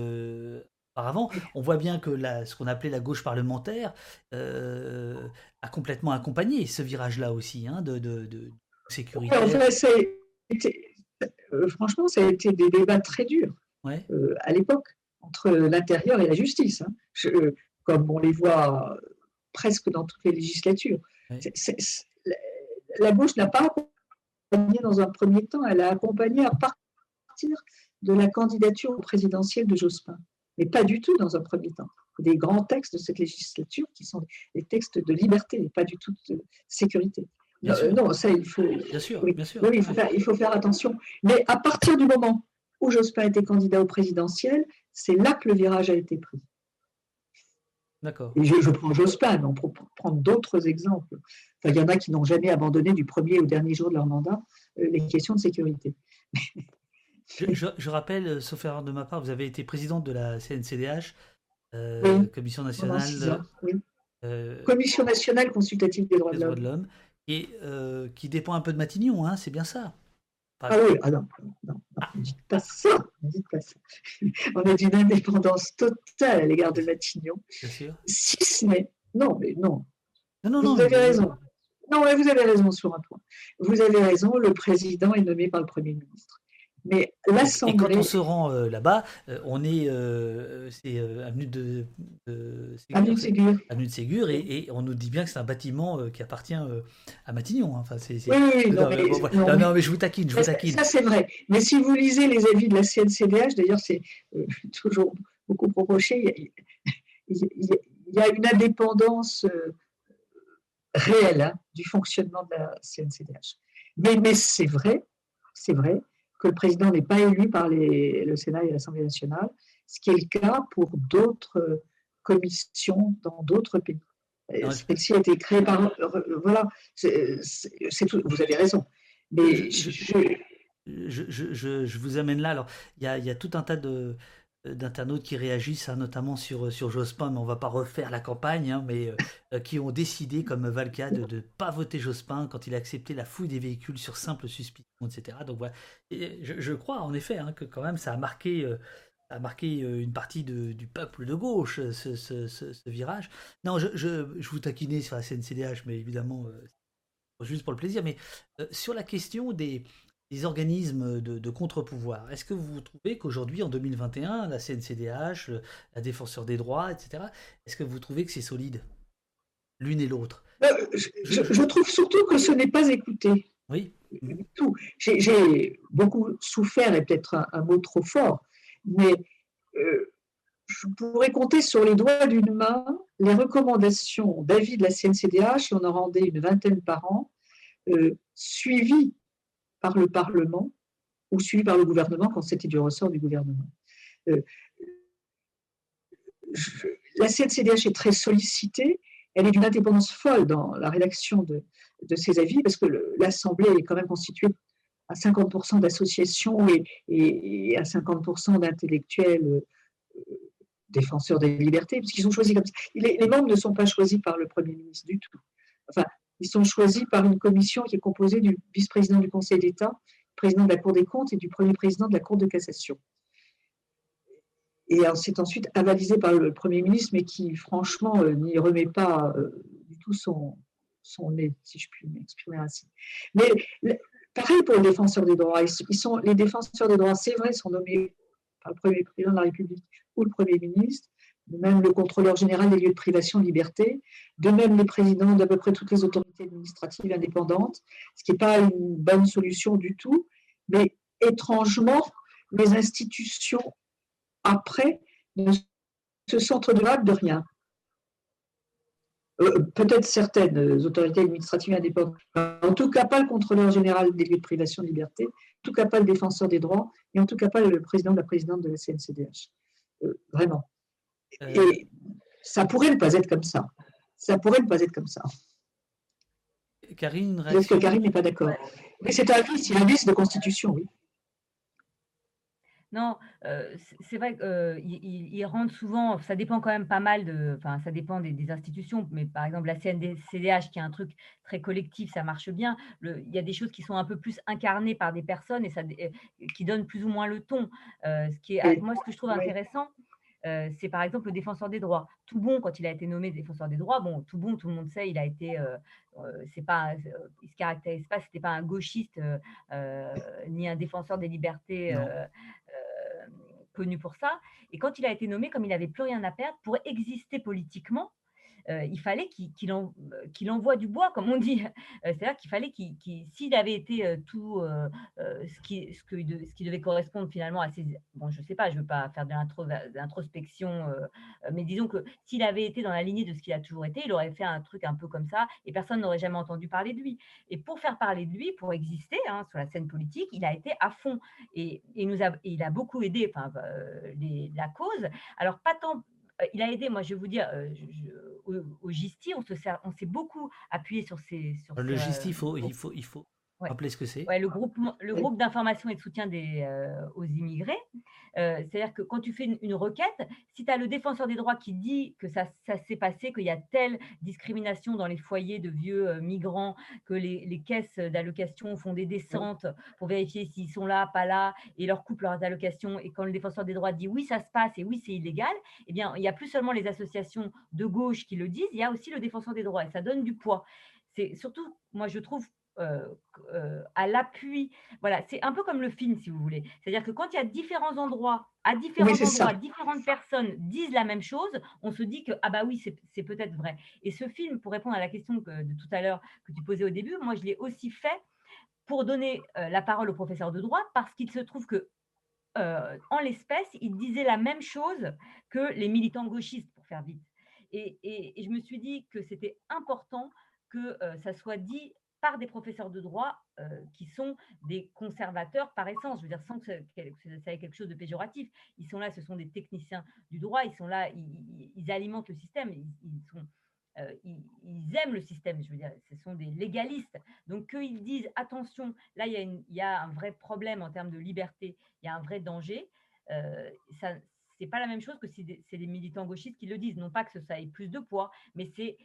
auparavant. On voit bien que la, ce qu'on appelait la gauche parlementaire a complètement accompagné ce virage-là aussi hein, de, de, de, sécurité. franchement, ça a été des débats très durs à l'époque entre l'intérieur et la justice, hein. comme on les voit presque dans toutes les législatures. la gauche n'a pas accompagné dans un premier temps, elle a accompagné à partir de la candidature présidentielle de Jospin, mais pas du tout dans un premier temps. Des grands textes de cette législature qui sont des textes de liberté, pas du tout de sécurité. Non, ça, il faut. Bien sûr, bien sûr. Oui, il faut, faire, il faut faire attention. Mais à partir du moment où Jospin était candidat au présidentiel, c'est là que le virage a été pris. D'accord. Et je, prends Jospin, mais on peut prendre d'autres exemples. il y en a qui n'ont jamais abandonné du premier au dernier jour de leur mandat euh, les questions de sécurité. je, rappelle, euh, sauf erreur de ma part, vous avez été présidente de la CNCDH, euh, Commission nationale. Commission nationale consultative des droits, de l'homme. Et qui dépend un peu de Matignon, hein, c'est bien ça. Ah oui, ah non, non, ne dites pas ça, ne dites pas ça. On a d'une indépendance totale à l'égard de Matignon. Bien sûr. Si ce n'est. Non, mais non. Non, non, non. Vous avez raison. Non, mais vous avez raison sur un point. Vous avez raison, le président est nommé par le Premier ministre. Mais l'Assemblée. Et quand on se rend euh, là-bas, euh, on est, euh, c'est avenue de, Ségur, Ségur. Avenue de Ségur, et, on nous dit bien que c'est un bâtiment qui appartient à Matignon. Hein. Enfin, c'est, oui, oui, non, mais, je vous taquine, je vous taquine. Ça, c'est vrai. Mais si vous lisez les avis de la CNCDH, d'ailleurs, c'est toujours beaucoup reproché, il y, a, une indépendance réelle hein, du fonctionnement de la CNCDH. Mais, mais c'est vrai, c'est vrai que le président n'est pas élu par le Sénat et l'Assemblée nationale, ce qui est le cas pour d'autres commissions dans d'autres pays. Celle-ci a été créée par. Voilà, c'est tout, vous avez raison. Mais je, je, vous amène là. Alors, il y a, y a, tout un tas de, euh, d'internautes qui réagissent, hein, notamment sur, euh, sur Jospin, mais on va pas refaire la campagne, hein, mais euh, qui ont décidé, comme Valka, de ne pas voter Jospin quand il a accepté la fouille des véhicules sur simple suspicion, etc. Donc voilà, je, crois en effet hein, que quand même ça a marqué, a marqué une partie du peuple de gauche, ce, virage. Non, je, je, vous taquinais sur la CNCDH, mais évidemment, juste pour le plaisir, mais sur la question des, les organismes de, contre-pouvoir. Est-ce que vous trouvez qu'aujourd'hui, en 2021, la CNCDH, la Défenseur des droits, etc., est-ce que vous trouvez que c'est solide, l'une et l'autre? Euh, je, trouve surtout que ce n'est pas écouté. Oui. Tout. J'ai beaucoup souffert, et peut-être un, mot trop fort, mais euh, je pourrais compter sur les doigts d'une main les recommandations d'avis de la CNCDH, on en rendait une vingtaine par an, euh, suivies par le Parlement ou suivi par le gouvernement quand c'était du ressort du gouvernement. Euh, la CNCDH est très sollicitée, elle est d'une indépendance folle dans la rédaction de, de ses avis, parce que l'Assemblée est quand même constituée à 50% d'associations et, et, à 50% d'intellectuels euh, défenseurs des libertés, puisqu'ils sont choisis comme ça. Les, membres ne sont pas choisis par le Premier ministre du tout. Ils sont choisis par une commission qui est composée du vice-président du Conseil d'État, président de la Cour des comptes et du premier président de la Cour de cassation. Et c'est ensuite avalisé par le Premier ministre, mais qui, franchement, euh, n'y remet pas euh, du tout son, son nez, si je puis m'exprimer ainsi. Mais pareil pour les défenseurs des droits. Ils sont, les défenseurs des droits, c'est vrai, sont nommés par le Premier président de la République ou le Premier ministre, de même le contrôleur général des lieux de privation de liberté, de même les présidents d'à peu près toutes les autorités administratives indépendantes, ce qui n'est pas une bonne solution du tout, mais étrangement, les institutions, après, ne se sentent redevables de rien. Euh, peut-être certaines autorités administratives indépendantes, en tout cas pas le contrôleur général des lieux de privation de liberté, en tout cas pas le défenseur des droits, et en tout cas pas le président de la présidente de la CNCDH. Euh, vraiment. Euh. Et ça pourrait ne pas être comme ça. Ça pourrait ne pas être comme ça. Karine Parce que Karine n'est pas d'accord. Mais c'est un vice, c'est un vice de constitution, oui. Non, euh, c'est vrai qu'ils euh, rentrent souvent, ça dépend quand même pas mal de, enfin ça dépend des, institutions, mais par exemple la CNDCDH qui est un truc très collectif, ça marche bien. il y a des choses qui sont un peu plus incarnées par des personnes et ça, qui donnent plus ou moins le ton. ce qui est, moi, ce que je trouve intéressant, euh, c'est par exemple le défenseur des droits. Tout bon, quand il a été nommé défenseur des droits, bon, tout bon, tout le monde sait, il a été, euh, c'est pas, il se caractérise pas, c'était pas un gauchiste ni un défenseur des libertés connu pour ça. Et quand il a été nommé, comme il n'avait plus rien à perdre, pour exister politiquement, il fallait qu'il en, envoie du bois, comme on dit. Euh, c'est-à-dire qu'il fallait qu'il, s'il avait été euh, tout ce, qui, ce, que, ce qui devait correspondre finalement à ses... Bon, je ne sais pas, je ne veux pas faire de l'introspection, mais disons que s'il avait été dans la lignée de ce qu'il a toujours été, il aurait fait un truc un peu comme ça et personne n'aurait jamais entendu parler de lui. Et pour faire parler de lui, pour exister hein, sur la scène politique, il a été à fond et, nous a, il a beaucoup aidé enfin, la cause. Alors, pas tant euh, il a aidé, moi je vais vous dire, euh, au, GISTI, on s'est beaucoup appuyé sur ces... Sur le GISTI, il faut, il faut, il faut, Rappelez ce que c'est. Ouais, le groupe, le groupe d'information et de soutien des, euh, aux immigrés. Euh, c'est-à-dire que quand tu fais une, requête, si tu as le défenseur des droits qui dit que ça, ça s'est passé, qu'il y a telle discrimination dans les foyers de vieux euh, migrants, que les, les caisses d'allocation font des descentes pour vérifier s'ils sont là, pas là, et leur coupent leurs allocations, et quand le défenseur des droits dit oui, ça se passe et oui, c'est illégal, eh bien, il n'y a plus seulement les associations de gauche qui le disent, il y a aussi le défenseur des droits, et ça donne du poids. C'est surtout, moi, je trouve à l'appui. Voilà, c'est un peu comme le film, si vous voulez. C'est-à-dire que quand il y a différents endroits, à différents endroits, différentes personnes disent la même chose, on se dit que ah bah oui, c'est peut-être vrai. Et ce film, pour répondre à la question de tout à l'heure que tu posais au début, moi je l'ai aussi fait pour donner euh, la parole au professeur de droit parce qu'il se trouve que en l'espèce, il disait la même chose que les militants gauchistes, pour faire vite. Et, et je me suis dit que c'était important que ça soit dit par des professeurs de droit euh, qui sont des conservateurs par essence, je veux dire, sans que ça, ait quelque chose de péjoratif. Ils sont là, ce sont des techniciens du droit, ils sont là, ils, alimentent le système, euh, ils, aiment le système, je veux dire, ce sont des légalistes. Donc qu'ils disent, attention, là, il y, a il y, a un vrai problème en termes de liberté, il y a un vrai danger, euh, ça, c'est pas la même chose que si c'est des militants gauchistes qui le disent. Non pas que ça ait plus de poids, mais c'est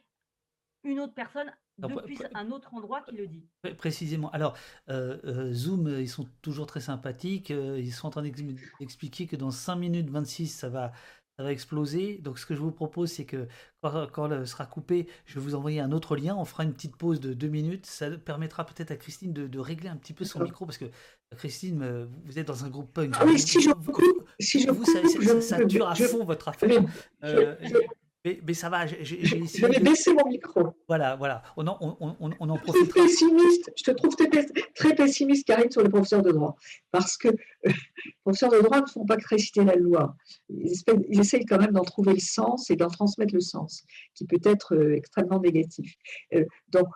une autre personne depuis un autre endroit qui le dit. Précisément. Alors, euh, euh, Zoom, ils sont toujours très sympathiques. Euh, ils sont en train d'expliquer que dans 5 minutes 26, ça va, ça va exploser. Donc, ce que je vous propose, c'est que quand, quand sera coupé, je vais vous envoyer un autre lien. On fera une petite pause de 2 minutes. Ça permettra peut-être à Christine de, régler un petit peu son micro parce que Christine, vous êtes dans un groupe punk. Ah oui, si je coupe, si je vous, ça, dure à fond votre affaire. Mais, ça va, j'ai essayé. Je vais baisser mon micro. Voilà, voilà. On en, on, on, on en profite. pessimiste. Je te trouve très pessimiste, Karine, sur les professeurs de droit. Parce que euh, les professeurs de droit ne font pas que réciter la loi. Ils, essayent quand même d'en trouver le sens et d'en transmettre le sens, qui peut être euh, extrêmement négatif. Euh, donc,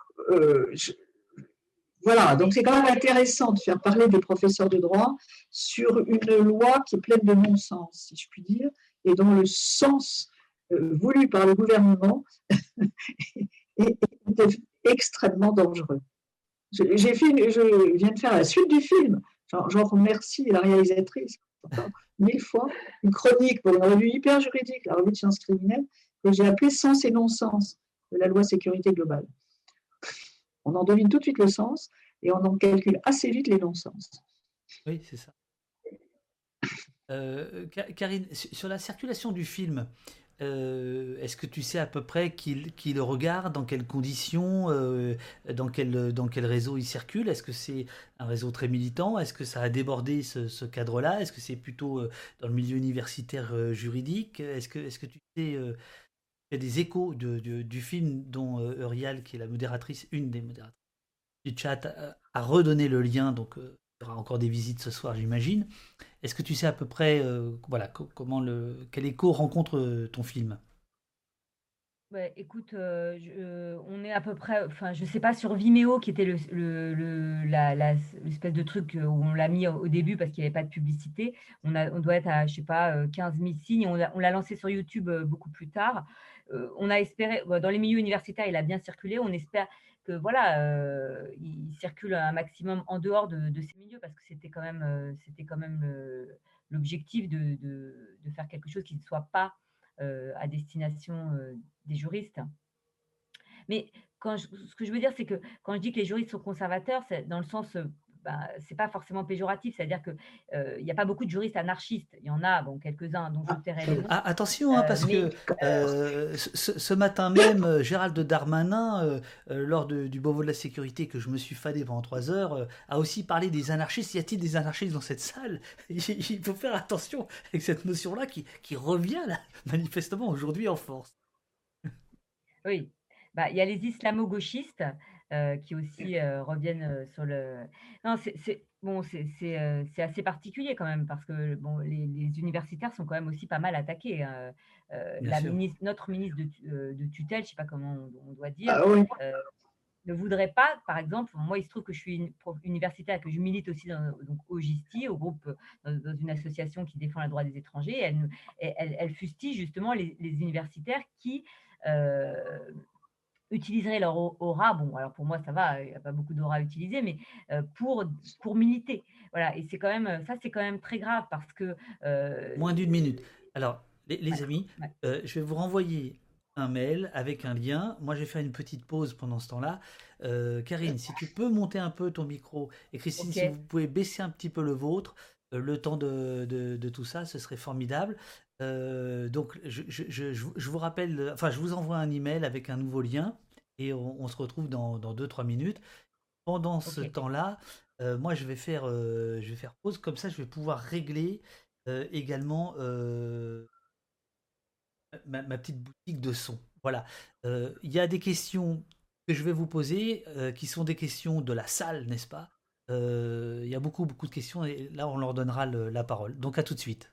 voilà, donc c'est quand même intéressant de faire parler des professeurs de droit sur une loi qui est pleine de non-sens, si je puis dire, et dont le sens voulu par le gouvernement est, extrêmement dangereux. J'ai fait, je viens de faire la suite du film. J'en remercie la réalisatrice mille fois. Une chronique pour une revue hyper juridique, la revue de sciences criminelles, que j'ai appelée Sens et non-sens de la loi sécurité globale. On en devine tout de suite le sens et on en calcule assez vite les non-sens. Oui, c'est ça. Euh, Karine, sur la circulation du film, euh, est-ce que tu sais à peu près qui, le regarde, dans quelles conditions, euh, dans, quel, dans quel réseau il circule? Est-ce que c'est un réseau très militant? Est-ce que ça a débordé ce, cadre-là? Est-ce que c'est plutôt euh, dans le milieu universitaire juridique? Est-ce que, est que tu sais il y a des échos du film dont Eurial, qui est la modératrice, une des modératrices du chat, a, redonné le lien, donc il y aura encore des visites ce soir, j'imagine. Est-ce que tu sais à peu près, euh, voilà, comment le, quel écho rencontre euh, ton film? Écoute, euh, on est à peu près, enfin, je sais pas sur Vimeo qui était le, l'espèce de truc où on l'a mis au début parce qu'il n'y avait pas de publicité. On, a, on doit être à, je sais pas, 15 000 signes. On, l'a lancé sur YouTube beaucoup plus tard. on a espéré, dans les milieux universitaires, il a bien circulé. On espère voilà, euh, il circule un maximum en dehors de, ces milieux parce que c'était quand même, euh, euh, l'objectif de, faire quelque chose qui ne soit pas à destination des juristes. Mais ce que je veux dire, c'est que quand je dis que les juristes sont conservateurs, c'est dans le sens ben, c'est pas forcément péjoratif, c'est-à-dire que euh, il n'y a pas beaucoup de juristes anarchistes. Il y en a, bon, quelques-uns dont je les noms. Ah, attention, hein, Euh, parce mais- que euh, ce, ce matin même, euh, Gérald Darmanin, euh, euh, lors de- du Beauvau de la sécurité que je me suis fadé pendant trois heures, euh, a aussi parlé des anarchistes. Y a-t-il des anarchistes dans cette salle? Il, faut faire attention avec cette notion-là qui, qui revient là, manifestement aujourd'hui en force. Oui, bah, il y a les islamo-gauchistes euh, qui aussi euh, reviennent euh, sur le. Non, c'est bon, c'est assez particulier quand même parce que bon, les, les universitaires sont quand même aussi pas mal attaqués. hein. La ministre, notre ministre de, tu- de tutelle, je sais pas comment on, on doit dire, Ah oui. ne voudrait pas, par exemple, moi il se trouve que je suis une universitaire, que je milite aussi dans, donc, au GISTI, au groupe, dans, dans une association qui défend le droit des étrangers, elle, elle, elle- fustige justement les, les universitaires qui euh, utiliseraient leur au- aura, bon alors pour moi ça va, il n'y a pas beaucoup d'aura à utiliser, mais euh, pour, pour militer. Voilà, et c'est quand même, ça c'est quand même très grave parce que... euh, Moins d'une minute. Alors, les, amis, ouais. euh, je vais vous renvoyer un mail avec un lien. Moi, je vais faire une petite pause pendant ce temps-là. Euh, Karine, si tu peux monter un peu ton micro, et Christine, si vous pouvez baisser un petit peu le vôtre, euh, le temps de, de- de tout ça, ce serait formidable. Euh, donc, je, je- je- je vous- rappelle, enfin, je vous envoie un email avec un nouveau lien, et on, on se retrouve dans 2-3 minutes. Pendant ce temps-là, euh, moi, je vais faire, euh, je vais faire pause. Comme ça, je vais pouvoir régler également ma, ma petite boutique de son. Voilà. Il y a des questions que je vais vous poser qui sont des questions de la salle, n'est-ce pas? Il y a beaucoup, beaucoup de questions et là, on leur donnera le- la parole. Donc, à tout de suite.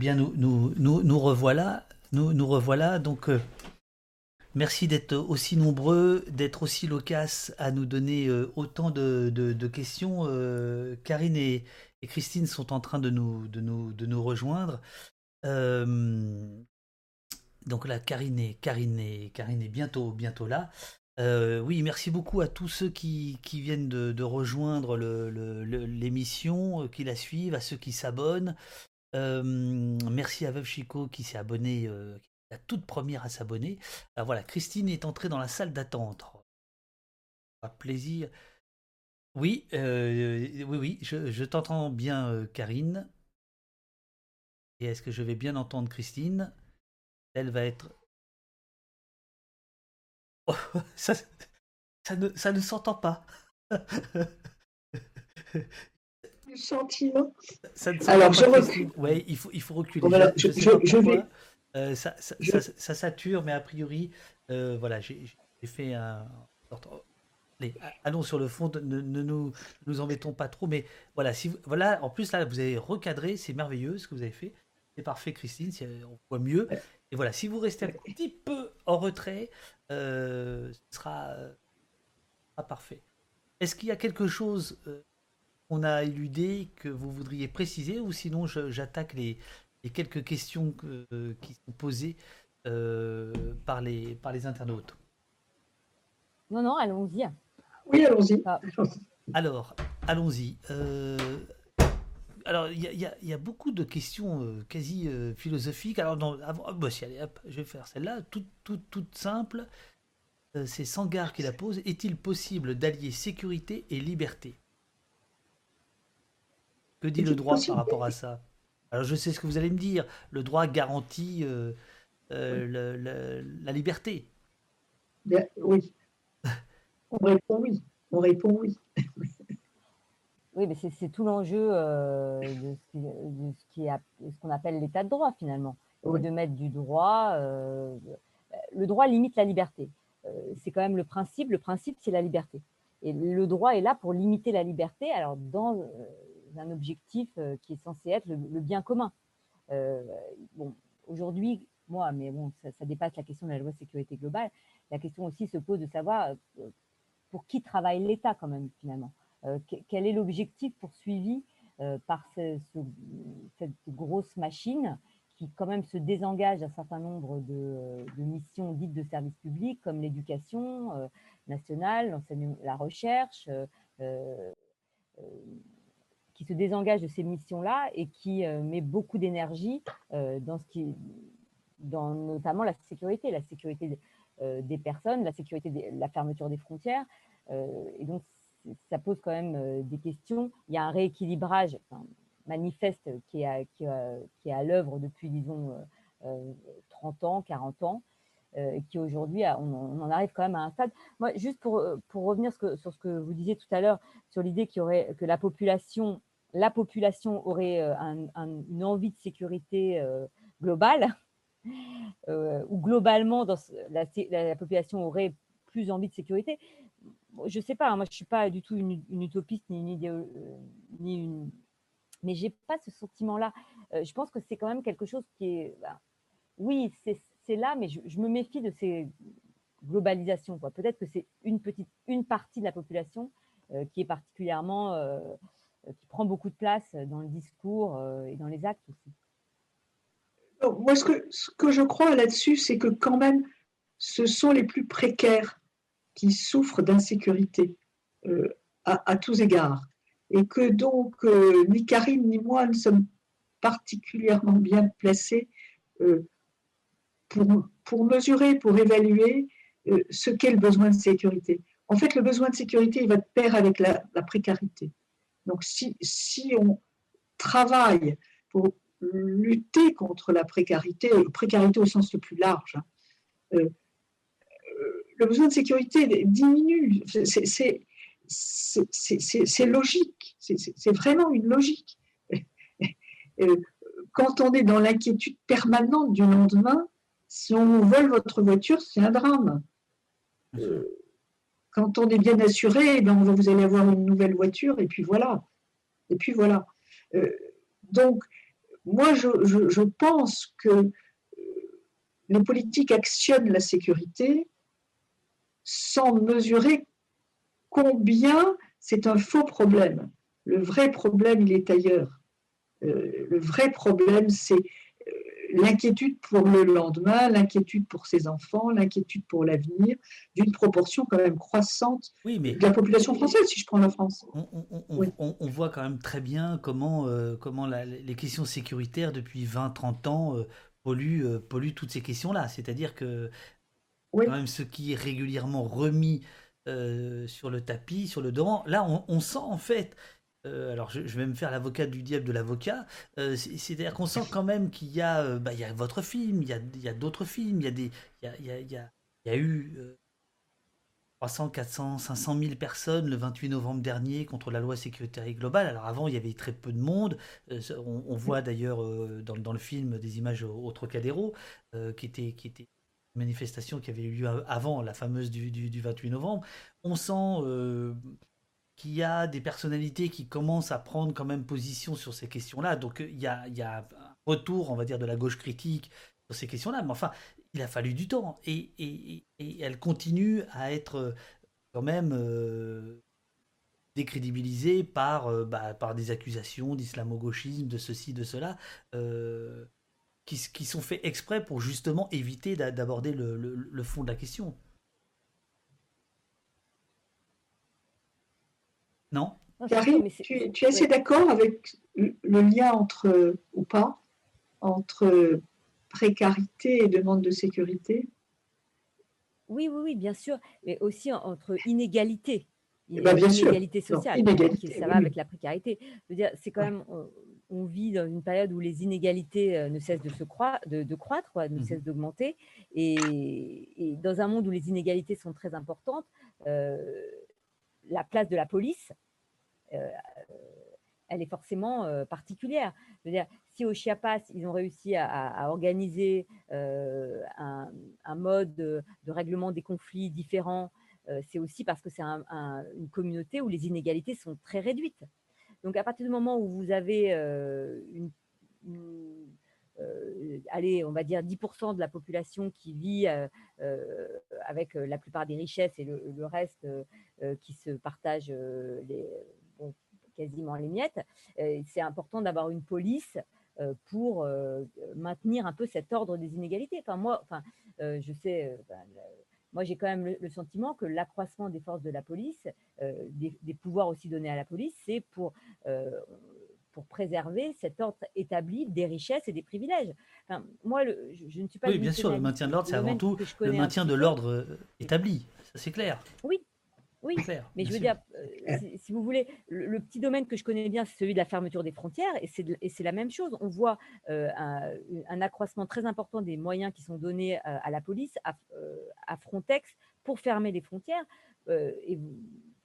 Nous, nous, nous, revoilà. Nous, nous revoilà. Donc, euh, merci d'être aussi nombreux, d'être aussi loquaces à nous donner euh, autant de, questions. Euh, Karine et, Christine sont en train de nous, de nous, de nous rejoindre. Donc là, Karine est, Karine est, Karine est bientôt, bientôt là. Oui, merci beaucoup à tous ceux qui, viennent de, rejoindre le- le- le- l'émission, euh, qui la suivent, à ceux qui s'abonnent. Euh, merci à Veuve Chico qui s'est abonné, euh, qui la toute première à s'abonner. Alors voilà, Christine est entrée dans la salle d'attente. Plaisir. Oui, euh, oui, oui, je, t'entends bien, euh, Karine. Et est-ce que je vais bien entendre Christine? Elle va être. Ça ne s'entend pas. Sentiment. Ça s'entend Alors, je recule. Ouais, il faut, il faut reculer. Voilà, je, vais- Euh, ça, ça, je- ça- ça sature, mais a priori, euh, voilà, j'ai fait un. Allez, allons sur le fond, ne, ne nous, nous embêtons pas trop, mais voilà, si vous- voilà, en plus là, vous avez recadré, c'est merveilleux ce que vous avez fait, c'est parfait, Christine, si on voit mieux. Et voilà, si vous restez un petit peu en retrait, euh, ce sera, euh, sera parfait. Est-ce qu'il y a quelque chose qu'on a éludé que vous voudriez préciser, ou sinon j'attaque les, les quelques questions que- euh, qui sont posées euh, par, les, par les internautes Non, non, allons-y. Oui, allons-y. Alors, allons-y. Euh, alors, il y, a- y y beaucoup de questions euh, quasi euh, philosophiques. Alors, non, avant, ah, bah, si, allez, hop, je vais faire celle-là, toute, toute, toute simple. Euh, C'est Sangar qui la pose. Est-il possible d'allier sécurité et liberté? Que dit le droit par rapport à ça? Alors, je sais ce que vous allez me dire. Le droit garantit euh, euh, le- le- la liberté. Bien, oui. On répond oui. On répond oui. Oui, mais c'est c'est tout l'enjeu euh, de ce qui- de ce qui a- ce qu'on appelle l'état de droit finalement. C'est de mettre du droit. euh, le droit limite la liberté. C'est quand même le principe. Le principe, c'est la liberté. Et le droit est là pour limiter la liberté. Alors dans un objectif euh, qui est censé être le, bien commun. Euh, bon, aujourd'hui, moi, mais bon, ça, dépasse la question de la loi de sécurité globale. La question aussi se pose de savoir euh, pour qui travaille l'État quand même finalement. Que- quel est l'objectif poursuivi par ce- ce- cette grosse machine qui quand même se désengage d'un certain nombre de, missions dites de service public comme l'éducation euh, nationale, la recherche, qui se désengage de ces missions-là et qui euh, met beaucoup d'énergie euh, dans ce qui, dans notamment la sécurité, la sécurité des, euh, des personnes, la sécurité, des- la fermeture des frontières. Et donc, ça pose quand même des questions. Il y a un rééquilibrage manifeste qui est à, qui qui l'œuvre depuis, disons, euh, euh, 30 ans, 40 ans, qui aujourd'hui, on, en- arrive quand même à un stade. Moi, juste pour, pour revenir sur ce que vous disiez tout à l'heure, sur l'idée aurait, que la population, la population aurait euh, un- un- une envie de sécurité euh, globale, euh, ou globalement, dans la, la- la population aurait plus envie de sécurité. Je sais pas, hein, moi je suis pas du tout une, utopiste ni une ni une, mais j'ai pas ce sentiment-là. Je pense que c'est quand même quelque chose qui est, bah, oui, c'est là, mais je, je me méfie de ces globalisations. Peut-être que c'est une une partie de la population qui est particulièrement, qui prend beaucoup de place dans le discours euh, et dans les actes aussi. Moi, ce que, je crois là-dessus, c'est que quand même, ce sont les plus précaires qui souffrent d'insécurité euh, à, tous égards. Et que donc, euh, ni Karine ni moi ne sommes particulièrement bien placés euh, pour, pour mesurer, pour évaluer euh, ce qu'est le besoin de sécurité. En fait, le besoin de sécurité, il va de pair avec la précarité. Donc, si, si on travaille pour lutter contre la précarité, précarité au sens le plus large, hein, euh, euh, le besoin de sécurité diminue. C'est- logique, c'est vraiment une logique. Euh, Quand on est dans l'inquiétude permanente du lendemain, si on vous vole votre voiture, c'est un drame. Euh, Quand on est bien assuré, eh ben, vous allez avoir une nouvelle voiture et puis voilà. Et puis voilà. Euh, donc, moi, je, je, pense que euh, les politiques actionnent la sécurité sans mesurer combien c'est un faux problème. Le vrai problème, il est ailleurs. Euh, le vrai problème, c'est l'inquiétude pour le lendemain, l'inquiétude pour ses enfants, l'inquiétude pour l'avenir, d'une proportion quand même croissante de la population française, si je prends la France. On, on- on- on- on voit quand même très bien comment, euh, comment la- les questions sécuritaires depuis 20-30 ans euh, polluent, euh, polluent toutes ces questions-là. C'est-à-dire que quand même ce qui est régulièrement remis sur le tapis, sur le devant, là on, on sent en fait, euh, alors je, je vais me faire l'avocat du diable de l'avocat, euh, c'est- c'est-à-dire qu'on sent quand même qu'il y, a, euh, bah, y a votre film, il y a, a d'autres films, il y a, des, il y a, il y a- il y a- eu... euh, 300, 400, 500 000 personnes le 28 novembre dernier contre la loi sécurité globale. Alors avant, il y avait très peu de monde. Euh, on, on voit d'ailleurs euh, dans, dans le film des images au, au Trocadéro, qui était qui était une manifestation qui avait eu lieu avant la fameuse du, du- du 28 novembre. On sent qu'il y a des personnalités qui commencent à prendre quand même position sur ces questions-là. Donc euh, il y a, il un retour, on va dire, de la gauche critique sur ces questions-là. Mais enfin, il a fallu du temps. Et, elle continue à être euh, quand même euh, décrédibilisée par, bah, par des accusations d'islamo-gauchisme, de ceci, de cela, qui, qui sont faits exprès pour justement éviter d'a- d'aborder le- le fond de la question. Non Karine, tu, es- tu es assez d'accord avec le lien entre, ou pas, entre précarité et demande de sécurité? Oui, oui, oui, bien sûr, mais aussi en- entre inégalité. Eh ben, bien sûr. inégalité Non, sociale, inégalité, qui- ça va oui. avec la précarité. C'est quand même, on, on vit dans une période où les inégalités euh, ne cessent de se croître, de, de croître, quoi, ne Mhm. cessent d'augmenter, et, et dans un monde où les inégalités sont très importantes, euh, la place de la police, euh, elle est forcément euh, particulière. Je veux dire, si au Chiapas, ils ont réussi à, organiser euh, un, mode de, règlement des conflits différent, euh, c'est aussi parce que c'est un- un- une communauté où les inégalités sont très réduites. Donc, à partir du moment où vous avez euh, une, euh, allez, on va dire 10% de la population qui vit euh, euh, avec euh, la plupart des richesses et le, reste euh, euh, qui se partagent euh, les, quasiment les miettes, euh, c'est important d'avoir une police euh, pour euh, maintenir un peu cet ordre des inégalités. Enfin, moi, enfin, euh, je sais, euh, ben, moi j'ai quand même le, sentiment que l'accroissement des forces de la police, euh, des, pouvoirs aussi donnés à la police, c'est pour, euh, pour préserver cet ordre établi des richesses et des privilèges. Enfin, moi, le- je, je ne suis pas Oui, bien sûr, le maintien de l'ordre, c'est avant tout le maintien de l'ordre euh, établi. Ça, c'est clair. Oui, oui. Mais je veux sûr. dire, euh, si, si vous voulez, le, le petit domaine que je connais bien, c'est celui de la fermeture des frontières, et c'est la même chose. On voit euh, un, un accroissement très important des moyens qui sont donnés euh, à la police, à, à Frontex, pour fermer les frontières et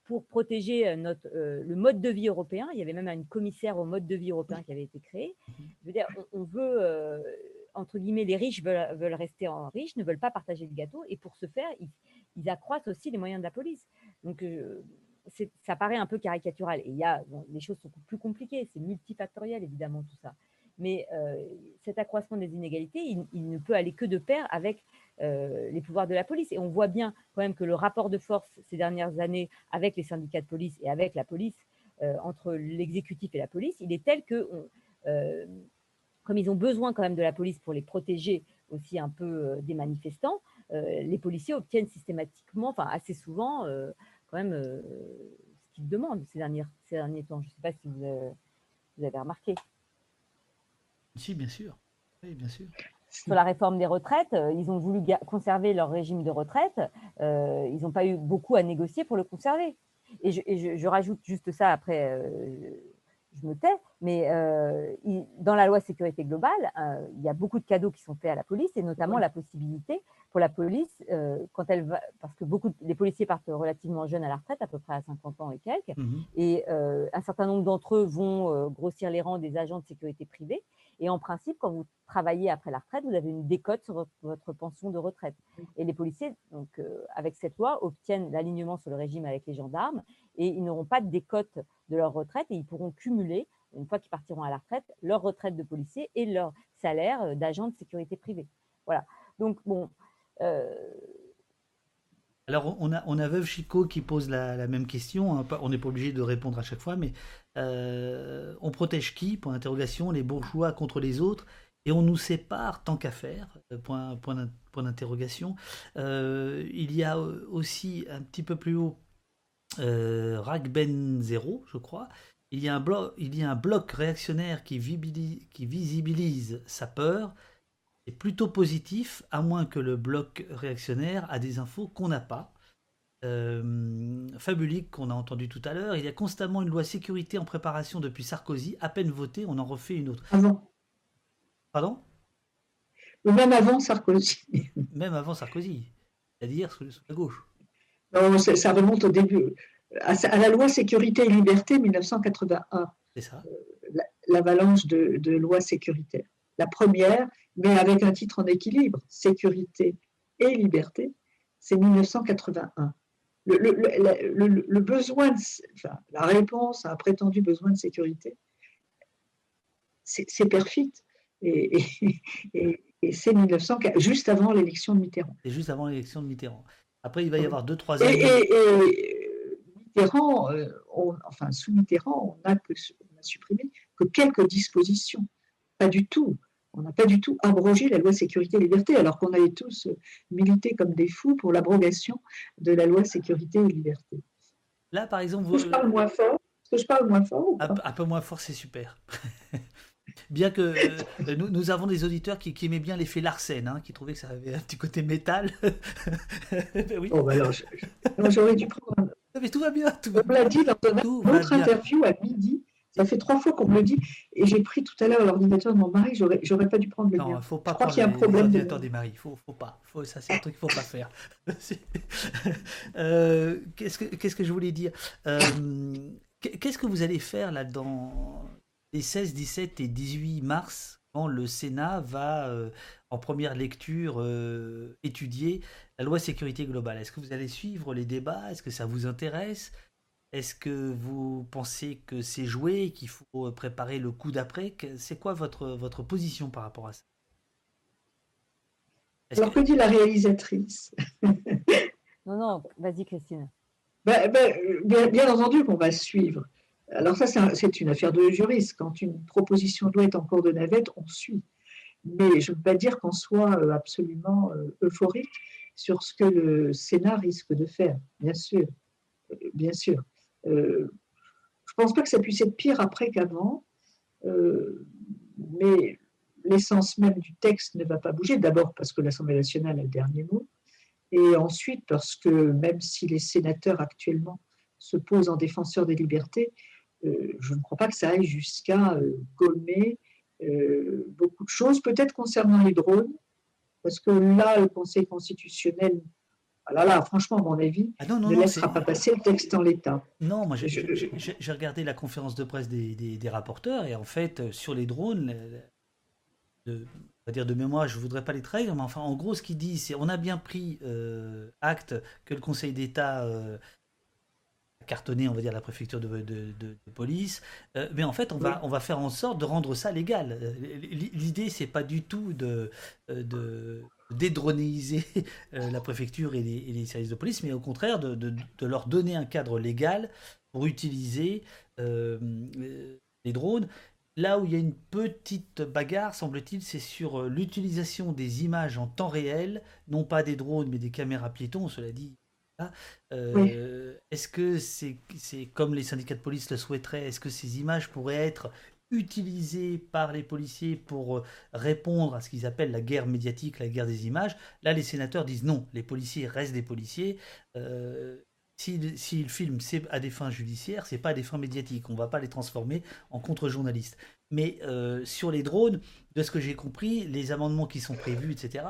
pour protéger euh, notre, euh, le mode de vie européen. Il y avait même une commissaire au mode de vie européen qui avait été créée. Je veux dire, on, on veut, euh, entre guillemets, les riches veulent, veulent rester en riches, ne veulent pas partager le gâteau, et pour ce faire, ils, ils accroissent aussi les moyens de la police. Donc, euh, ça paraît un peu caricatural. Et il y a, bon, les choses sont plus compliquées, c'est multifactoriel évidemment tout ça. Mais cet accroissement des inégalités, il, il ne peut aller que de pair avec euh, les pouvoirs de la police. Et on voit bien quand même que le rapport de force ces dernières années avec les syndicats de police et avec la police, euh, entre l'exécutif et la police, il est tel que, euh, comme ils ont besoin quand même de la police pour les protéger aussi un peu des manifestants, les policiers obtiennent systématiquement, enfin assez souvent, quand même ce qu'ils demandent ces derniers, ces derniers temps. Je ne sais pas si vous vous avez remarqué. Si, bien sûr. Oui, bien sûr. Sur la réforme des retraites, euh, ils ont voulu conserver leur régime de retraite. euh, ils n'ont pas eu beaucoup à négocier pour le conserver. Et je, et je- je rajoute juste ça après, euh, je me tais, mais euh, il- dans la loi sécurité globale, il y a beaucoup de cadeaux qui sont faits à la police, et notamment la possibilité pour la police, quand elle va, parce que beaucoup de- les policiers partent relativement jeunes à la retraite, à peu près à 50 ans et quelques, Mhm. et un certain nombre d'entre eux vont grossir les rangs des agents de sécurité privée. Et en principe, quand vous travaillez après la retraite, vous avez une décote sur votre, pension de retraite. Et les policiers, donc, euh, avec cette loi, obtiennent l'alignement sur le régime avec les gendarmes et ils n'auront pas de décote de leur retraite et ils pourront cumuler une fois qu'ils partiront à la retraite, leur retraite de policier et leur salaire d'agent de sécurité privée. Voilà. Donc, bon. Alors, on a, on a Veuve Chico qui pose la, même question. Hein. On n'est pas obligé de répondre à chaque fois, mais on protège qui? Point d'interrogation, les bourgeois contre les autres et on nous sépare tant qu'à faire, euh, point, d'interrogation. Euh, il y a aussi un petit peu plus haut euh, Ragben 0, je crois. Il y, a un bloc, réactionnaire qui visibilise sa peur. C'est plutôt positif, à moins que le bloc réactionnaire a des infos qu'on n'a pas. Euh, Fabulique qu'on a entendu tout à l'heure. Il y a constamment une loi sécurité en préparation depuis Sarkozy. À peine votée, on en refait une autre. Avant. Pardon? Même avant Sarkozy. Même avant Sarkozy, c'est-à-dire sous, la gauche. Non, ça remonte au début, à, la loi sécurité et liberté 1981. C'est ça. Euh, l'avalanche de, de lois sécuritaires. La première, mais avec un titre en équilibre, sécurité et liberté, c'est 1981. Le, besoin, enfin, la réponse à un prétendu besoin de sécurité, c'est perfide et, c'est 1900, juste avant l'élection de Mitterrand. C'est juste avant l'élection de Mitterrand. Après, il va y avoir deux, trois années. Et, Mitterrand, euh, enfin, sous Mitterrand, on a, que, on a supprimé que quelques dispositions. Pas du tout. On n'a pas du tout abrogé la loi sécurité et liberté, alors qu'on avait tous milité comme des fous pour l'abrogation de la loi sécurité et liberté. Là, par exemple, vous... je parle moins fort? Est-ce que je parle moins fort un, peu moins fort, c'est super. Bien que euh, nous, avons des auditeurs qui, aimaient bien l'effet Larsen, hein, qui trouvaient que ça avait un petit côté métal. ben oui. Oh, bah j'aurais dû prendre. Mais tout va bien. Tout on me l'a dit dans une autre interview à midi. Ça fait trois fois qu'on me le dit. Et j'ai pris tout à l'heure l'ordinateur de mon mari. J'aurais, j'aurais pas dû prendre le non, Faut pas Je crois qu'il y a un problème. De... des maris. Faut, faut pas. Faut, ça, c'est un truc qu'il faut pas faire. euh, qu'est-ce, que, qu'est-ce que je voulais dire? Euh, Qu'est-ce que vous allez faire là-dedans les 16, 17 et 18 mars, quand le Sénat va, euh, en première lecture, étudier la loi sécurité globale? Est-ce que vous allez suivre les débats? Est-ce que ça vous intéresse? Est-ce que vous pensez que c'est joué, qu'il faut préparer le coup d'après? C'est quoi votre, votre position par rapport à ça? Alors, que... dit la réalisatrice? Non, non, vas-y Christine. Ben, ben, bien, entendu qu'on va suivre. Alors ça, c'est une affaire de juriste. Quand une proposition de loi est en cours de navette, on suit. Mais je ne veux pas dire qu'on soit euh, absolument euh, euphorique sur ce que le Sénat risque de faire, bien sûr. Euh, bien sûr. Je ne pense pas que ça puisse être pire après qu'avant, mais l'essence même du texte ne va pas bouger. D'abord parce que l'Assemblée nationale a le dernier mot, et ensuite parce que même si les sénateurs actuellement se posent en défenseurs des libertés, euh, je ne crois pas que ça aille jusqu'à euh, gommer euh, beaucoup de choses, peut-être concernant les drones, parce que là, le Conseil constitutionnel ah là là, franchement, à mon avis, ah ne laissera pas passer le texte en l'état. Non, moi j'ai regardé la conférence de presse des, rapporteurs et en fait, sur les drones, de, on va dire de mémoire, je ne voudrais pas les trahir, mais enfin, en gros, ce qu'il dit, c'est on a bien pris acte que le Conseil d'État cartonner, on va dire, la préfecture de, de, police. Euh, mais en fait, on va, on va faire en sorte de rendre ça légal. Euh, l'idée, c'est pas du tout de, euh, de dédroniser la préfecture et les, services de police, mais au contraire de, de, leur donner un cadre légal pour utiliser les drones. Là où il y a une petite bagarre, semble-t-il, c'est sur l'utilisation des images en temps réel, non pas des drones, mais des caméras piétons. Cela dit, euh, est-ce que c'est comme les syndicats de police le souhaiteraient? Est-ce que ces images pourraient être utilisées par les policiers pour euh, répondre à ce qu'ils appellent la guerre médiatique, la guerre des images Là, les sénateurs disent non, les policiers restent des policiers. Euh, S'ils filment, c'est à des fins judiciaires, c'est pas à des fins médiatiques. On va pas les transformer en contre-journalistes. Mais euh, sur les drones, de ce que j'ai compris, les amendements qui sont prévus, etc.,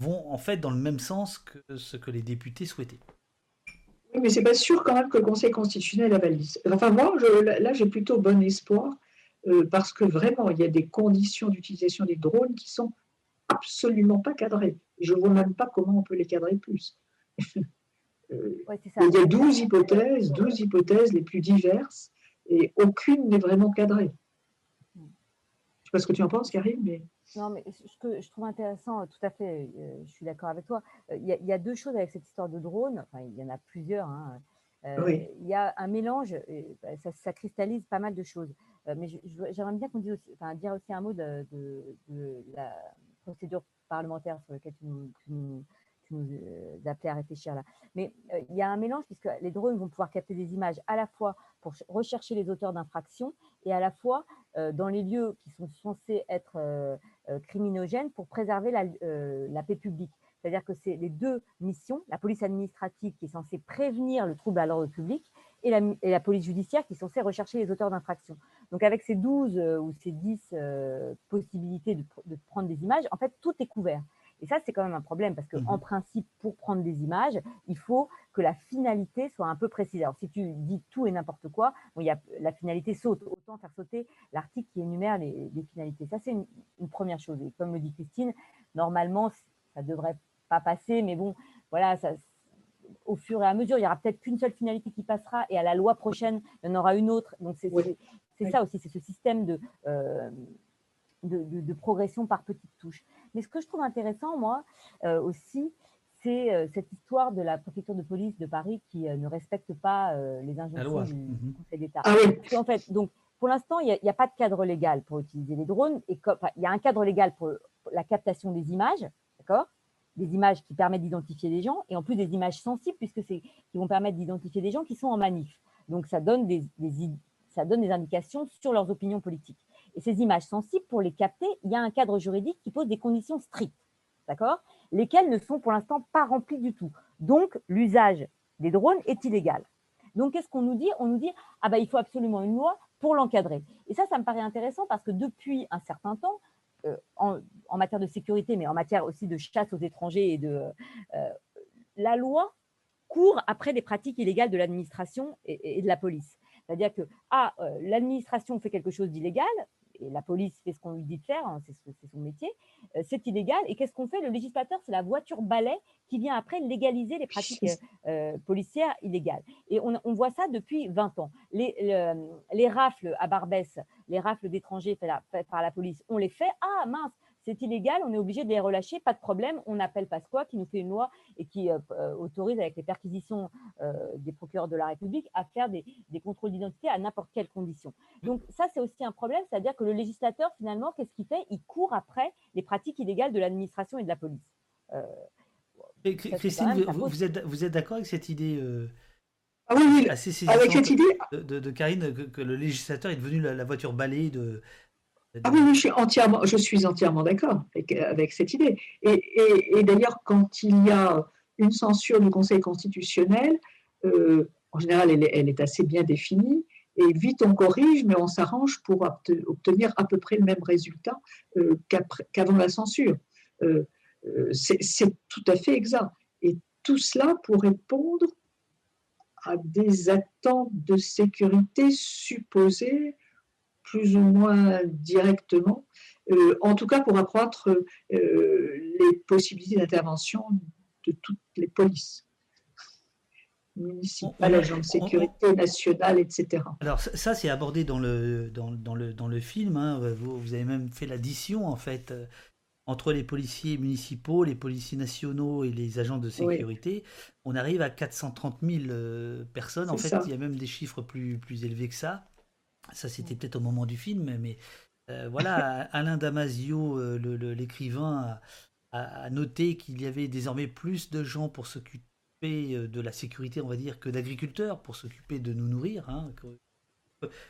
vont en fait dans le même sens que ce que les députés souhaitaient. Oui, mais c'est pas sûr quand même que le Conseil constitutionnel avalise. Enfin, moi, là, j'ai plutôt bon espoir euh, parce que vraiment, il y a des conditions d'utilisation des drones qui sont absolument pas cadrées. Je ne vois même pas comment on peut les cadrer plus. Euh, il y a 12 hypothèses, 12 hypothèses les plus diverses, et aucune n'est vraiment cadrée. pas ce que tu en penses, Karine, mais. Non, mais ce que je trouve intéressant, tout à fait, je suis d'accord avec toi. Il y, a, deux choses avec cette histoire de drone. Enfin, il y en a plusieurs. Hein. Il y a un mélange, bah, ça, ça, cristallise pas mal de choses. Mais j'aimerais bien qu'on dise aussi, enfin, dire aussi un mot de, la procédure parlementaire sur laquelle tu nous, tu euh, appelais à réfléchir là. Mais euh, il y a un mélange puisque les drones vont pouvoir capter des images à la fois pour rechercher les auteurs d'infractions et à la fois euh, dans les lieux qui sont censés être criminogènes pour préserver la, la paix publique. C'est-à-dire que c'est les deux missions, la police administrative qui est censée prévenir le trouble à l'ordre public et la, et la, police judiciaire qui est censée rechercher les auteurs d'infractions. Donc avec ces 12 ou ces 10 possibilités de, de, prendre des images, en fait, tout est couvert. Et ça, c'est quand même un problème parce qu'en en mmh principe, pour prendre des images, il faut que la finalité soit un peu précise. Alors, si tu dis tout et n'importe quoi, bon, il y a, la finalité saute. Autant faire sauter l'article qui énumère les, finalités. Ça, c'est une, première chose. Et comme le dit Christine, normalement, ça ne devrait pas passer, mais bon, voilà, ça, au fur et à mesure, il y aura peut-être qu'une seule finalité qui passera et à la loi prochaine, il y en aura une autre. Donc, c'est ça aussi, c'est ce système de, euh, de, progression par petites touches. Mais ce que je trouve intéressant, moi, euh, aussi, c'est euh, cette histoire de la préfecture de police de Paris qui euh, ne respecte pas les injonctions du mhm. Conseil d'État. Ah en fait, donc, pour l'instant, il n'y a, pas de cadre légal pour utiliser les drones. Et il y a un cadre légal pour la captation des images, d'accord? Des images qui permettent d'identifier des gens, et en plus des images sensibles, puisque c'est qui vont permettre d'identifier des gens qui sont en manif. Donc, ça donne des, ça donne des indications sur leurs opinions politiques. Et ces images sensibles, pour les capter, il y a un cadre juridique qui pose des conditions strictes, d'accord? Lesquelles ne sont pour l'instant pas remplies du tout. Donc, l'usage des drones est illégal. Donc, qu'est-ce qu'on nous dit? On nous dit, ah ben, il faut absolument une loi pour l'encadrer. Et ça, ça me paraît intéressant parce que depuis un certain temps, euh, en, matière de sécurité, mais en matière aussi de chasse aux étrangers et de euh, la loi court après les pratiques illégales de l'administration et, de la police. C'est-à-dire que ah, euh, l'administration fait quelque chose d'illégal, et la police fait ce qu'on lui dit de faire, hein, c'est son métier, euh, c'est illégal. Et qu'est-ce qu'on fait? Le législateur, c'est la voiture balai qui vient après légaliser les pratiques euh, policières illégales. Et on, voit ça depuis 20 ans. Les, les rafles à Barbès, les rafles d'étrangers faites par la police, on les fait. Ah mince, c'est illégal, on est obligé de les relâcher, pas de problème. On appelle Pasqua qui nous fait une loi et qui euh, euh, autorise avec les perquisitions euh, des procureurs de la République à faire des, contrôles d'identité à n'importe quelle condition. Donc ça, c'est aussi un problème, c'est-à-dire que le législateur, finalement, qu'est-ce qu'il fait? Il court après les pratiques illégales de l'administration et de la police. Christine, vous, êtes, vous êtes d'accord avec cette idée ah oui, oui, avec cette idée de, Karine que, le législateur est devenu la, voiture balai de, ah oui, je suis entièrement, je suis entièrement d'accord avec, cette idée. Et, d'ailleurs, quand il y a une censure du Conseil constitutionnel, euh, en général, elle est, assez bien définie. Et vite, on corrige, mais on s'arrange pour obtenir à peu près le même résultat euh, qu'avant la censure. Euh, c'est tout à fait exact. Et tout cela pour répondre à des attentes de sécurité supposées plus ou moins directement, euh, en tout cas pour accroître euh, les possibilités d'intervention de toutes les polices municipales, agents de sécurité nationale, etc. Alors ça, c'est abordé dans le, dans, dans, le, dans le film. Hein. Vous, vous, avez même fait l'addition, en fait, euh, entre les policiers municipaux, les policiers nationaux et les agents de sécurité. On arrive à 430 000 personnes. En fait, il y a même des chiffres plus, plus élevés que ça. Ça, c'était peut-être au moment du film, mais euh, voilà, Alain Damasio, euh, l'écrivain, a, noté qu'il y avait désormais plus de gens pour s'occuper euh, de la sécurité, on va dire, que d'agriculteurs pour s'occuper de nous nourrir. Hein,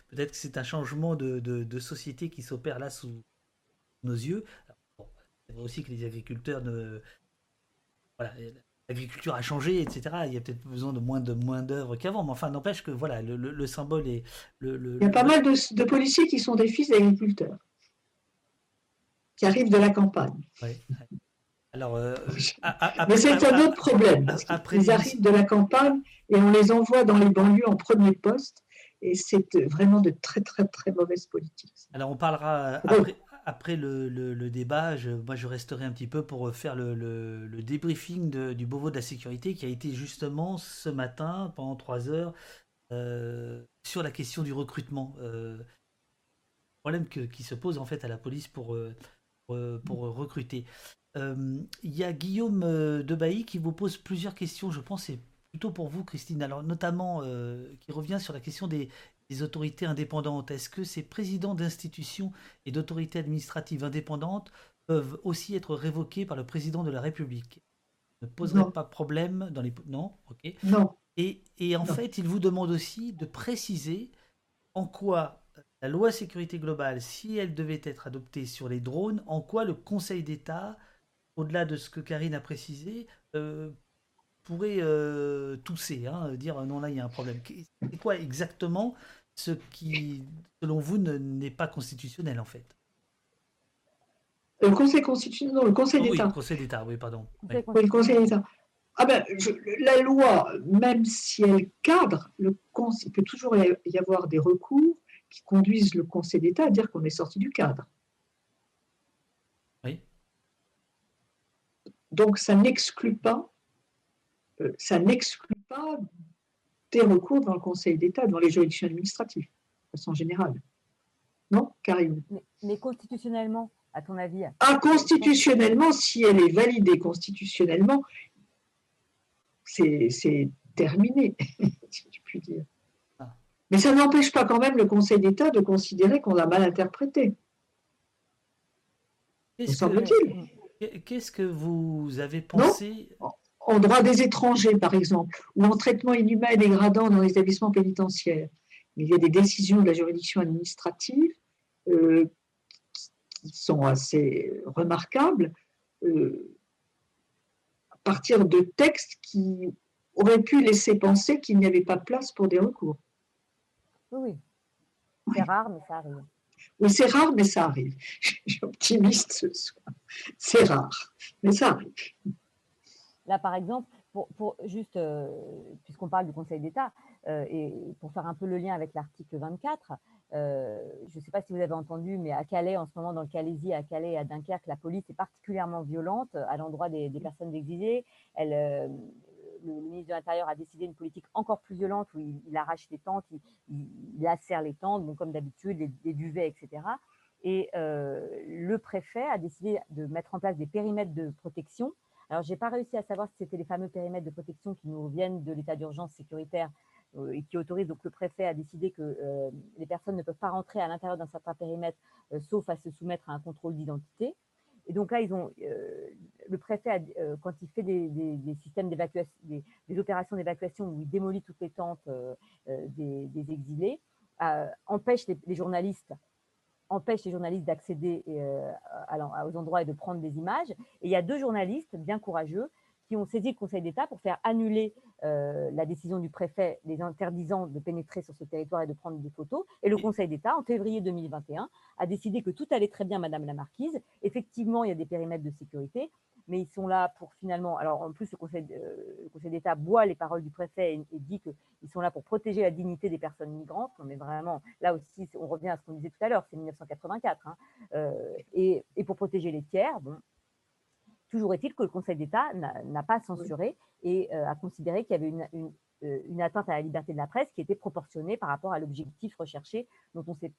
peut-être que c'est un changement de, société qui s'opère là sous nos yeux. c'est vrai aussi que les agriculteurs ne. Voilà, l'agriculture a changé, etc. Il y a peut-être besoin de moins de moins d'œuvres qu'avant, mais enfin, n'empêche que voilà, le, symbole est le, Il y a pas mal de, policiers qui sont des fils d'agriculteurs, qui arrivent de la campagne. Alors, euh, mais c'est un autre problème. ils arrivent de la campagne et on les envoie dans les banlieues en premier poste. Et c'est vraiment de très, très, très mauvaise politique. Alors, on parlera après, après le, débat, je, moi je resterai un petit peu pour faire le, débriefing du Beauvau de la sécurité qui a été justement ce matin pendant trois heures euh, sur la question du recrutement. Euh, problème que, qui se pose en fait à la police pour, euh, pour, recruter. Il y a Guillaume Debailly qui vous pose plusieurs questions, je pense, c'est plutôt pour vous, Christine. Alors, notamment, qui revient sur la question des, des autorités indépendantes. Est-ce que ces présidents d'institutions et d'autorités administratives indépendantes peuvent aussi être révoqués par le président de la République Ne poserait Non. pas problème dans les... Non Ok. Non. Et, et en Non. fait, il vous demande aussi de préciser en quoi la loi sécurité globale, si elle devait être adoptée sur les drones, en quoi le Conseil d'État, au-delà de ce que Karine a précisé, euh, pourrait euh, tousser, hein, dire non là il y a un problème. C'est quoi exactement ce qui, selon vous, ne- n'est pas constitutionnel en fait? Le Conseil constitutionnel, non, le Conseil Ah Oui, d'État. le Conseil d'État, oui, pardon. Oui. Oui, le Conseil d'État. Ah ben, je- la loi, même si elle cadre, le il peut toujours y avoir des recours qui conduisent le Conseil d'État à dire qu'on est sorti du cadre. Oui. Donc ça n'exclut pas, ça n'exclut pas des recours devant le Conseil d'État, devant les juridictions administratives, de façon générale. Non, Karine Mais, mais constitutionnellement, à ton avis Ah, constitutionnellement, si elle est validée constitutionnellement, c'est terminé, si je puis dire. Mais ça n'empêche pas quand même le Conseil d'État de considérer qu'on l'a mal interprété. Qu'est-ce semble-t-il. que, qu'est-ce que vous avez pensé En droit des étrangers, par exemple, ou en traitement inhumain et dégradant dans les établissements pénitentiaires, il y a des décisions de la juridiction administrative euh, qui sont assez remarquables euh, à partir de textes qui auraient pu laisser penser qu'il n'y avait pas place pour des recours. Oui, oui. C'est rare, mais ça arrive. Oui, c'est rare, mais ça arrive. Je suis optimiste ce soir. C'est rare, mais ça arrive. Là, par exemple, pour, juste, euh, puisqu'on parle du Conseil d'État, euh, et pour faire un peu le lien avec l'article 24, euh, je ne sais pas si vous avez entendu, mais à Calais, en ce moment, dans le Calaisie, à Calais et à Dunkerque, la police est particulièrement violente à l'endroit des, personnes exilées. Le, ministre de l'Intérieur a décidé une politique encore plus violente où il, arrache les tentes, il, il, les tentes, bon, comme d'habitude, les, les duvets, etc. Et le préfet a décidé de mettre en place des périmètres de protection. Alors, j'ai pas réussi à savoir si c'était les fameux périmètres de protection qui nous viennent de l'état d'urgence sécuritaire euh, et qui autorisent donc le préfet à décider que euh, les personnes ne peuvent pas rentrer à l'intérieur d'un certain périmètre euh, sauf à se soumettre à un contrôle d'identité. Et donc là, ils ont le préfet, a, quand il fait des, systèmes d'évacuation, des, opérations d'évacuation où il démolit toutes les tentes des, exilés, empêche les, journalistes empêche les journalistes d'accéder euh, aux endroits et de prendre des images. Et il y a deux journalistes bien courageux qui ont saisi le Conseil d'État pour faire annuler euh, la décision du préfet les interdisant de pénétrer sur ce territoire et de prendre des photos. Et le Conseil d'État, en février 2021, a décidé que tout allait très bien, Madame la Marquise. Effectivement, il y a des périmètres de sécurité, mais ils sont là pour finalement. Alors en plus, le Conseil, d'État boit les paroles du préfet et, et dit qu'ils sont là pour protéger la dignité des personnes migrantes. On est vraiment là aussi, on revient à ce qu'on disait tout à l'heure, c'est 1984, hein, euh, et, et, pour protéger les tiers. Bon, toujours est-il que le Conseil d'État n'a pas censuré et euh, a considéré qu'il y avait une, une, euh, une, atteinte à la liberté de la presse qui était proportionnée par rapport à l'objectif recherché, dont on sait,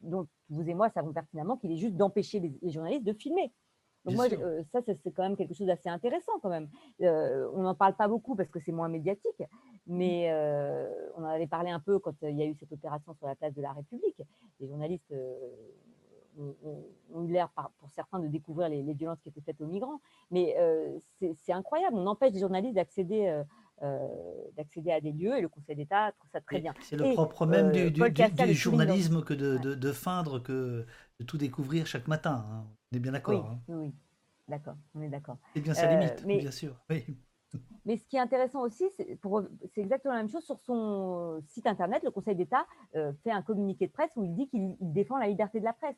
dont vous et moi savons pertinemment qu'il est juste d'empêcher les, les journalistes de filmer. Donc moi, euh, ça, c'est quand même quelque chose d'assez intéressant quand même. Euh, on n'en parle pas beaucoup parce que c'est moins médiatique, mais euh, on en avait parlé un peu quand il y a eu cette opération sur la place de la République. Les journalistes ont, ont eu l'air, pour certains, de découvrir les, les, violences qui étaient faites aux migrants. Mais c'est incroyable, on empêche les journalistes d'accéder d'accéder à des lieux et le Conseil d'État trouve ça très bien. C'est le propre même du, journalisme que de, de, de, feindre que de tout découvrir chaque matin. Hein. On est bien d'accord. Oui, hein. oui, d'accord, on est d'accord. C'est bien sa limite, mais, bien sûr. Oui. Mais ce qui est intéressant aussi, c'est exactement la même chose sur son site internet. Le Conseil d'État euh, fait un communiqué de presse où il dit qu'il défend la liberté de la presse.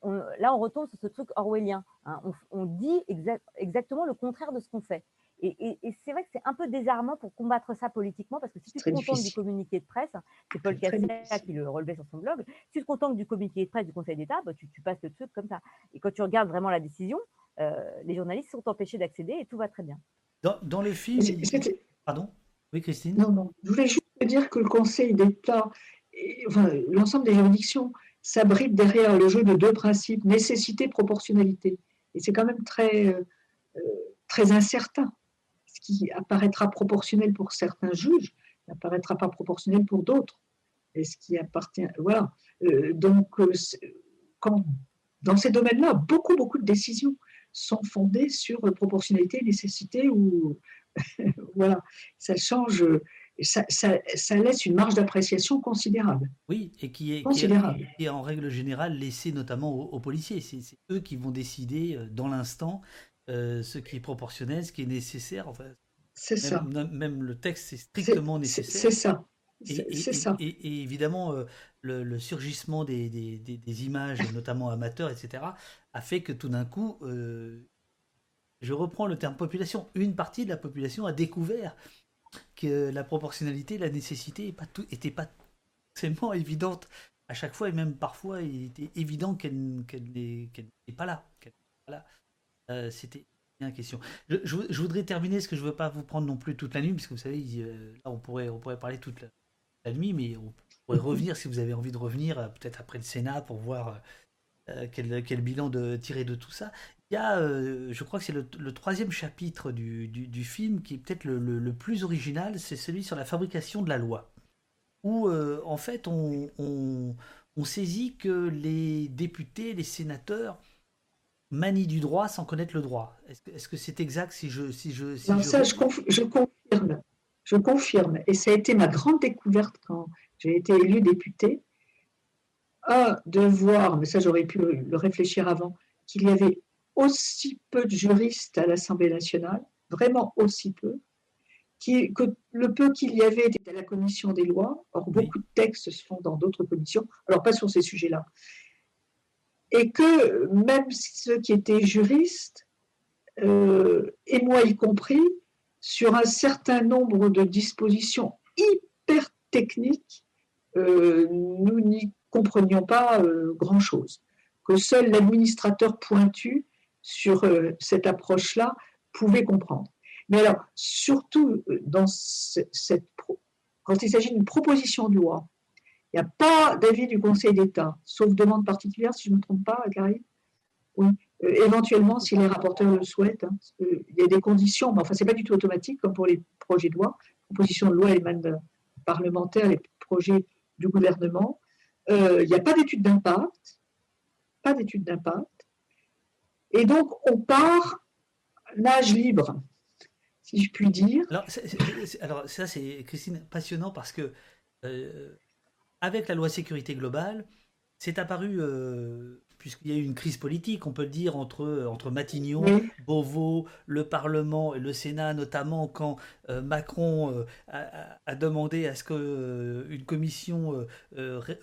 On, là, on retombe sur ce truc orwellien. Hein. On, on, dit exact, exactement le contraire de ce qu'on fait. Et, et, et c'est vrai que c'est un peu désarmant pour combattre ça politiquement, parce que si tu te contentes du communiqué de presse, c'est Paul Cassel qui le relevait sur son blog, si tu te contentes du communiqué de presse du Conseil d'État, bah, tu, tu, passes le truc comme ça. Et quand tu regardes vraiment la décision, euh, les journalistes sont empêchés d'accéder et tout va très bien. Dans, dans le film... Pardon? Oui, Christine? Non, non. Je voulais juste dire que le Conseil d'État, enfin, l'ensemble des juridictions, s'abrite derrière le jeu de deux principes, nécessité, proportionnalité. Et c'est quand même très, euh, euh, très incertain. Qui apparaîtra proportionnel pour certains juges n'apparaîtra pas proportionnel pour d'autres. Et ce qui appartient. Voilà. Euh, donc, quand, dans ces domaines-là, beaucoup, beaucoup de décisions sont fondées sur proportionnalité, nécessité ou. voilà. Ça change ça, ça, laisse une marge d'appréciation considérable. Oui, et qui est, qui est, en règle générale laissée notamment aux, policiers. C'est eux qui vont décider euh, dans l'instant euh, ce qui est proportionnel, ce qui est nécessaire. Enfin, c'est ça. Même le texte est strictement nécessaire. C'est ça. Et, ça. Et, évidemment, euh, le, surgissement des, des, des, images, notamment amateurs, etc., a fait que tout d'un coup, je reprends le terme population, une partie de la population a découvert que la proportionnalité, la nécessité n'était pas, forcément évidente à chaque fois, et même parfois, il était évident qu'elle n'est pas là. Euh, c'était une question. Je, voudrais terminer, parce que je ne veux pas vous prendre non plus toute la nuit, puisque vous savez, euh, là, on pourrait, on pourrait parler toute la, nuit, mais on pourrait revenir, si vous avez envie de revenir, euh, peut-être après le Sénat, pour voir quel, quel, bilan de tirer de tout ça. Il y a, euh, je crois que c'est le, troisième chapitre du, film qui est peut-être le, plus original, c'est celui sur la fabrication de la loi. Où euh, en fait on, on, saisit que les députés, les sénateurs manient du droit sans connaître le droit. Est-ce que c'est exact si je... Si je non, ça je, je, confirme. Je confirme. Et ça a été ma grande découverte quand j'ai été élu député. Un, de voir, mais ça j'aurais pu le réfléchir avant, qu'il y avait aussi peu de juristes à l'Assemblée nationale, vraiment aussi peu, qui, que le peu qu'il y avait était à la commission des lois. Or, beaucoup de textes se font dans d'autres commissions, alors pas sur ces sujets-là. Et que même ceux qui étaient juristes, euh, et moi y compris, sur un certain nombre de dispositions hyper techniques, euh, nous n'y comprenions pas euh, grand-chose. Que seul l'administrateur pointu sur cette approche-là pouvait comprendre. Mais alors, surtout quand il s'agit d'une proposition de loi, il n'y a pas d'avis du Conseil d'État, sauf demande particulière, si je ne me trompe pas, Gary. Oui, euh, éventuellement, si les rapporteurs le souhaitent. Hein, il y a des conditions, mais enfin, ce n'est pas du tout automatique, comme pour les projets de loi. Proposition de loi émanent parlementaires, les projets du gouvernement. il n'y a pas d'étude d'impact, pas d'étude d'impact. Et donc, on part nage libre, si je puis dire. Alors, ça, c'est, Christine, passionnant parce que, euh, avec la loi sécurité globale, c'est apparu euh, puisqu'il y a eu une crise politique, on peut le dire, entre, entre Matignon, Beauvau, le Parlement et le Sénat, notamment quand euh, Macron euh, a, demandé à ce qu'une euh, commission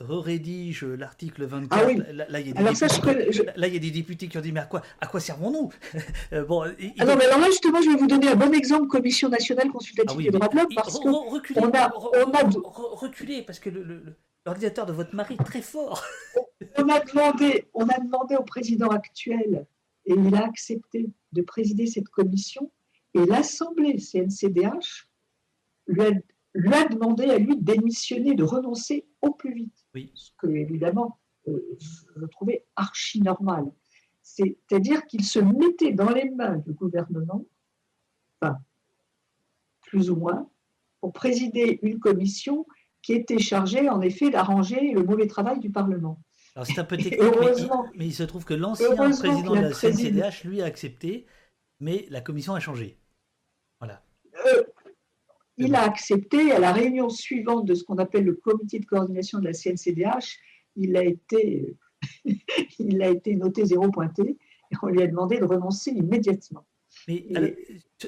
rédige l'article 24. Ah là, il y a des députés, qui ont dit, mais à quoi, à quoi servons-nous? Bon, ah non, mais alors là, justement, je vais vous donner un bon exemple, Commission nationale consultative ah des droits de l'homme, parce que on a, on a... reculé, parce que l'ordinateur de votre mari très fort. on, a demandé, on a demandé au président actuel, et il a accepté de présider cette commission, et l'Assemblée CNCDH lui a, lui a, demandé à lui de démissionner, de renoncer au plus vite. Oui. Ce que, évidemment, euh, je trouvais archi normal. C'est-à-dire qu'il se mettait dans les mains du gouvernement, enfin, plus ou moins, pour présider une commission qui était chargée, en effet, d'arranger le mauvais travail du Parlement. Alors c'est un peu technique, mais, il, se trouve que l'ancien président de la CNCDH, lui, a accepté, mais la commission a changé. Voilà. Euh, il a accepté à la réunion suivante de ce qu'on appelle le comité de coordination de la CNCDH, il a été, il a été noté zéro pointé et on lui a demandé de renoncer immédiatement. Mais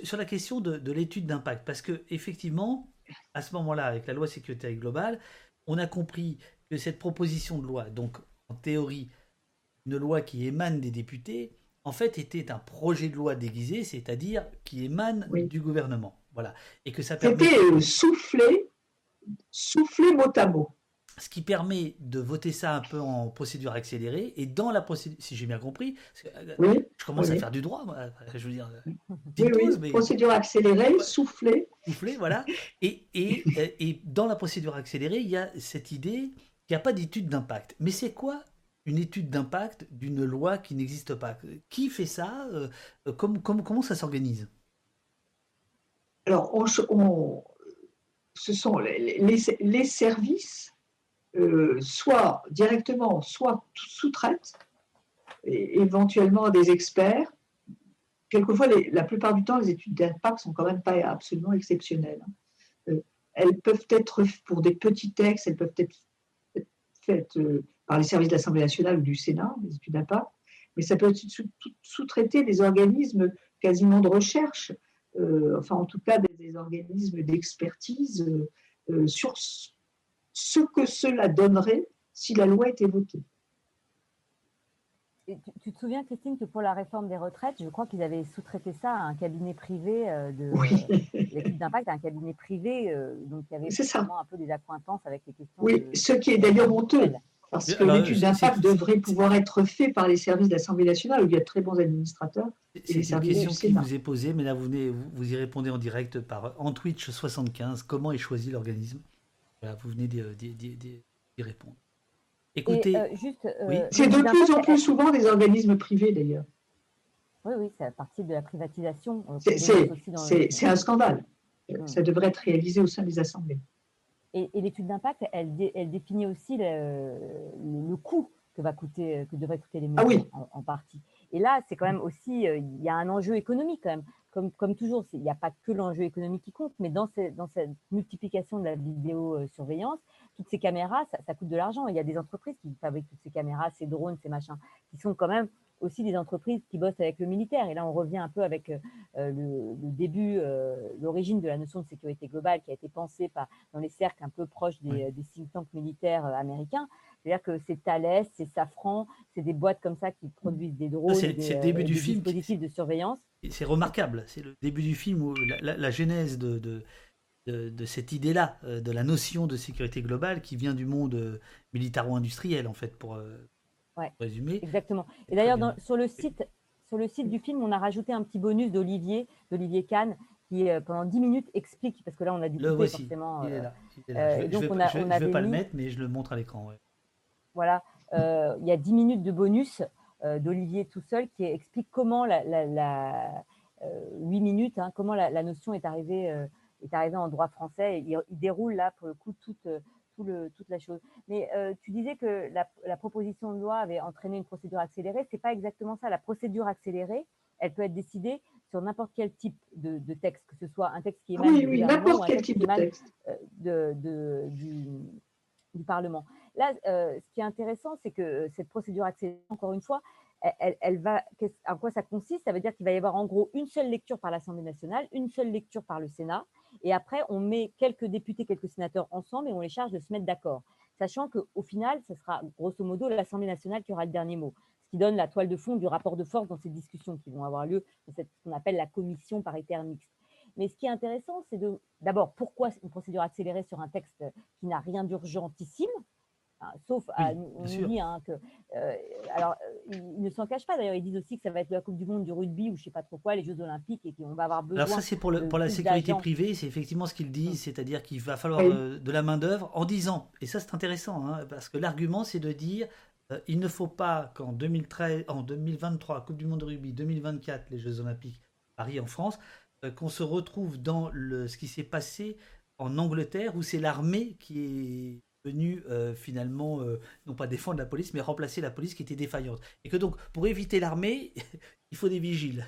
sur la question de, de l'étude d'impact, parce que effectivement, à ce moment-là, avec la loi sécurité globale, on a compris que cette proposition de loi, donc en théorie, une loi qui émane des députés, en fait, était un projet de loi déguisé, c'est-à-dire qui émane du gouvernement. Voilà. Et que ça C'était euh, soufflé, soufflé mot à mot. Ce qui permet de voter ça un peu en procédure accélérée. Et dans la procédure, si j'ai bien compris, euh, je commence à faire du droit, moi, je veux dire. oui, procédure accélérée, soufflée. Soufflée, voilà. Et, et, et dans la procédure accélérée, il y a cette idée qu'il n'y a pas d'étude d'impact. Mais c'est quoi une étude d'impact d'une loi qui n'existe pas? Qui fait ça euh, comment, ça s'organise? Alors, ce sont les, services, euh, soit directement, soit sous-traitent, éventuellement des experts. Quelquefois, la plupart du temps, les études d'impact sont quand même pas absolument exceptionnelles. Euh, elles peuvent être, pour des petits textes, elles peuvent être faites par les services de l'Assemblée nationale ou du Sénat, les études d'impact, mais ça peut être sous-traité des organismes quasiment de recherche, euh, enfin en tout cas des, organismes d'expertise euh, euh, sur ce que cela donnerait si la loi était votée. tu, te souviens, Christine, que pour la réforme des retraites, je crois qu'ils avaient sous-traité ça à un cabinet privé de l'étude d'impact, à un cabinet privé, donc il y avait vraiment un peu des accointances avec les questions. Oui, ce qui est d'ailleurs honteux. Parce que l'étude d'impact devrait pouvoir être faite par les services de l'Assemblée nationale où il y a de très bons administrateurs. C'est une question qui vous est posée, mais là vous, venez, vous, y répondez en direct par en Twitch 75. Comment est choisi l'organisme? Vous venez d'y répondre. Écoutez, euh, euh, c'est de plus en plus souvent des organismes privés d'ailleurs. Oui, oui, c'est à partir de la privatisation. C'est un scandale. Hmm. Ça devrait être réalisé au sein des assemblées. Et, l'étude d'impact, elle, définit aussi le, coût que, va coûter, que devrait coûter les ah mesures en, partie. Et là, c'est quand même aussi, euh, il y a un enjeu économique quand même. Comme, comme toujours, il n'y a pas que l'enjeu économique qui compte, mais dans, dans cette multiplication de la vidéosurveillance, toutes ces caméras, ça, ça coûte de l'argent. Il y a des entreprises qui fabriquent toutes ces caméras, ces drones, ces machins, qui sont quand même aussi des entreprises qui bossent avec le militaire. Et là, on revient un peu avec euh, le, début, euh, l'origine de la notion de sécurité globale qui a été pensée par, dans les cercles un peu proches des, think tanks militaires euh, américains. C'est-à-dire que c'est Thales, c'est Safran, c'est des boîtes comme ça qui produisent des drones, c'est, des, le début du film dispositifs de surveillance. C'est remarquable. C'est le début du film où la, genèse de, de, cette idée-là, de la notion de sécurité globale qui vient du monde militaro-industriel, en fait, pour, Ouais, Exactement. Et d'ailleurs, sur le site, sur le site du film, on a rajouté un petit bonus d'Olivier, d'Olivier Kahn, qui euh, pendant 10 minutes explique, parce que là, on a dû couper forcément. Il est là. je, donc, on a, je, on vais pas le mettre, mais je le montre à l'écran. Ouais. Voilà. Euh, il y a 10 minutes de bonus euh, d'Olivier tout seul qui explique comment la, la, la 8 minutes, hein, comment la, notion est arrivée, est arrivée en droit français. il, il, déroule là, pour le coup, toute toute la chose. Mais euh, tu disais que la, proposition de loi avait entraîné une procédure accélérée. C'est pas exactement ça. La procédure accélérée, elle peut être décidée sur n'importe quel type de, texte, que ce soit un texte qui émane oui, oui, n'importe quel type de texte euh, du, Parlement. Là, euh, ce qui est intéressant, c'est que cette procédure accélérée, encore une fois, elle, elle va, en quoi ça consiste? Ça veut dire qu'il va y avoir en gros une seule lecture par l'Assemblée nationale, une seule lecture par le Sénat, et après, on met quelques députés, quelques sénateurs ensemble et on les charge de se mettre d'accord. Sachant qu'au final, ce sera grosso modo l'Assemblée nationale qui aura le dernier mot. Ce qui donne la toile de fond du rapport de force dans ces discussions qui vont avoir lieu dans ce qu'on appelle la commission paritaire mixte. Mais ce qui est intéressant, c'est de d'abord pourquoi une procédure accélérée sur un texte qui n'a rien d'urgentissime, sauf à nous dire hein, que. Euh, alors, euh, ils ne s'en cachent pas d'ailleurs. Ils disent aussi que ça va être la Coupe du Monde du rugby ou je sais pas trop quoi, les Jeux Olympiques et qu'on va avoir besoin. Alors, ça, c'est pour, pour la sécurité privée. C'est effectivement ce qu'ils disent, c'est-à-dire qu'il va falloir euh, de la main-d'œuvre en disant, et ça, c'est intéressant, hein, parce que l'argument, c'est de dire. il ne faut pas qu'en 2013, en 2023, Coupe du Monde de rugby, 2024, les Jeux Olympiques, Paris en France, qu'on se retrouve dans le, ce qui s'est passé en Angleterre, où c'est l'armée qui est venu euh, finalement, euh, non pas défendre la police, mais remplacer la police qui était défaillante. Et que donc, pour éviter l'armée, il faut des vigiles.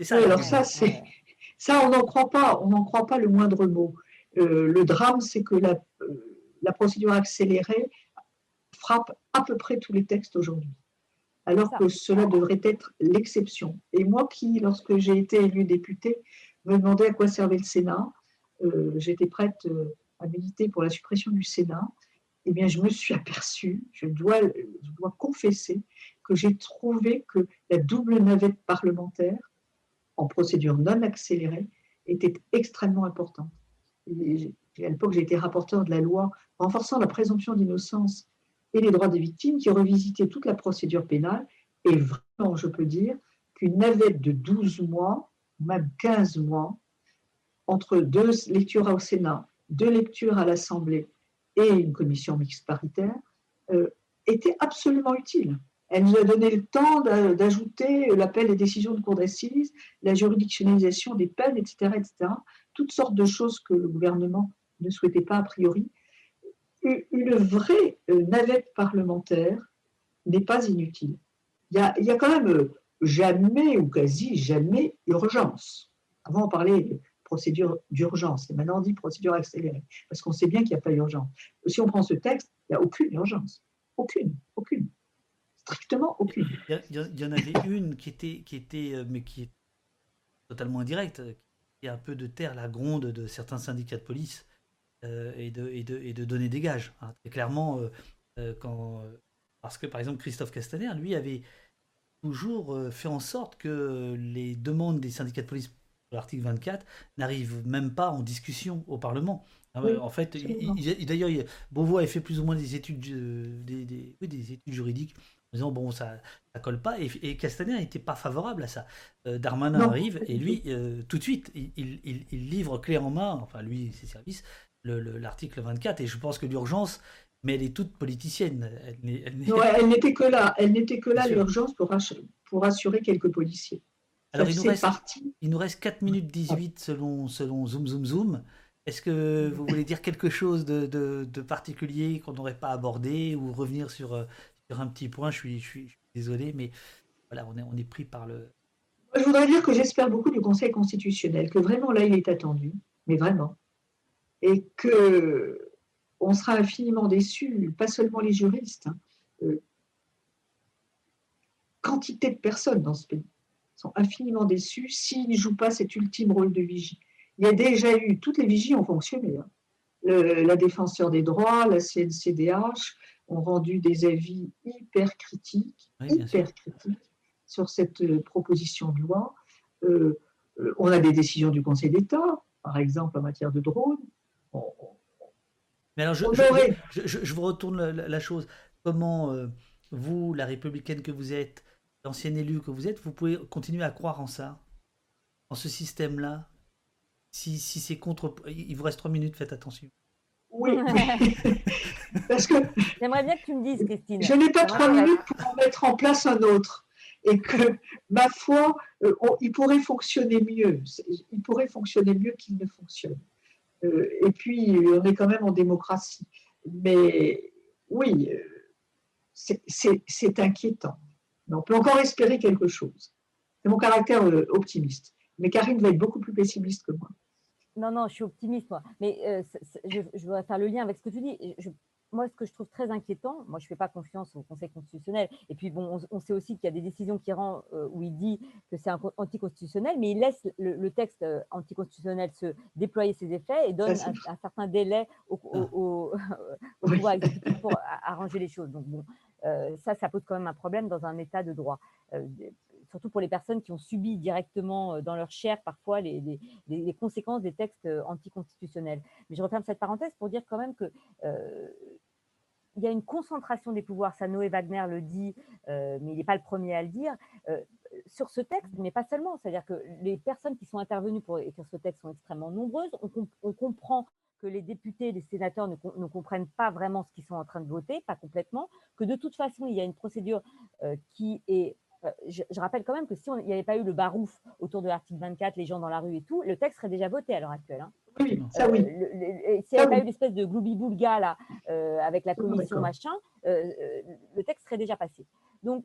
Ça, alors ça, c'est, ça, on n'en croit pas, on n'en croit pas le moindre mot. Euh, le drame, c'est que la, la, procédure accélérée frappe à peu près tous les textes aujourd'hui, alors que cela devrait être l'exception. Et moi qui, lorsque j'ai été élu député, me demandais à quoi servait le Sénat, j'étais prête à militer pour la suppression du Sénat, eh bien, je me suis aperçue, je dois, je dois confesser que j'ai trouvé que la double navette parlementaire, en procédure non accélérée, était extrêmement importante. Et à l'époque, j'ai été rapporteur de la loi renforçant la présomption d'innocence et les droits des victimes, qui revisitait toute la procédure pénale. Et vraiment, je peux dire qu'une navette de 12 mois, même 15 mois, entre deux lectures au Sénat deux lectures à l'Assemblée et une commission mixte paritaire était absolument utile. Elle nous a donné le temps d'ajouter l'appel des décisions de cour d'assises, la juridictionnalisation des peines, etc., etc. Toutes sortes de choses que le gouvernement ne souhaitait pas a priori. Une vraie navette parlementaire n'est pas inutile. Il y, a, quand même jamais ou quasi jamais urgence. Avant, on parlait de procédure d'urgence et maintenant on dit procédure accélérée parce qu'on sait bien qu'il n'y a pas d'urgence. Si on prend ce texte, il n'y a aucune urgence. Aucune, aucune. Strictement aucune. Il y, en avait une qui était, qui était, euh, mais qui est totalement indirecte, qui a un peu de terre la gronde de certains syndicats de police euh, et, de, et, de, et, de, donner des gages. Hein. Clairement, euh, quand, parce que par exemple Christophe Castaner, lui, avait toujours fait en sorte que les demandes des syndicats de police l'article 24 n'arrivent même pas en discussion au Parlement. Ah en fait, d'ailleurs, Beauvois a fait plus ou moins des études, des, des, des, études juridiques en disant bon, ça ne colle pas. Et, Castaner n'était pas favorable à ça. Euh, Darmanin arrive et lui, euh, tout de suite, il, il, livre clé en main, enfin lui et ses services, l'article 24. Et je pense que l'urgence, mais elle est toute politicienne. Elle, n'était que là. Elle n'était que là l'urgence pour, pour assurer quelques policiers. Alors il nous, reste, il nous reste 4 minutes 18 selon, selon Zoom Zoom Zoom. Est-ce que vous voulez dire quelque chose de, de, particulier qu'on n'aurait pas abordé ou revenir sur, euh, sur un petit point? Je suis, je, suis, désolé, mais voilà, on est, on est pris par le. Je voudrais dire que j'espère beaucoup du Conseil constitutionnel, que vraiment là il est attendu, mais vraiment. Et que on sera infiniment déçus, pas seulement les juristes, hein, euh, quantité de personnes dans ce pays sont infiniment déçus s'ils ne jouent pas cet ultime rôle de vigie. Il y a déjà eu, toutes les vigies ont fonctionné. Hein. la défenseur des droits, la CNCDH ont rendu des avis hyper critiques, hyper critiques sur cette euh, proposition de loi. Euh, on a des décisions du Conseil d'État, par exemple en matière de drones. Mais alors, je, je, vous retourne la, chose. Comment vous, la républicaine que vous êtes, l'ancien élu que vous êtes, vous pouvez continuer à croire en ça, en ce système-là? Si, si c'est contre. Il vous reste trois minutes, faites attention. Oui, parce que. J'aimerais bien que tu me dises, Christine. Je n'ai pas trois minutes pour en mettre en place un autre. Et que, ma foi, euh, il pourrait fonctionner mieux. Il pourrait fonctionner mieux qu'il ne fonctionne. Euh, et puis, on est quand même en démocratie. Mais oui, euh, c'est inquiétant. Mais on peut encore espérer quelque chose. C'est mon caractère optimiste. Mais Karine va être beaucoup plus pessimiste que moi. Non, non, je suis optimiste, moi. Mais euh, je, je, faire le lien avec ce que tu dis. Moi, ce que je trouve très inquiétant, moi, je ne fais pas confiance au Conseil constitutionnel. Et puis, bon, on, sait aussi qu'il y a des décisions qui rend euh, où il dit que c'est anticonstitutionnel, mais il laisse le, texte euh, anticonstitutionnel se déployer ses effets et donne un, certain délai au, au, pouvoir exécutif pour arranger les choses. Donc, bon, ça, ça pose quand même un problème dans un état de droit surtout pour les personnes qui ont subi directement euh, dans leur chair parfois les, conséquences des textes euh, anticonstitutionnels. Mais je referme cette parenthèse pour dire quand même que euh, il y a une concentration des pouvoirs, ça Noé Wagner le dit, mais il n'est pas le premier à le dire, sur ce texte, mais pas seulement. C'est-à-dire que les personnes qui sont intervenues pour écrire ce texte sont extrêmement nombreuses. On, comprend que les députés, les sénateurs ne, comprennent pas vraiment ce qu'ils sont en train de voter, pas complètement, que de toute façon, il y a une procédure qui est euh, je, rappelle quand même que si il n'y avait pas eu le barouf autour de l'article 24, les gens dans la rue et tout, le texte serait déjà voté à l'heure actuelle. Hein. Oui, ça oui. Euh, s'il n'y avait pas eu l'espèce de gloubi-boulga là, euh, avec la commission machin, le texte serait déjà passé. Donc,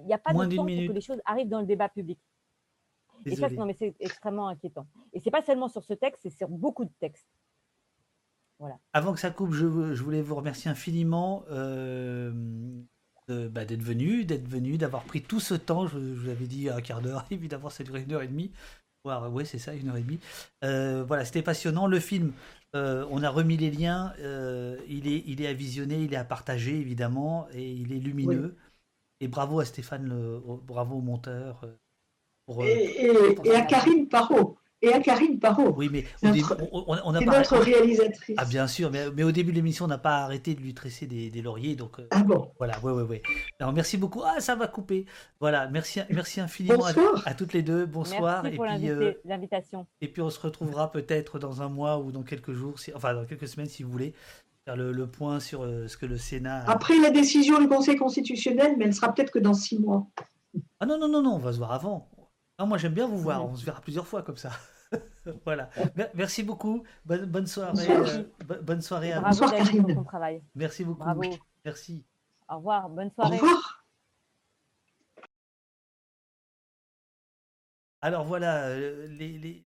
il n'y a pas de temps pour que les choses arrivent dans le débat public. Et ça, non, mais c'est extrêmement inquiétant. Et c'est pas seulement sur ce texte, c'est sur beaucoup de textes. Voilà. Avant que ça coupe, je, voulais vous remercier infiniment bah, d'être venu, d'être venu, d'avoir pris tout ce temps. Je, vous avais dit un quart d'heure, évidemment, c'est duré une heure et demie. Ouais, c'est ça, une heure et demie. Euh, voilà, c'était passionnant. Le film, euh, on a remis les liens. Euh, il, est, il est à visionner, il est à partager, évidemment, et il est lumineux. Et bravo à Stéphane, le, bravo au monteur. et, et, à Karine Parot et à Karine Parot. Oui, mais on, on, c'est notre réalisatrice. Ah, bien sûr, mais, mais au début de l'émission, on n'a pas arrêté de lui tresser des, des lauriers. Donc, euh, ah bon? Voilà, ouais, ouais, ouais. Alors, merci beaucoup. Ah, ça va couper. Voilà, merci, merci infiniment à, toutes les deux. Bonsoir. Merci pour euh, l'invitation. et puis, on se retrouvera peut-être dans un mois ou dans quelques jours, enfin, dans quelques semaines, si vous voulez, faire le, le point sur euh, ce que le Sénat. a- Après la décision du Conseil constitutionnel, mais elle sera peut-être que dans six mois. Ah non, non, non, non, on va se voir avant. Non, moi j'aime bien vous voir, on se verra plusieurs fois comme ça. voilà. Mer- Merci beaucoup. Bonne, bonne soirée. Bonsoir. euh, bo- bonne soirée à Bravo vous. David pour ton travail. Merci beaucoup. Bravo. Merci. Au revoir, bonne soirée. Alors voilà, euh, les, les,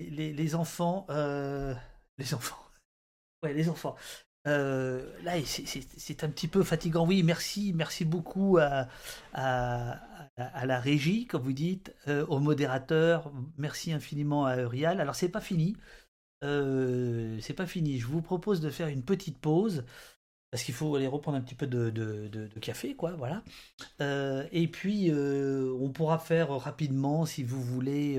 les, les enfants, euh, les enfants, ouais, les enfants. Euh, là, c'est- un petit peu fatigant. Oui, merci, merci beaucoup à, la régie, comme vous dites, euh, au modérateur. Merci infiniment à Eurial. Alors, c'est pas fini. Euh, c'est pas fini. Je vous propose de faire une petite pause parce qu'il faut aller reprendre un petit peu de, café, quoi. Voilà. Euh, et puis, on pourra faire rapidement, si vous voulez,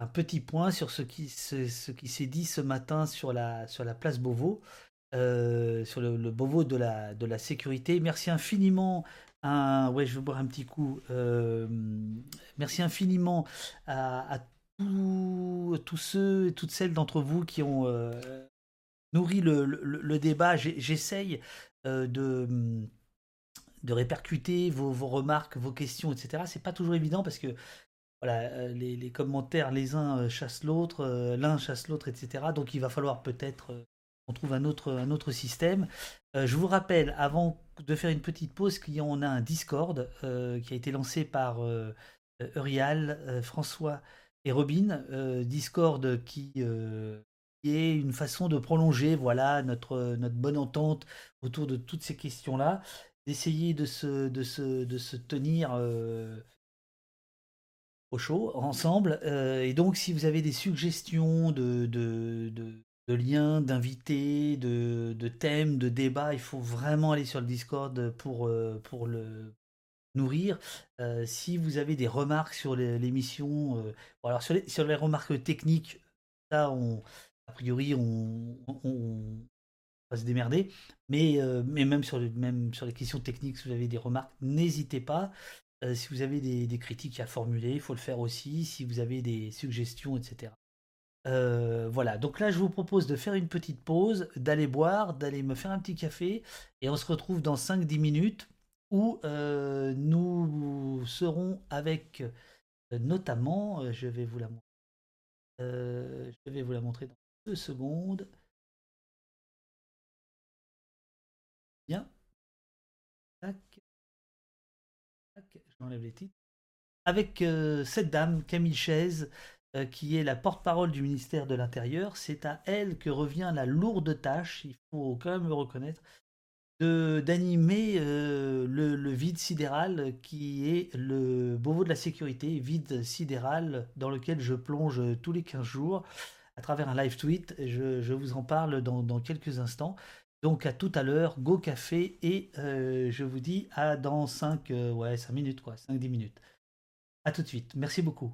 un petit point sur ce qui, ce, ce qui s'est dit ce matin sur la, sur la place Beauvau, euh, sur le, le Beauvau de la, sécurité. Merci infiniment. À, ouais, je vais boire un petit coup. Euh, merci infiniment à, tous, ceux et toutes celles d'entre vous qui ont euh, nourri le, débat. J'essaye de répercuter vos, remarques, vos questions, etc. C'est pas toujours évident parce que voilà, les, commentaires, les uns chassent l'autre, l'un chasse l'autre, etc. Donc il va falloir peut-être qu'on trouve un autre, un autre système. Euh, je vous rappelle, avant de faire une petite pause, en a un Discord euh, qui a été lancé par euh, euh, François et Robin. Discord qui, est une façon de prolonger voilà, notre, notre bonne entente autour de toutes ces questions-là d'essayer de se, de se, de se tenir au chaud ensemble. Et donc, si vous avez des suggestions de, de, de liens, d'invités, de, thèmes, de débats, il faut vraiment aller sur le Discord pour, euh, pour le nourrir. Euh, si vous avez des remarques sur l'émission, euh, alors sur les, sur les remarques techniques, ça, on, a priori, on, va se démerder. Mais, mais même, sur le, même sur les questions techniques, si vous avez des remarques, n'hésitez pas. Si vous avez des critiques à formuler, il faut le faire aussi. Si vous avez des suggestions, etc. Euh, voilà, donc là je vous propose de faire une petite pause, d'aller boire, d'aller me faire un petit café, et on se retrouve dans 5-10 minutes où euh, nous serons avec euh, notamment, je vais vous la montrer, je vais vous la montrer dans deux secondes. Bien. Tac. Les titres. Avec cette dame, Camille Chaise, euh, qui est la porte-parole du ministère de l'Intérieur. C'est à elle que revient la lourde tâche, il faut quand même le reconnaître, d'animer euh, le, vide sidéral qui est le Beauvau de la sécurité, vide sidéral dans lequel je plonge tous les 15 jours à travers un live tweet. Je, vous en parle dans, quelques instants. Donc à tout à l'heure, go café et euh, je vous dis à dans 5 euh, ouais, 5 minutes quoi, 5 10 minutes. À tout de suite. Merci beaucoup.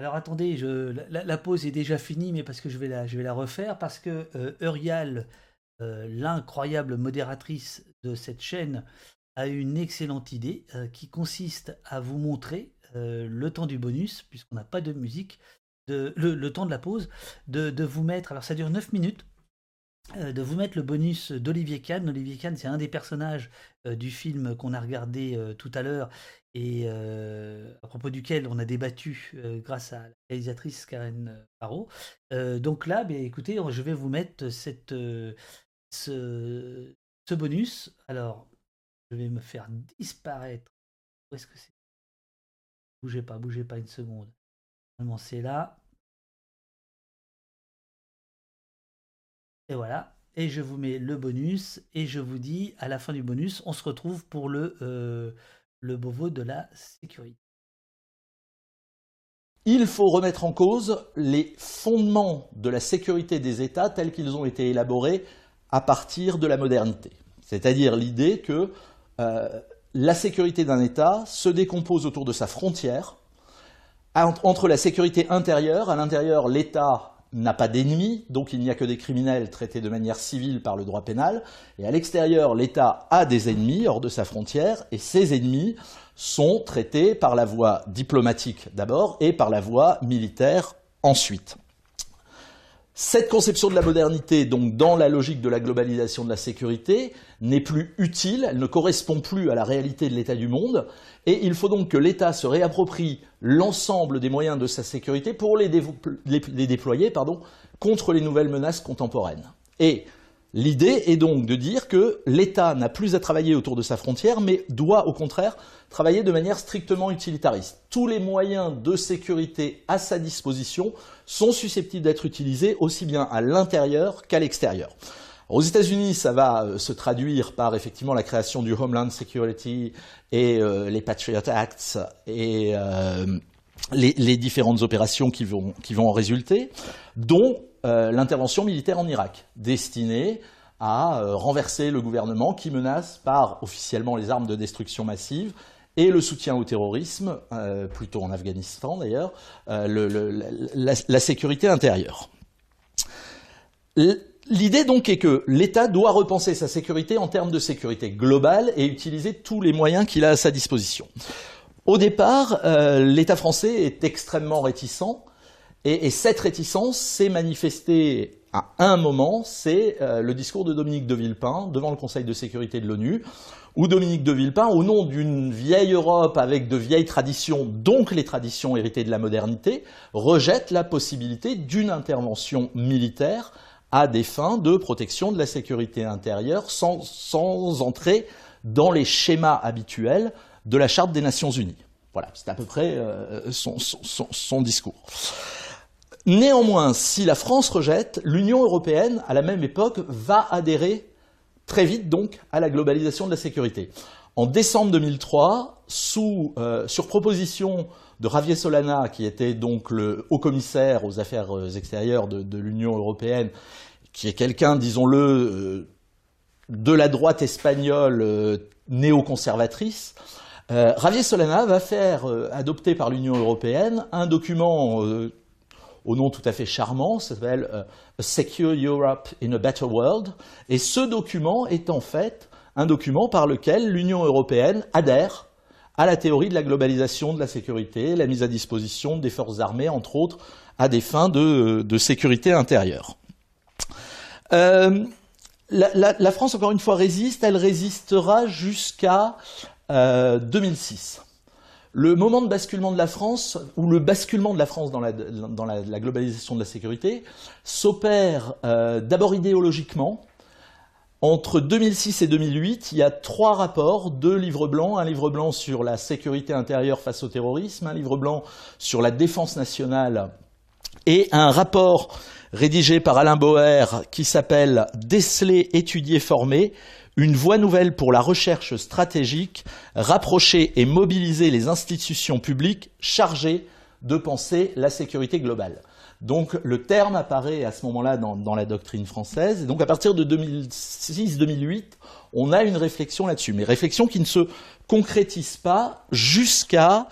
Alors attendez, la, pause est déjà finie, mais parce que je vais la, refaire, parce que euh, euh, l'incroyable modératrice de cette chaîne, a une excellente idée euh, qui consiste à vous montrer euh, le temps du bonus, puisqu'on n'a pas de musique, le, temps de la pause, de, de vous mettre, alors ça dure 9 minutes, de vous mettre le bonus d'Olivier Kahn. Olivier Kahn, c'est un des personnages euh, du film qu'on a regardé euh, tout à l'heure et euh, à propos duquel on a débattu euh, grâce à la réalisatrice Karen Parot. Euh, donc là, ben, écoutez, je vais vous mettre euh, ce, ce bonus. Alors, je vais me faire disparaître. Où est-ce que c'est? Bougez pas, bougez pas une seconde. Normalement, c'est là. Et voilà. Et je vous mets le bonus. Et je vous dis, à la fin du bonus, on se retrouve pour le, euh, le de la sécurité. il faut remettre en cause les fondements de la sécurité des États tels qu'ils ont été élaborés à partir de la modernité. C'est-à-dire l'idée que euh, la sécurité d'un État se décompose autour de sa frontière, entre la sécurité intérieure, à l'intérieur l'État n'a pas d'ennemis, donc il n'y a que des criminels traités de manière civile par le droit pénal, et à l'extérieur l'État a des ennemis hors de sa frontière, et ces ennemis sont traités par la voie diplomatique d'abord et par la voie militaire ensuite. Cette conception de la modernité, donc dans la logique de la globalisation de la sécurité, n'est plus utile, elle ne correspond plus à la réalité de l'état du monde, et il faut donc que l'État se réapproprie l'ensemble des moyens de sa sécurité pour les, déployer contre les nouvelles menaces contemporaines. L'idée est donc de dire que l'État n'a plus à travailler autour de sa frontière, mais doit au contraire travailler de manière strictement utilitariste. Tous les moyens de sécurité à sa disposition sont susceptibles d'être utilisés aussi bien à l'intérieur qu'à l'extérieur. Aux États-Unis, ça va euh, se traduire par effectivement la création du Homeland Security et euh, les Patriot Acts et euh, les, différentes opérations qui vont, qui vont en résulter, dont euh, l'intervention militaire en Irak, destinée à euh, renverser le gouvernement qui menace par officiellement les armes de destruction massive et le soutien au terrorisme, euh, plutôt en Afghanistan d'ailleurs, la, sécurité intérieure. L'idée donc est que l'État doit repenser sa sécurité en termes de sécurité globale et utiliser tous les moyens qu'il a à sa disposition. Au départ, l'État français est extrêmement réticent et, cette réticence s'est manifestée à un moment, c'est euh, le discours de Dominique de Villepin devant le Conseil de sécurité de l'ONU, où Dominique de Villepin, au nom d'une vieille Europe avec de vieilles traditions, donc les traditions héritées de la modernité, rejette la possibilité d'une intervention militaire à des fins de protection de la sécurité intérieure sans, entrer dans les schémas habituels de la Charte des Nations Unies. Voilà, c'est à peu près euh, son discours. Néanmoins, si la France rejette, l'Union européenne, à la même époque, va adhérer très vite donc à la globalisation de la sécurité. En décembre 2003, euh, sur proposition de Javier Solana, qui était donc le haut commissaire aux affaires euh, extérieures de, l'Union européenne, qui est quelqu'un, disons-le, euh, de la droite espagnole néoconservatrice, Javier Solana va faire adopter par l'Union européenne un document au nom tout à fait charmant, ça s'appelle euh, A Secure Europe in a Better World. Et ce document est en fait un document par lequel l'Union européenne adhère à la théorie de la globalisation de la sécurité, la mise à disposition des forces armées, entre autres, à des fins de, sécurité intérieure. Euh, la, France, encore une fois, résiste. Elle résistera jusqu'à 2006. Le moment de basculement de la France, ou le basculement de la France dans la, globalisation de la sécurité, s'opère euh, d'abord idéologiquement. Entre 2006 et 2008, il y a trois rapports, deux livres blancs, un livre blanc sur la sécurité intérieure face au terrorisme, un livre blanc sur la défense nationale et un rapport rédigé par Alain Boer qui s'appelle Déceler, étudier, former, une voie nouvelle pour la recherche stratégique, rapprocher et mobiliser les institutions publiques chargées de penser la sécurité globale. Donc le terme apparaît à ce moment-là dans, la doctrine française. Et donc à partir de 2006-2008, on a une réflexion là-dessus, mais réflexion qui ne se concrétise pas jusqu'à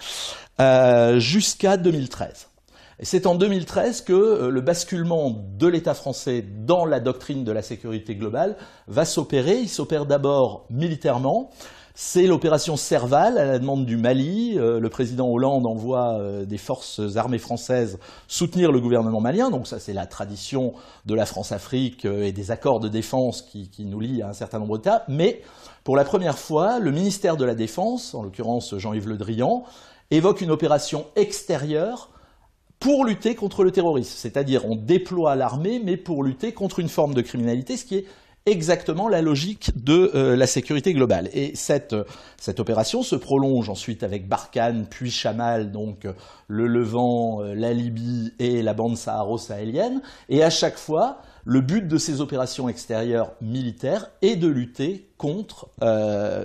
euh, jusqu'à 2013. C'est en 2013 que euh, le basculement de l'État français dans la doctrine de la sécurité globale va s'opérer. Il s'opère d'abord militairement. C'est l'opération Serval à la demande du Mali. Euh, le président Hollande envoie euh, des forces armées françaises soutenir le gouvernement malien. Donc ça, c'est la tradition de la France-Afrique et des accords de défense qui, qui nous lient à un certain nombre d'États. Mais pour la première fois, le ministère de la Défense, en l'occurrence Jean-Yves Le Drian, évoque une opération extérieure pour lutter contre le terrorisme. C'est-à-dire on déploie l'armée, mais pour lutter contre une forme de criminalité, ce qui est exactement la logique de euh, la sécurité globale. Et cette, cette opération se prolonge ensuite avec Barkhane, puis Chamal, donc euh, le Levant, euh, la Libye et la bande saharo-sahélienne. Et à chaque fois, le but de ces opérations extérieures militaires est de lutter contre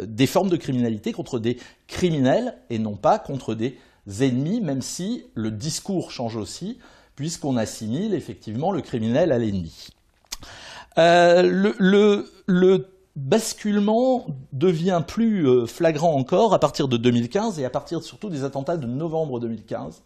des formes de criminalité, contre des criminels et non pas contre des ennemis, même si le discours change aussi, puisqu'on assimile effectivement le criminel à l'ennemi. Euh, le, le, le, basculement devient plus euh, flagrant encore à partir de 2015 et à partir surtout des attentats de novembre 2015,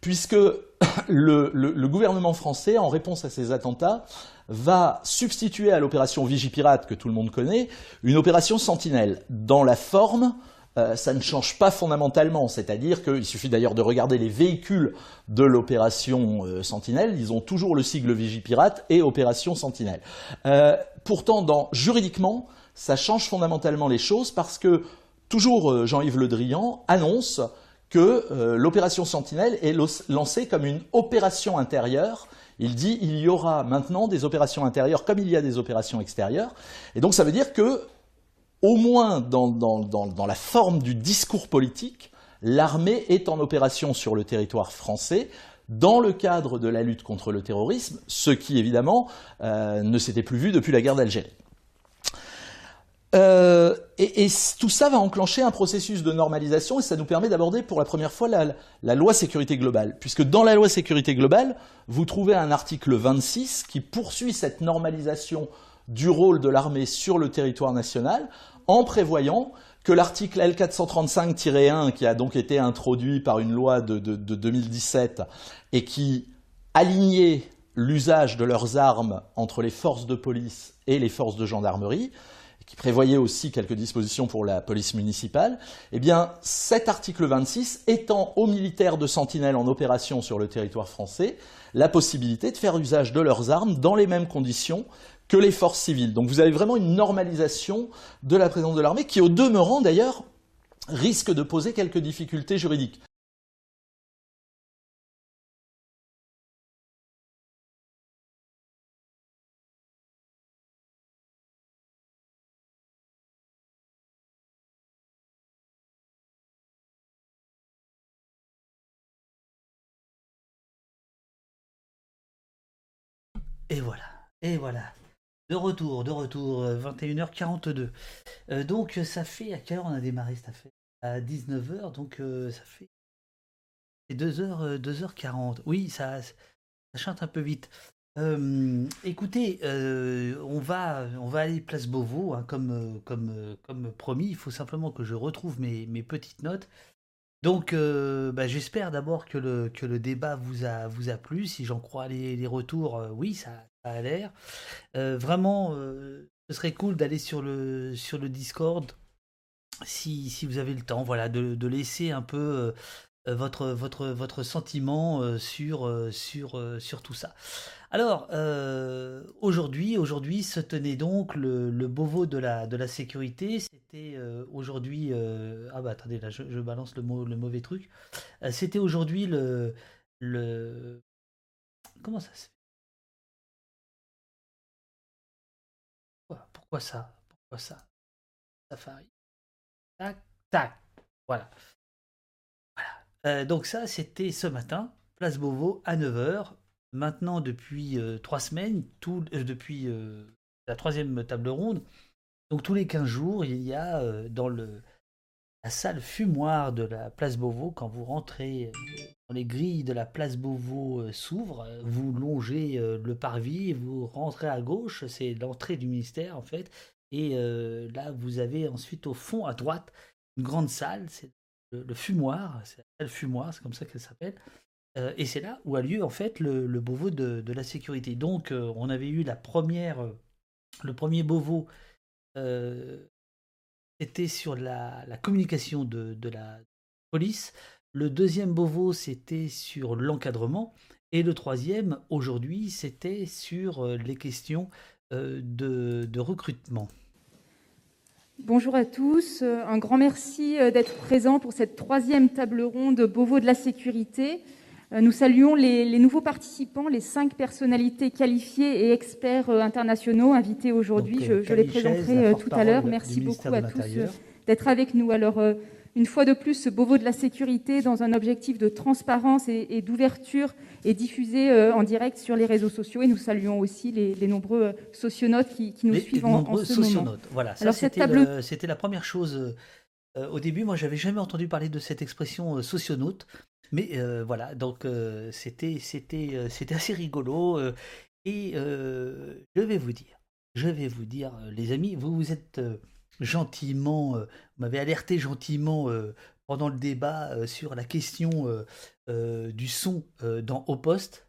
puisque le gouvernement français, en réponse à ces attentats, va substituer à l'opération Vigipirate que tout le monde connaît une opération Sentinelle. Dans la forme, euh, ça ne change pas fondamentalement, c'est-à-dire qu'il suffit d'ailleurs de regarder les véhicules de l'opération euh, Sentinelle, ils ont toujours le sigle Vigipirate et opération Sentinelle. Euh, pourtant, dans, juridiquement, ça change fondamentalement les choses parce que toujours Jean-Yves Le Drian annonce que l'opération Sentinelle est lancée comme une opération intérieure il dit il y aura maintenant des opérations intérieures comme il y a des opérations extérieures. Et donc ça veut dire que, au moins dans, la forme du discours politique, l'armée est en opération sur le territoire français dans le cadre de la lutte contre le terrorisme, ce qui évidemment euh, ne s'était plus vu depuis la guerre d'Algérie. Euh, et, tout ça va enclencher un processus de normalisation et ça nous permet d'aborder pour la première fois la, loi sécurité globale. Puisque dans la loi sécurité globale, vous trouvez un article 26 qui poursuit cette normalisation du rôle de l'armée sur le territoire national en prévoyant que l'article L435-1 qui a donc été introduit par une loi de, de 2017 et qui alignait l'usage de leurs armes entre les forces de police et les forces de gendarmerie, qui prévoyait aussi quelques dispositions pour la police municipale, eh bien, cet article 26 étend aux militaires de Sentinelle en opération sur le territoire français la possibilité de faire usage de leurs armes dans les mêmes conditions que les forces civiles. Donc vous avez vraiment une normalisation de la présence de l'armée qui, au demeurant d'ailleurs, risque de poser quelques difficultés juridiques. Et voilà, et voilà. De retour, de retour, 21h42. Euh, euh, donc ça fait, à quelle heure on a démarré cette affaire? À 19h, donc euh, ça fait 2h, 2h40. Oui, ça, ça chante un peu vite. écoutez, on, va, on va aller place Beauvau, hein, comme, comme, comme promis. Il faut simplement que je retrouve mes, mes petites notes. Donc, euh, bah, j'espère d'abord que le, débat vous a, plu. Si j'en crois les, retours, euh, oui, ça, a l'air. Euh, vraiment, ce serait cool d'aller sur le, sur Discord si, si vous avez le temps, voilà, de laisser un peu votre, votre, votre sentiment sur, sur, sur tout ça. Alors, euh, aujourd'hui, aujourd'hui se tenait donc le, le Beauvau de la, de la sécurité. C'était euh, aujourd'hui. Euh, ah bah attendez, là je, balance le, le mauvais truc. C'était aujourd'hui le, le. Comment ça se fait? Pourquoi ça? Pourquoi ça? Safari. Tac, tac. Voilà. Voilà. donc ça, c'était ce matin, place Beauvau à 9h maintenant depuis euh, trois semaines, tout, euh, depuis euh, la troisième table ronde, donc tous les 15 jours, il y a dans la salle fumoir de la place Beauvau, quand vous rentrez dans les grilles de la place Beauvau s'ouvrent, vous longez le parvis, vous rentrez à gauche, c'est l'entrée du ministère en fait, et là vous avez ensuite au fond à droite une grande salle, c'est le, fumoir, c'est salle fumoir, c'est comme ça qu'elle s'appelle, euh, et c'est là où a lieu en fait le, Beauvau de, la sécurité. Donc euh, on avait eu la première, euh, le premier Beauvau, c'était sur la, communication de, la police. Le deuxième Beauvau, c'était sur l'encadrement. Et le troisième, aujourd'hui, c'était sur les questions de recrutement. Bonjour à tous, un grand merci d'être présent pour cette troisième table ronde Beauvau de la sécurité. Euh, nous saluons les, nouveaux participants, les cinq personnalités qualifiées et experts euh, internationaux invités aujourd'hui. Je, euh, les présenterai tout à l'heure. Merci beaucoup à tous d'être avec nous. Alors, une fois de plus, ce Beauvau de la sécurité, dans un objectif de transparence et, d'ouverture, est diffusé en direct sur les réseaux sociaux. Et nous saluons aussi les, nombreux socionautes qui, nous suivent en, ce moment. Voilà, c'était table... la première chose au début, moi, j'avais jamais entendu parler de cette expression socionaute, mais voilà, donc c'était c'était c'était assez rigolo et je vais vous dire, je vais vous dire, les amis, vous vous êtes gentiment, vous m'avez alerté gentiment pendant le débat sur la question du son dans Au Poste.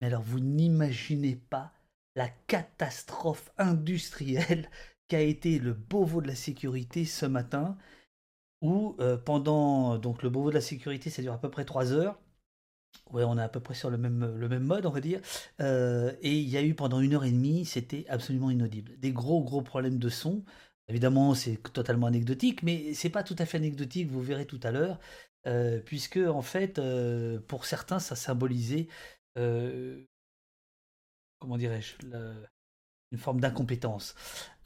Mais alors, vous n'imaginez pas la catastrophe industrielle qu'a été le Beauvau de la sécurité ce matin, où euh, pendant donc le Beauvau de la sécurité, ça dure à peu près trois heures. Ouais, on est à peu près sur le même, le même mode, on va dire. Euh, et il y a eu pendant une heure et demie, c'était absolument inaudible. Des gros, gros problèmes de son. Évidemment, c'est totalement anecdotique, mais c'est pas tout à fait anecdotique, vous verrez tout à l'heure, euh, puisque en fait, pour certains, ça symbolisait, comment dirais-je, une forme d'incompétence.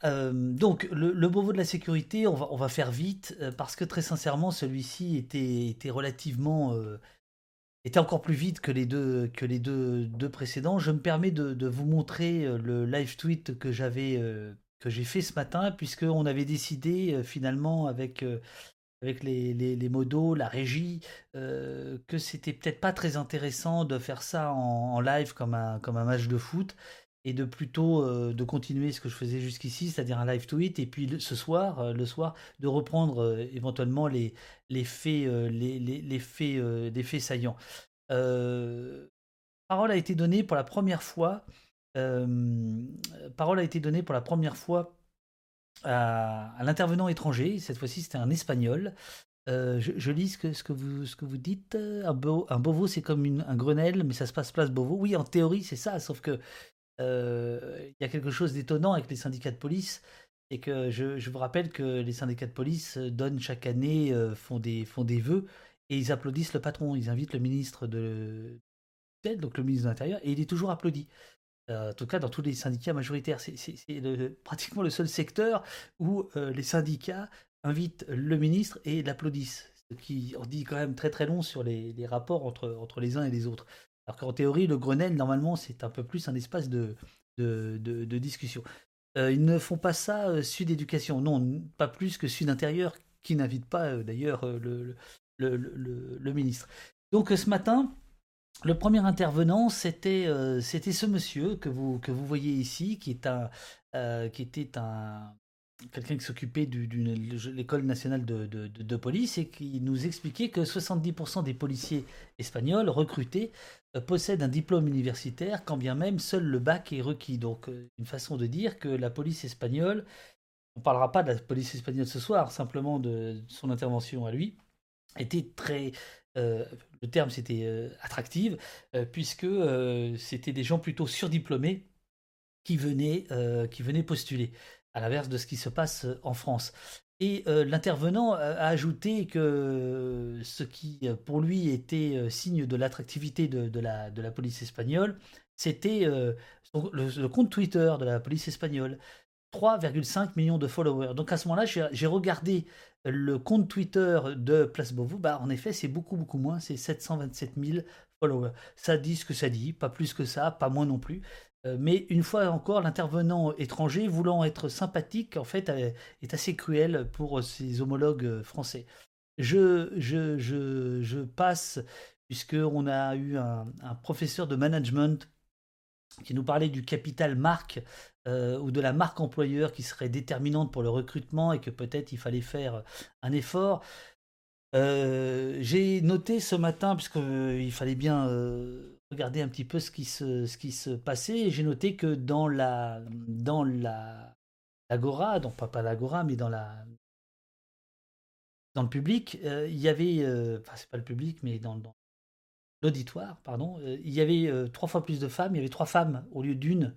Euh, donc le, le, Beauvau de la sécurité, on va, faire vite euh, parce que très sincèrement, celui-ci était, relativement euh, était encore plus vite que les deux que les deux, précédents. Je me permets de vous montrer le live tweet que j'avais que j'ai fait ce matin puisque on avait décidé finalement avec avec les, les, modos, la régie, que c'était peut-être pas très intéressant de faire ça en, live comme un, comme un match de foot et de plutôt euh, de continuer ce que je faisais jusqu'ici, c'est-à-dire un live tweet, et puis ce soir, euh, le soir, de reprendre euh, éventuellement les, les faits, les, les, les, faits saillants. parole a été donnée pour la première fois. Parole a été donnée pour la première fois à, l'intervenant étranger. Cette fois-ci, c'était un espagnol. Je, je, lis ce que, vous, dites. Un, beau, Beauvau, c'est comme une, un Grenelle, mais ça se passe place Beauvau. Oui, en théorie, c'est ça, sauf que euh, il y a quelque chose d'étonnant avec les syndicats de police. Et que je, vous rappelle que les syndicats de police donnent chaque année, euh, font, des, font des vœux, et ils applaudissent le patron. Ils invitent le ministre de donc le ministre de l'Intérieur, et il est toujours applaudi. Euh, en tout cas, dans tous les syndicats majoritaires, c'est pratiquement le seul secteur où les syndicats invitent le ministre et l'applaudissent. Ce qui en dit quand même très très long sur les, rapports entre, les uns et les autres. Alors qu'en théorie, le Grenelle, normalement, c'est un peu plus un espace de, discussion. Euh, ils ne font pas ça euh, Sud Éducation, non, pas plus que Sud Intérieur, qui n'invite pas euh, d'ailleurs le, le, le, le, ministre. Donc ce matin, le premier intervenant, c'était c'était ce monsieur que vous que vous voyez ici, qui est un qui était un quelqu'un qui s'occupait de l'école nationale de, police et qui nous expliquait que 70% des policiers espagnols recrutés euh, possèdent un diplôme universitaire, quand bien même seul le bac est requis. Donc euh, une façon de dire que la police espagnole, on ne parlera pas de la police espagnole ce soir, simplement de son intervention à lui, était très, euh, le terme c'était attractive, puisque c'était des gens plutôt surdiplômés qui venaient, qui venaient postuler à l'inverse de ce qui se passe euh, en France. Et euh, l'intervenant a ajouté que ce qui, euh, pour lui, était signe de l'attractivité de, la, de la police espagnole, c'était le, compte Twitter de la police espagnole. 3,5 millions de followers. Donc à ce moment-là, j'ai regardé le compte Twitter de Place Beauvau. Bah, en effet, c'est beaucoup, beaucoup moins. C'est 727 000 followers. Ça dit ce que ça dit, pas plus que ça, pas moins non plus. Euh, mais une fois encore, l'intervenant étranger, voulant être sympathique, en fait, euh, est assez cruel pour ses homologues euh, français. Je, je, je, je passe, puisqu'on a eu un, professeur de management qui nous parlait du capital marque ou de la marque employeur qui serait déterminante pour le recrutement et que peut-être il fallait faire un effort. J'ai noté ce matin, puisqu'il fallait bien regarder un petit peu ce qui se, ce qui se passait j'ai noté que dans la dans la l'agora, donc pas, pas l'agora, mais dans la dans le public, euh, il y avait, euh, enfin c'est pas le public, mais dans, dans l'auditoire, pardon, euh, il y avait trois fois plus de femmes, il y avait trois femmes au lieu d'une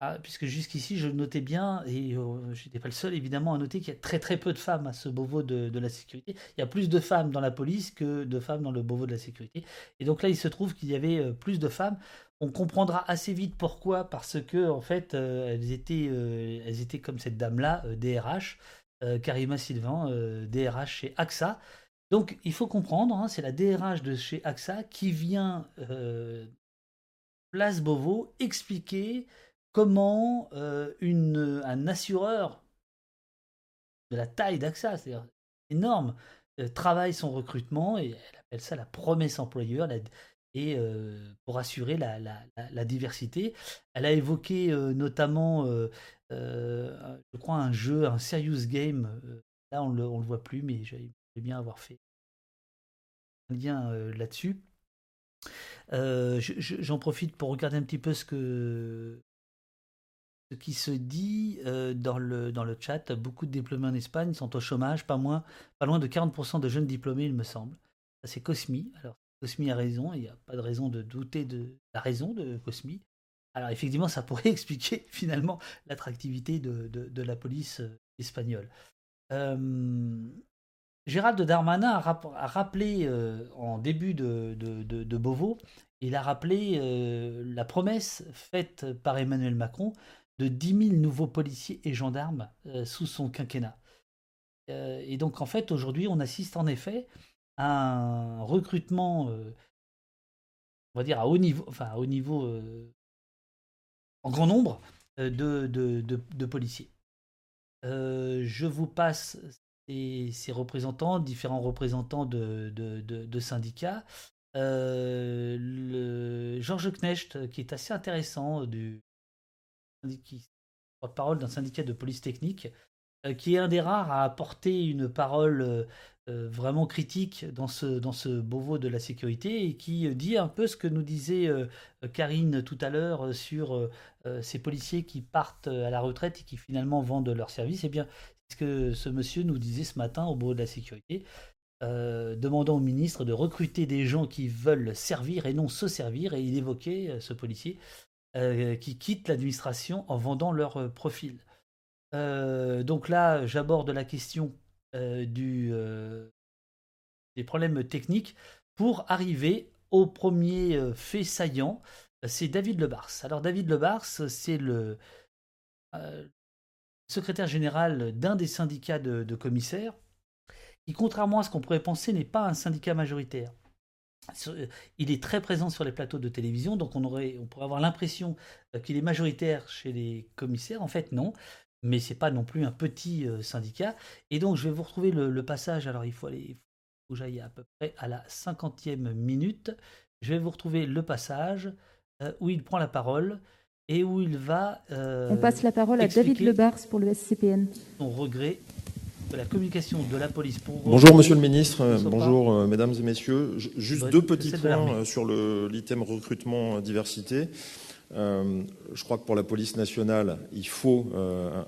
ah, puisque jusqu'ici, je notais bien, et euh, je n'étais pas le seul évidemment à noter qu'il y a très très peu de femmes à ce Beauvau de, de, la sécurité. Il y a plus de femmes dans la police que de femmes dans le Beauvau de la sécurité. Et donc là, il se trouve qu'il y avait euh, plus de femmes. On comprendra assez vite pourquoi, parce que en fait, euh, elles, étaient, elles étaient comme cette dame-là, DRH, Karima Sylvain, DRH chez AXA. Donc il faut comprendre, hein, c'est la DRH de chez AXA qui vient place Beauvau expliquer comment euh, une, un assureur de la taille d'AXA, c'est-à-dire énorme, travaille son recrutement et elle appelle ça la promesse employeur. et pour assurer la, diversité. Elle a évoqué notamment, je crois, un jeu, un serious game. là, on ne le voit plus, mais j'aimerais bien avoir fait un lien là-dessus. J'en profite pour regarder un petit peu ce que ce qui se dit dans, le, dans le chat. Beaucoup de diplômés en Espagne sont au chômage, pas, moins, pas loin de 40% de jeunes diplômés, il me semble. C'est Cosmi. Alors, Cosmi a raison, il n'y a pas de raison de douter de la raison de Cosmi. Alors, effectivement, ça pourrait expliquer finalement l'attractivité de, de, la police espagnole. Gérald Darmanin a, rappelé en début de, de, Beauvau, il a rappelé la promesse faite par Emmanuel Macron de 10 000 nouveaux policiers et gendarmes sous son quinquennat. et donc en fait aujourd'hui on assiste en effet à un recrutement, on va dire à haut niveau, enfin à niveau, en grand nombre de, policiers. je vous passe ces, représentants, différents représentants de, syndicats. Georges Knecht, qui est assez intéressant, du porte-parole d'un syndicat de police technique, euh, qui est un des rares à apporter une parole euh, euh, vraiment critique dans ce, dans ce de la sécurité et qui dit un peu ce que nous disait Karine tout à l'heure sur ces policiers qui partent à la retraite et qui finalement vendent leurs services. Eh bien, c'est ce que ce monsieur nous disait ce matin au Beauvau de la sécurité. demandant au ministre de recruter des gens qui veulent servir et non se servir, et il évoquait, ce policier, euh, qui quittent l'administration en vendant leur euh, profil. Euh, donc là, j'aborde la question des problèmes techniques pour arriver au premier fait saillant. C'est David Lebars. Alors David Lebars, c'est le secrétaire général d'un des syndicats de commissaires, qui, contrairement à ce qu'on pourrait penser, n'est pas un syndicat majoritaire. Euh, il est très présent sur les plateaux de télévision, donc on, aurait, on pourrait avoir l'impression euh, qu'il est majoritaire chez les commissaires. En fait, non, mais c'est pas non plus un petit euh, syndicat. Et donc, je vais vous retrouver le, passage. Alors, il faut aller, que j'aille à peu près à la cinquantième minute. Je vais vous retrouver le passage où il prend la parole et où il va. on passe la parole à David Lebars pour le SCPN. Son regret la communication de la police pour... Bonjour Monsieur le Ministre, bonjour euh, Mesdames et Messieurs. Juste deux petits points euh, sur l'item recrutement euh, diversité. je crois que pour la police nationale, il faut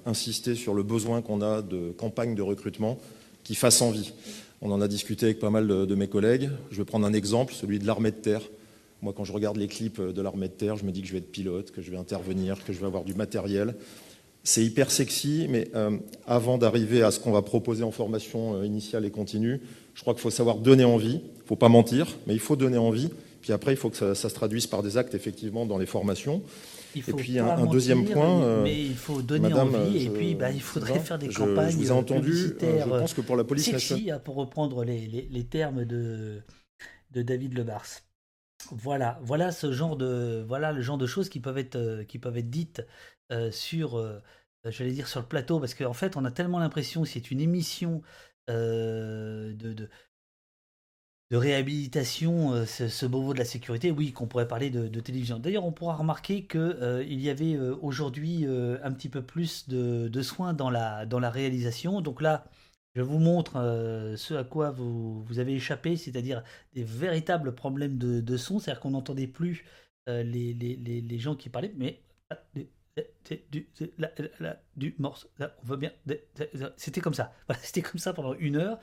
insister sur le besoin qu'on a de campagnes de recrutement qui fassent envie. On en a discuté avec pas mal de, de mes collègues. Je vais prendre un exemple, celui de l'armée de terre. Moi, quand je regarde les clips de l'armée de terre, je me dis que je vais être pilote, que je vais intervenir, que je vais avoir du matériel. C'est hyper sexy, mais euh, avant d'arriver à ce qu'on va proposer en formation euh, initiale et continue, je crois qu'il faut savoir donner envie. Il ne faut pas mentir, mais il faut donner envie. Puis après, il faut que ça, se traduise par des actes, effectivement, dans les formations. et puis un, deuxième point, euh, mais il faut donner envie et puis bah, il faudrait faire des campagnes. Je vous ai entendu. je pense que pour la police nationale, hein, pour reprendre les, les, termes de, de David Lebars. Voilà, voilà ce genre de voilà le genre de choses qui peuvent être qui peuvent être dites sur j'allais dire sur le plateau, parce qu'en fait, on a tellement l'impression que c'est une émission euh, de, de, réhabilitation, euh, ce, beau mot de la sécurité, oui, qu'on pourrait parler de, télévision. D'ailleurs, on pourra remarquer qu'il y avait aujourd'hui un petit peu plus de, soins dans la, dans la réalisation. Donc là, je vous montre ce à quoi vous, vous avez échappé, c'est-à-dire des véritables problèmes de, son, c'est-à-dire qu'on n'entendait plus les, les, les, gens qui parlaient, mais du, du morceau, on veut bien. C'était comme ça. c'était comme ça pendant une heure.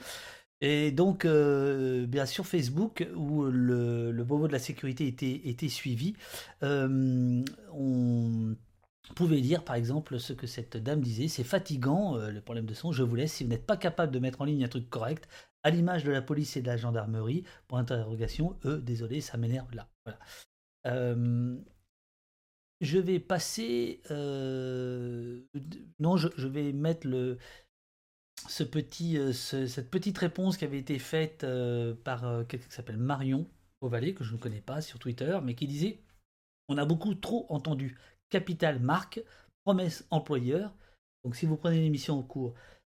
Et donc, euh, bien sur Facebook, où le, le Beauvau de la sécurité était, suivi, euh, on pouvait lire par exemple ce que cette dame disait c'est fatigant euh, le problème de son, je vous laisse, si vous n'êtes pas capable de mettre en ligne un truc correct, à l'image de la police et de la gendarmerie, pour interrogation, eux, désolé, ça m'énerve là. Voilà je vais passer. Euh, non, je, vais mettre le, ce petit, euh, cette petite réponse qui avait été faite euh, par quelqu'un qui s'appelle Marion Ovalet, que je ne connais pas sur Twitter, mais qui disait On a beaucoup trop entendu capital marque, promesse employeur. Donc si vous prenez l'émission en cours,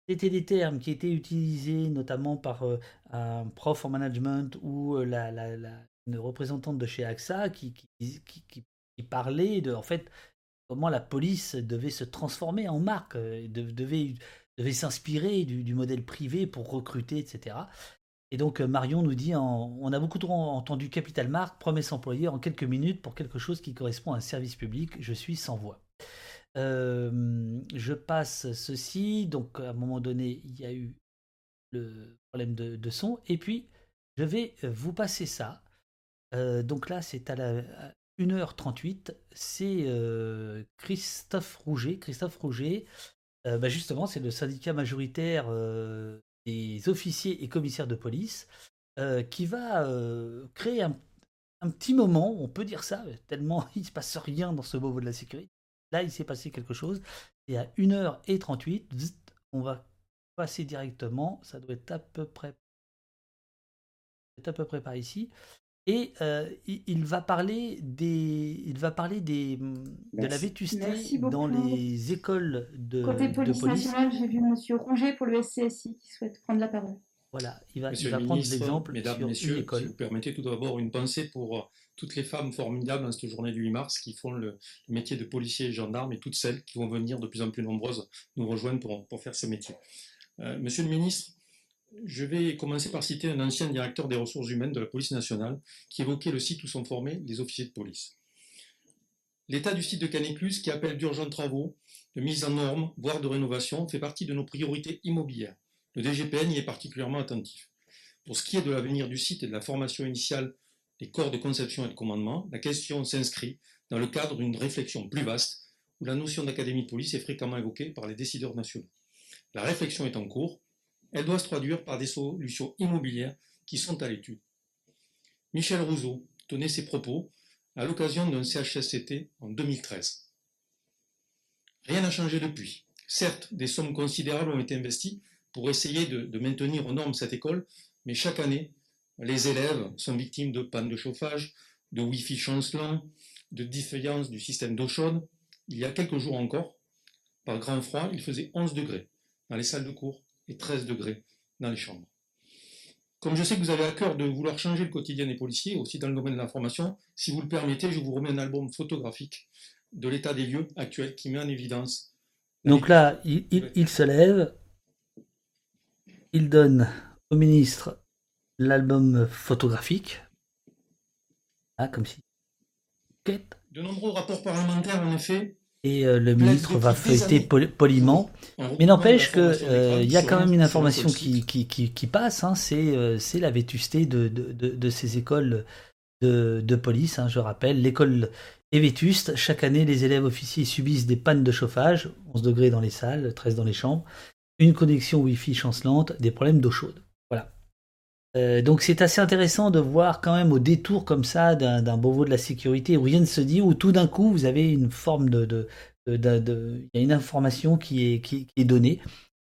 c'était des termes qui étaient utilisés notamment par un prof en management ou la, une représentante de chez AXA qui, qui parlait de, en fait, comment la police devait se transformer en marque, devait, devait s'inspirer du, du, modèle privé pour recruter, etc. Et donc euh, Marion nous dit, on a beaucoup trop entendu capital marque, promesse employée en quelques minutes pour quelque chose qui correspond à un service public, je suis sans voix. Euh, je passe ceci, donc à un moment donné, il y a eu le problème de, son, et puis je vais vous passer ça. Euh, donc là, c'est à la 1h38, c'est Christophe Rouget. Christophe Rouget, bah, justement, c'est le syndicat majoritaire des officiers et commissaires de police, euh, qui va euh, créer un, petit moment, on peut dire ça, tellement il ne se passe rien dans ce Beauvau de la sécurité. Là, il s'est passé quelque chose, et à 1h38, on va passer directement, ça doit être à peu près, à peu près par ici, et euh, il, va parler des, il va parler des, de la vétusté dans les écoles de, Côté police, nationale, j'ai vu M. Ronget pour le SCSI qui souhaite prendre la parole. Voilà, il va, il va prendre l'exemple mesdames, sur messieurs, une école. Si vous permettez tout d'abord une pensée pour euh, toutes les femmes formidables dans cette journée du 8 mars qui font le, métier de policier et gendarme et toutes celles qui vont venir de plus en plus nombreuses nous rejoindre pour, pour faire ce métier. Euh, monsieur le ministre, je vais commencer par citer un ancien directeur des ressources humaines de la police nationale qui évoquait le site où sont formés les officiers de police. L'état du site de Canéclus, qui appelle d'urgents travaux, de mise en norme, voire de rénovation, fait partie de nos priorités immobilières. Le DGPN y est particulièrement attentif. Pour ce qui est de l'avenir du site et de la formation initiale des corps de conception et de commandement, la question s'inscrit dans le cadre d'une réflexion plus vaste où la notion d'académie de police est fréquemment évoquée par les décideurs nationaux. La réflexion est en cours, elle doit se traduire par des solutions immobilières qui sont à l'étude. Michel Rousseau tenait ses propos à l'occasion d'un CHSCT en 2013. Rien n'a changé depuis. Certes, des sommes considérables ont été investies pour essayer de, maintenir aux normes cette école, mais chaque année, les élèves sont victimes de pannes de chauffage, de Wi-Fi chancelant, de défaillance du système d'eau chaude. Il y a quelques jours encore, par grand froid, il faisait 11 degrés dans les salles de cours et 13 degrés dans les chambres. Comme je sais que vous avez à cœur de vouloir changer le quotidien des policiers, aussi dans le domaine de l'information, si vous le permettez, je vous remets un album photographique de l'état des lieux actuels qui met en évidence. Donc là, il, se lève, il donne au ministre l'album photographique. Ah, comme si. De nombreux rapports parlementaires, en effet, et euh, le ministre va feuilleter poliment. Mais n'empêche qu'il euh, y a quand même une information qui, qui, qui, passe, hein, euh, c'est la vétusté de, de, de, ces écoles de, de police. Hein, je rappelle, l'école est vétuste. Chaque année, les élèves officiers subissent des pannes de chauffage, 11 degrés dans les salles, 13 dans les chambres, une connexion Wi-Fi chancelante, des problèmes d'eau chaude. Euh, donc c'est assez intéressant de voir quand même au détour comme ça d'un Beauvau de la sécurité où rien ne se dit, où tout d'un coup vous avez une forme de... Il y a une information qui est, qui, est donnée.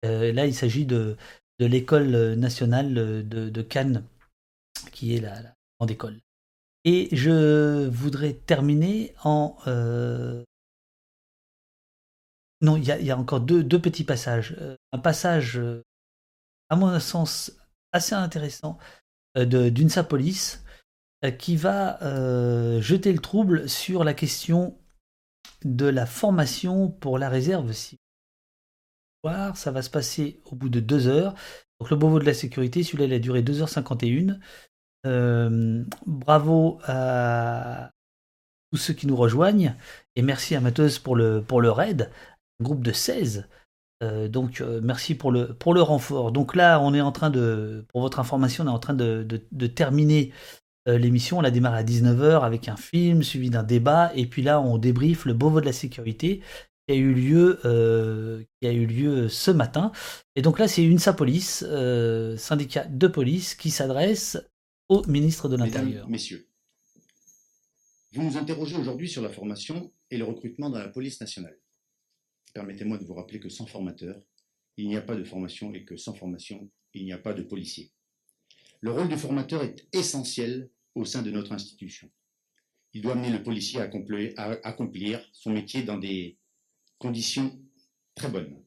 Euh, là il s'agit de, de l'école nationale de, Cannes, qui est la, grande école. Et je voudrais terminer en... Euh, non, il y, a, encore deux, deux petits passages. Un passage, à mon sens, assez intéressant euh, d'une Sapolice euh, qui va euh, jeter le trouble sur la question de la formation pour la réserve Ça va se passer au bout de deux heures. Donc le Beauvau de la sécurité, celui-là, il a duré 2h51. bravo à tous ceux qui nous rejoignent. Et merci à Mateuse pour le, pour le raid. Un groupe de 16 euh, donc euh, merci pour le, pour le renfort. Donc là, on est en train de, pour votre information, on est en train de, de, terminer euh, l'émission. On la démarre à 19h avec un film suivi d'un débat. Et puis là, on débriefe le Beauvau de la sécurité qui a eu lieu, qui a eu lieu ce matin. Et donc là, c'est une Police, syndicat de police, qui s'adresse au ministre de l'Intérieur. Messieurs, vous nous interrogez aujourd'hui sur la formation et le recrutement dans la police nationale. Permettez-moi de vous rappeler que sans formateur, il n'y a pas de formation et que sans formation, il n'y a pas de policier. Le rôle du formateur est essentiel au sein de notre institution. Il doit amener le policier à accomplir, son métier dans des conditions très bonnes.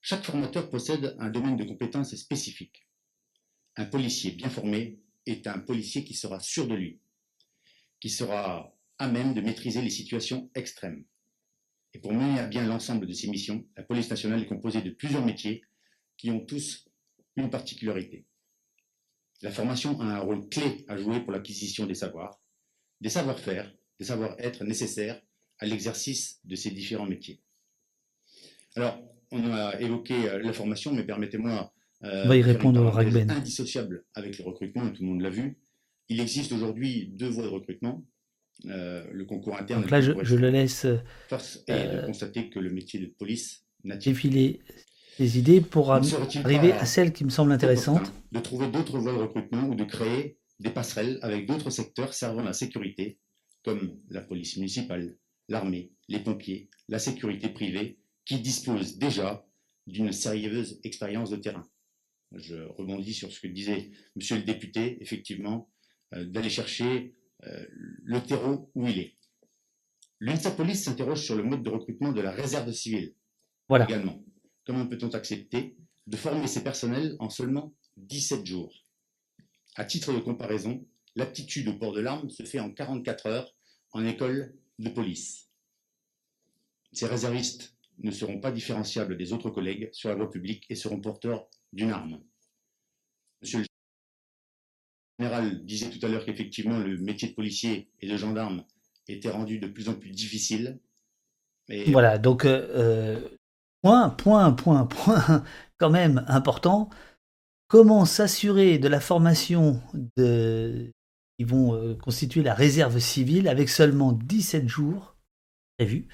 Chaque formateur possède un domaine de compétences spécifique. Un policier bien formé est un policier qui sera sûr de lui, qui sera à même de maîtriser les situations extrêmes. Et pour mener à bien l'ensemble de ces missions, la police nationale est composée de plusieurs métiers qui ont tous une particularité. La formation a un rôle clé à jouer pour l'acquisition des savoirs, des savoir-faire, des savoir-être nécessaires à l'exercice de ces différents métiers. Alors, on a évoqué euh, la formation, mais permettez-moi euh, on va y répondre au Ragben. indissociable avec le recrutement, tout le monde l'a vu. Il existe aujourd'hui deux voies de recrutement. Euh, le concours interne. Donc là, je, le laisse. Force est de constater que le métier de police n'a défiler les idées pour arriver à celle qui me semble intéressante. De trouver d'autres voies de recrutement ou de créer des passerelles avec d'autres secteurs servant la sécurité, comme la police municipale, l'armée, les pompiers, la sécurité privée, qui disposent déjà d'une sérieuse expérience de terrain. Je rebondis sur ce que disait monsieur le député, effectivement, euh, d'aller chercher euh, le terreau où il est. L'UNSA Police s'interroge sur le mode de recrutement de la réserve civile. Voilà. Également. Comment peut-on accepter de former ces personnels en seulement 17 jours? À titre de comparaison, l'aptitude au port de l'arme se fait en 44 heures en école de police. Ces réservistes ne seront pas différenciables des autres collègues sur la voie publique et seront porteurs d'une arme. Monsieur le général disait tout à l'heure qu'effectivement le métier de policier et de gendarme était rendu de plus en plus difficile. Voilà, donc euh, euh, point, point, point, point, quand même important. Comment s'assurer de la formation de... qui vont euh, constituer la réserve civile avec seulement 17 jours prévus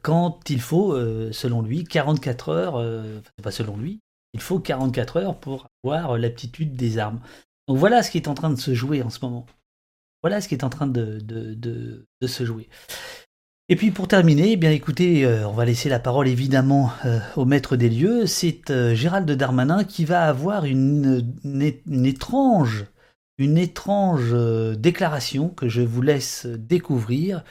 quand il faut, selon lui, 44 heures, pas selon lui, il faut 44 heures pour avoir l'aptitude des armes? Donc voilà ce qui est en train de se jouer en ce moment. Voilà ce qui est en train de, se jouer. Et puis pour terminer, eh bien écoutez, euh, on va laisser la parole évidemment euh, au maître des lieux. C'est euh, Gérald Darmanin qui va avoir une, une, étrange, une étrange déclaration que je vous laisse découvrir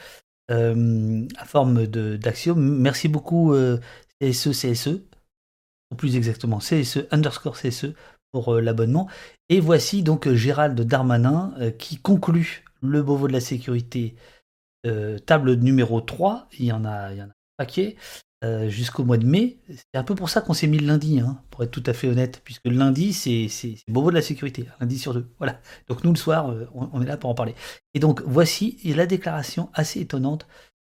à forme d'axiome. Merci beaucoup CSE CSE ou plus exactement CSE underscore CSE pour euh, l'abonnement. Et voici donc euh, Gérald Darmanin euh, qui conclut le Beauvau de la sécurité, table numéro 3, il y en a, il y en a un paquet, jusqu'au mois de mai. C'est un peu pour ça qu'on s'est mis le lundi, hein, pour être tout à fait honnête, puisque le lundi, c'est Beauvau de la sécurité, lundi sur deux. Voilà. Donc nous, le soir, on, est là pour en parler. Et donc, voici la déclaration assez étonnante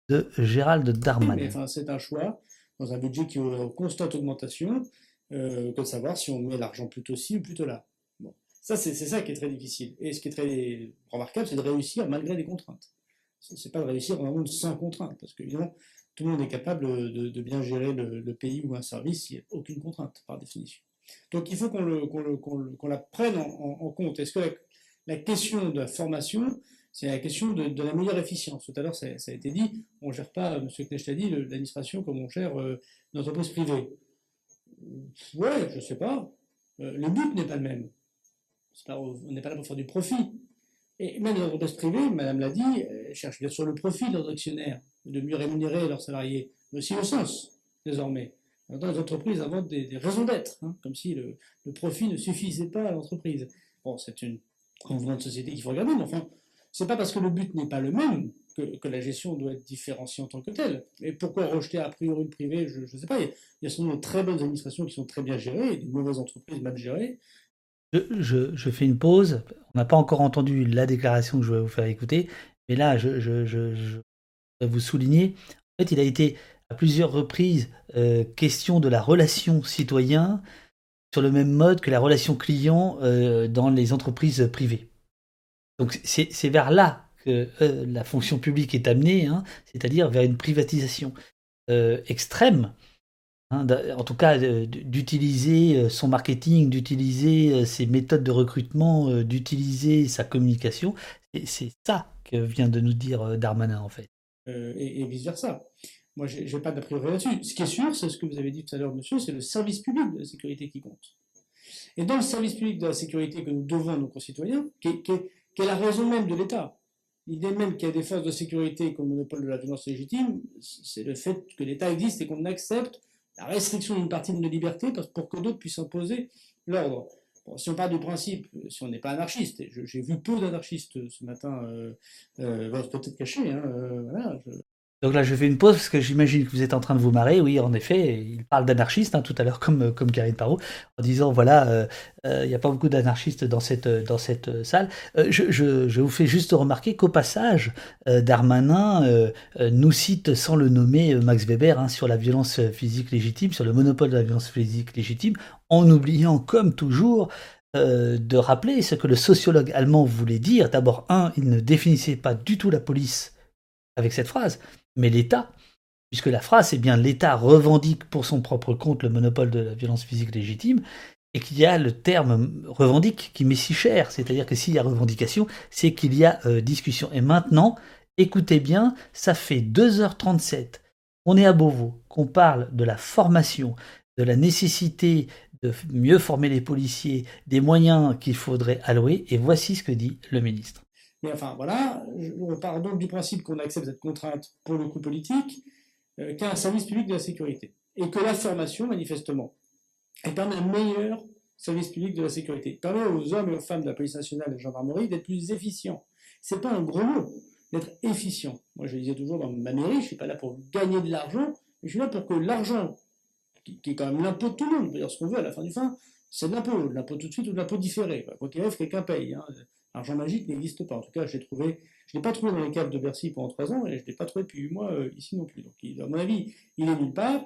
de Gérald Darmanin. C'est un choix dans un budget qui est en constante augmentation, euh, que de savoir si on met l'argent plutôt ci ou plutôt là. Bon. Ça, c'est ça qui est très difficile. Et ce qui est très remarquable, c'est de réussir malgré les contraintes. C'est pas de réussir dans un monde sans contraintes, parce que évidemment, tout le monde est capable de, bien gérer le, pays ou un service s'il n'y a aucune contrainte, par définition. Donc il faut qu'on la prenne en, compte. Est-ce que la, la, question de la formation, c'est la question de, la meilleure efficience? Tout à l'heure, ça, a été dit, on ne gère pas, M. Knecht a dit, l'administration comme on gère euh, une entreprise privée. Ouais, je sais pas. Euh, le but n'est pas le même. on n'est pas là pour faire du profit. Et même les entreprises privées, Madame l'a dit, cherchent bien sûr le profit de leurs actionnaires, de mieux rémunérer leurs salariés, mais aussi le sens, désormais. Dans les entreprises inventent des, raisons d'être, hein, comme si le, profit ne suffisait pas à l'entreprise. Bon, c'est une convenance de société qu'il faut regarder, mais enfin, c'est pas parce que le but n'est pas le même que, la gestion doit être différenciée en tant que telle. Et pourquoi rejeter a priori le privé Je ne sais pas. Il y a souvent de très bonnes administrations qui sont très bien gérées et mauvaises entreprises mal gérées. Je, fais une pause. On n'a pas encore entendu la déclaration que je vais vous faire écouter, mais là, je, je, vais vous souligner. En fait, il a été à plusieurs reprises euh, question de la relation citoyen sur le même mode que la relation client euh, dans les entreprises privées. Donc c'est vers là que euh, la fonction publique est amenée, hein, c'est-à-dire vers une privatisation euh, extrême, hein, en tout cas d'utiliser euh, son marketing, d'utiliser ses méthodes de recrutement, d'utiliser sa communication. C'est ça que vient de nous dire Darmanin en fait. et, vice-versa. Moi, je n'ai pas d'a priori là-dessus. Ce qui est sûr, c'est ce que vous avez dit tout à l'heure, monsieur, c'est le service public de la sécurité qui compte. Et dans le service public de la sécurité que nous devons à nos concitoyens, qui est la raison même de l'État. L'idée même qu'il y a des forces de sécurité comme monopole de la violence légitime, c'est le fait que l'État existe et qu'on accepte la restriction d'une partie de nos libertés pour que d'autres puissent imposer l'ordre. si on part du principe, si on n'est pas anarchiste, j'ai vu peu d'anarchistes ce matin, euh, euh, peut-être cachés, hein, euh, voilà, donc là, je fais une pause parce que j'imagine que vous êtes en train de vous marrer. Oui, en effet, il parle d'anarchistes hein, tout à l'heure, comme, comme Karine Parot, en disant voilà, euh, euh, il n'y a pas beaucoup d'anarchistes dans cette, dans cette salle. Euh, je, je, je, vous fais juste remarquer qu'au passage, Darmanin nous cite, sans le nommer, Max Weber hein, sur la violence physique légitime, sur le monopole de la violence physique légitime, en oubliant, comme toujours, de rappeler ce que le sociologue allemand voulait dire. D'abord, un, il ne définissait pas du tout la police avec cette phrase mais l'État, puisque la phrase c'est bien l'État revendique pour son propre compte le monopole de la violence physique légitime, et qu'il y a le terme revendique qui m'est si cher, c'est-à-dire que s'il y a revendication, c'est qu'il y a euh, discussion. Et maintenant, écoutez bien, ça fait 2h37, on est à Beauvau, qu'on parle de la formation, de la nécessité de mieux former les policiers, des moyens qu'il faudrait allouer, et voici ce que dit le ministre. Mais enfin, voilà, on part donc du principe qu'on accepte cette contrainte pour le coup politique, euh, qu'un service public de la sécurité. Et que la formation, manifestement, elle permet un meilleur service public de la sécurité. Elle permet aux hommes et aux femmes de la police nationale et de la gendarmerie d'être plus efficients. C'est pas un gros mot, d'être efficient. Moi, je disais toujours dans ma mairie, je suis pas là pour gagner de l'argent, mais je suis là pour que l'argent, qui, est quand même l'impôt de tout le monde, ce qu'on veut à la fin du fin, c'est de l'impôt, de l'impôt tout de suite ou de l'impôt différé. Quoi qu'il arrive, quelqu'un paye. Hein. L'argent magique n'existe pas. En tout cas, je l'ai trouvé, je l'ai pas trouvé dans les caves de Bercy pendant trois ans et je l'ai pas trouvé depuis huit mois euh, ici non plus. Donc, à mon avis, il est nulle part.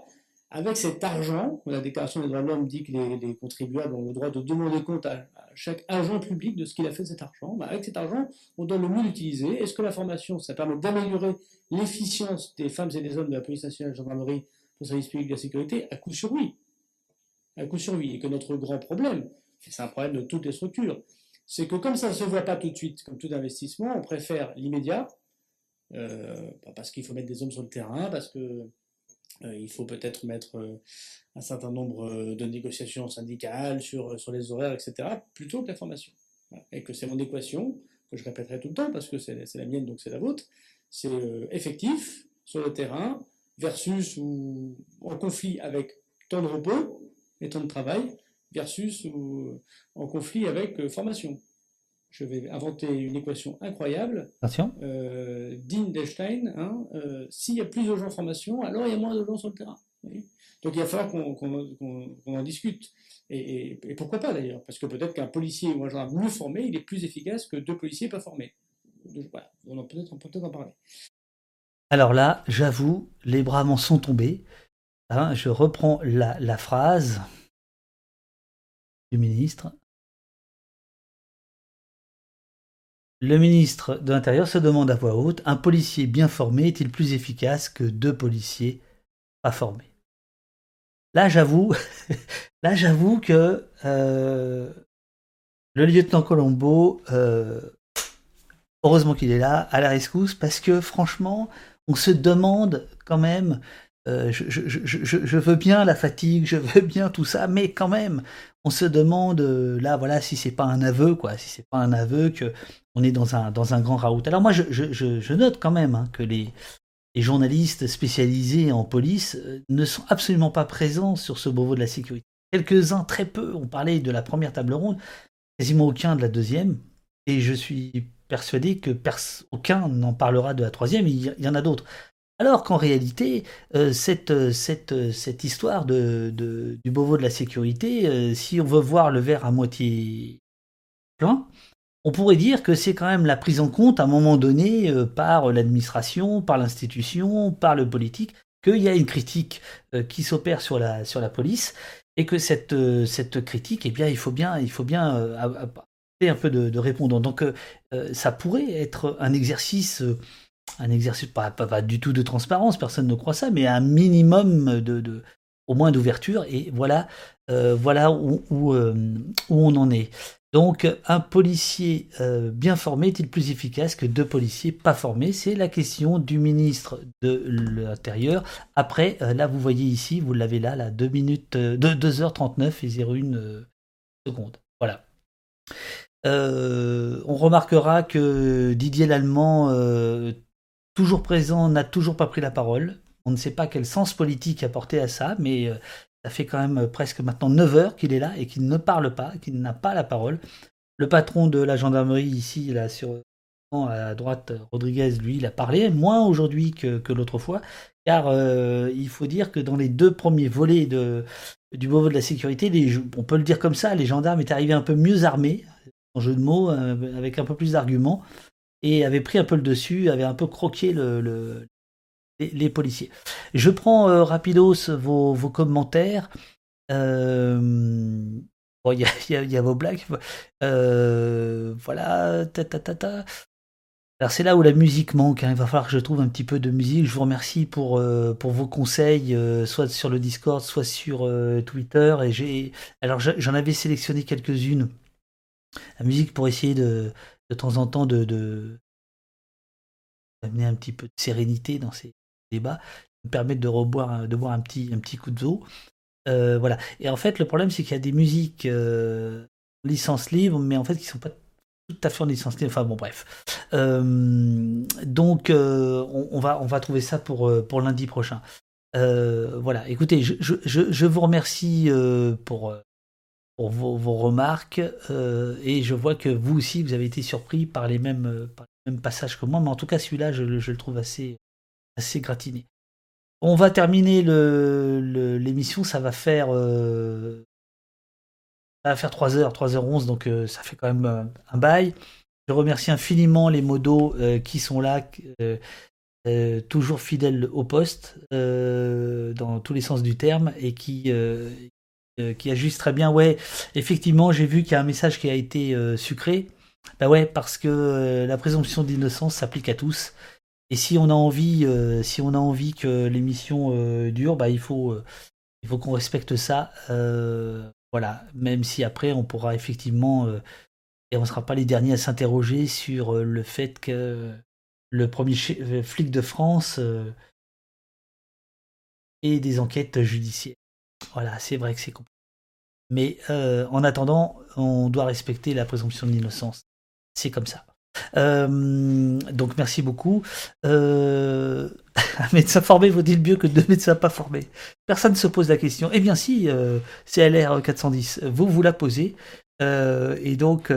Avec cet argent, la Déclaration des droits de l'homme dit que les, contribuables ont le droit de demander compte à, chaque agent public de ce qu'il a fait de cet argent. Bah, avec cet argent, on doit le mieux l'utiliser. Est-ce que la formation, ça permet d'améliorer l'efficience des femmes et des hommes de la police nationale de la gendarmerie pour le service public de la sécurité? À coup sur oui. À coup sur oui. Et que notre grand problème, c'est un problème de toutes les structures, c'est que comme ça ne se voit pas tout de suite, comme tout investissement, on préfère l'immédiat, euh, parce qu'il faut mettre des hommes sur le terrain, parce que euh, il faut peut-être mettre euh, un certain nombre de négociations syndicales sur, sur les horaires, etc., plutôt que la formation. Et que c'est mon équation, que je répéterai tout le temps, parce que c'est la mienne, donc c'est la vôtre, c'est effectif sur le terrain versus ou en conflit avec temps de repos et temps de travail, versus ou en conflit avec euh, formation. Je vais inventer une équation incroyable, euh, digne d'Einstein. Hein, euh, S'il y a plus de gens en formation, alors il y a moins de gens sur le terrain. Donc il va falloir qu'on en discute. Et, pourquoi pas d'ailleurs? Parce que peut-être qu'un policier ou un gendarme mieux formé, il est plus efficace que deux policiers pas formés. Voilà, on, peut peut-être en parler. Alors là, j'avoue, les bras m'en sont tombés. Hein, je reprends la, la phrase ministre. Le ministre de l'Intérieur se demande à voix haute, un policier bien formé est-il plus efficace que deux policiers pas formés? Là, j'avoue, là, j'avoue que euh, le lieutenant Colombo, euh, heureusement qu'il est là, à la rescousse, parce que franchement, on se demande quand même euh, je, veux bien la fatigue, je veux bien tout ça, mais quand même, on se demande euh, là, voilà, si c'est pas un aveu, quoi, si c'est pas un aveu que on est dans un dans un grand raout. Alors moi, je, note quand même hein, que les, journalistes spécialisés en police euh, ne sont absolument pas présents sur ce Beauvau de la sécurité. Quelques-uns, très peu, ont parlé de la première table ronde, quasiment aucun de la deuxième, et je suis persuadé que aucun n'en parlera de la troisième. Il y en a d'autres. Alors qu'en réalité, euh, cette, euh, cette, euh, cette, histoire de, du Beauvau de la sécurité, si on veut voir le verre à moitié plein, on pourrait dire que c'est quand même la prise en compte à un moment donné par l'administration, par l'institution, par le politique, qu'il y a une critique qui s'opère sur la, sur la police et que cette, cette critique, eh bien, il faut bien, il faut bien un peu de, de. Donc, ça pourrait être un exercice un exercice pas, pas, du tout de transparence, personne ne croit ça, mais un minimum de, au moins d'ouverture. Et voilà, euh, voilà où, euh, où, on en est. Donc, un policier euh, bien formé est-il plus efficace que deux policiers pas formés? C'est la question du ministre de l'Intérieur. Après, là, vous voyez ici, vous l'avez là, là, 2 minutes, 2, 2h39 et 01 secondes. Voilà. on remarquera que Didier Lallemand toujours présent, n'a toujours pas pris la parole. On ne sait pas quel sens politique apporter à ça, mais euh, ça fait quand même presque maintenant 9 heures qu'il est là et qu'il ne parle pas, qu'il n'a pas la parole. Le patron de la gendarmerie ici, là, sur à droite, Rodriguez, lui, il a parlé, moins aujourd'hui que, l'autre fois, car euh, il faut dire que dans les deux premiers volets de, du Beauvau de la sécurité, on peut le dire comme ça, les gendarmes étaient arrivés un peu mieux armés, en jeu de mots, euh, avec un peu plus d'arguments, et avaient pris un peu le dessus, avaient un peu croqué le, les, policiers. Je prends euh, rapidos vos, commentaires. il y, y, a vos blagues. voilà. Ta, ta, ta, ta. Alors c'est là où la musique manque, hein. il va falloir que je trouve un petit peu de musique. Je vous remercie pour, euh, vos conseils, euh, soit sur le Discord, soit sur euh, Twitter. Et j'ai, alors j'en avais sélectionné quelques-unes. La musique pour essayer de, de temps en temps de, de d'amener un petit peu de sérénité dans ces débats, me permettre de reboire, de boire un petit, un petit coup de d'eau. voilà. Et en fait, le problème, c'est qu'il y a des musiques licence libre, mais en fait qui sont pas tout à fait en licence Enfin bon, bref. Euh, donc, euh, on, va, on va trouver ça pour, euh, lundi prochain. voilà, écoutez, je, vous remercie pour, pour vos, vos remarques et je vois que vous aussi, vous avez été surpris par les mêmes, par les mêmes passages que moi, mais en tout cas, celui-là, je, le trouve assez, assez gratiné. On va terminer l'émission, le, ça va faire ça va faire 3h, 3h11, donc euh, ça fait quand même euh, un bail. Je remercie infiniment les modos euh, qui sont là, toujours fidèles au poste, dans tous les sens du terme, et qui, qui ajustent très bien. Ouais, effectivement, j'ai vu qu'il y a un message qui a été sucré. Bah ouais, parce que la présomption d'innocence s'applique à tous. Et si on a envie, si on a envie que l'émission dure, bah il faut, il faut qu'on respecte ça. Voilà, même si après on pourra effectivement, euh, et on ne sera pas les derniers à s'interroger sur euh, le fait que le premier euh, flic de France ait des enquêtes judiciaires. Voilà, c'est vrai que c'est compliqué. Mais en attendant, on doit respecter la présomption d'innocence. C'est comme ça. Euh, donc merci beaucoup. Euh, un médecin formé vaut-il mieux que deux médecins pas formés? Personne ne se pose la question. Eh bien si, euh, CLR 410, vous vous la posez. Euh, et donc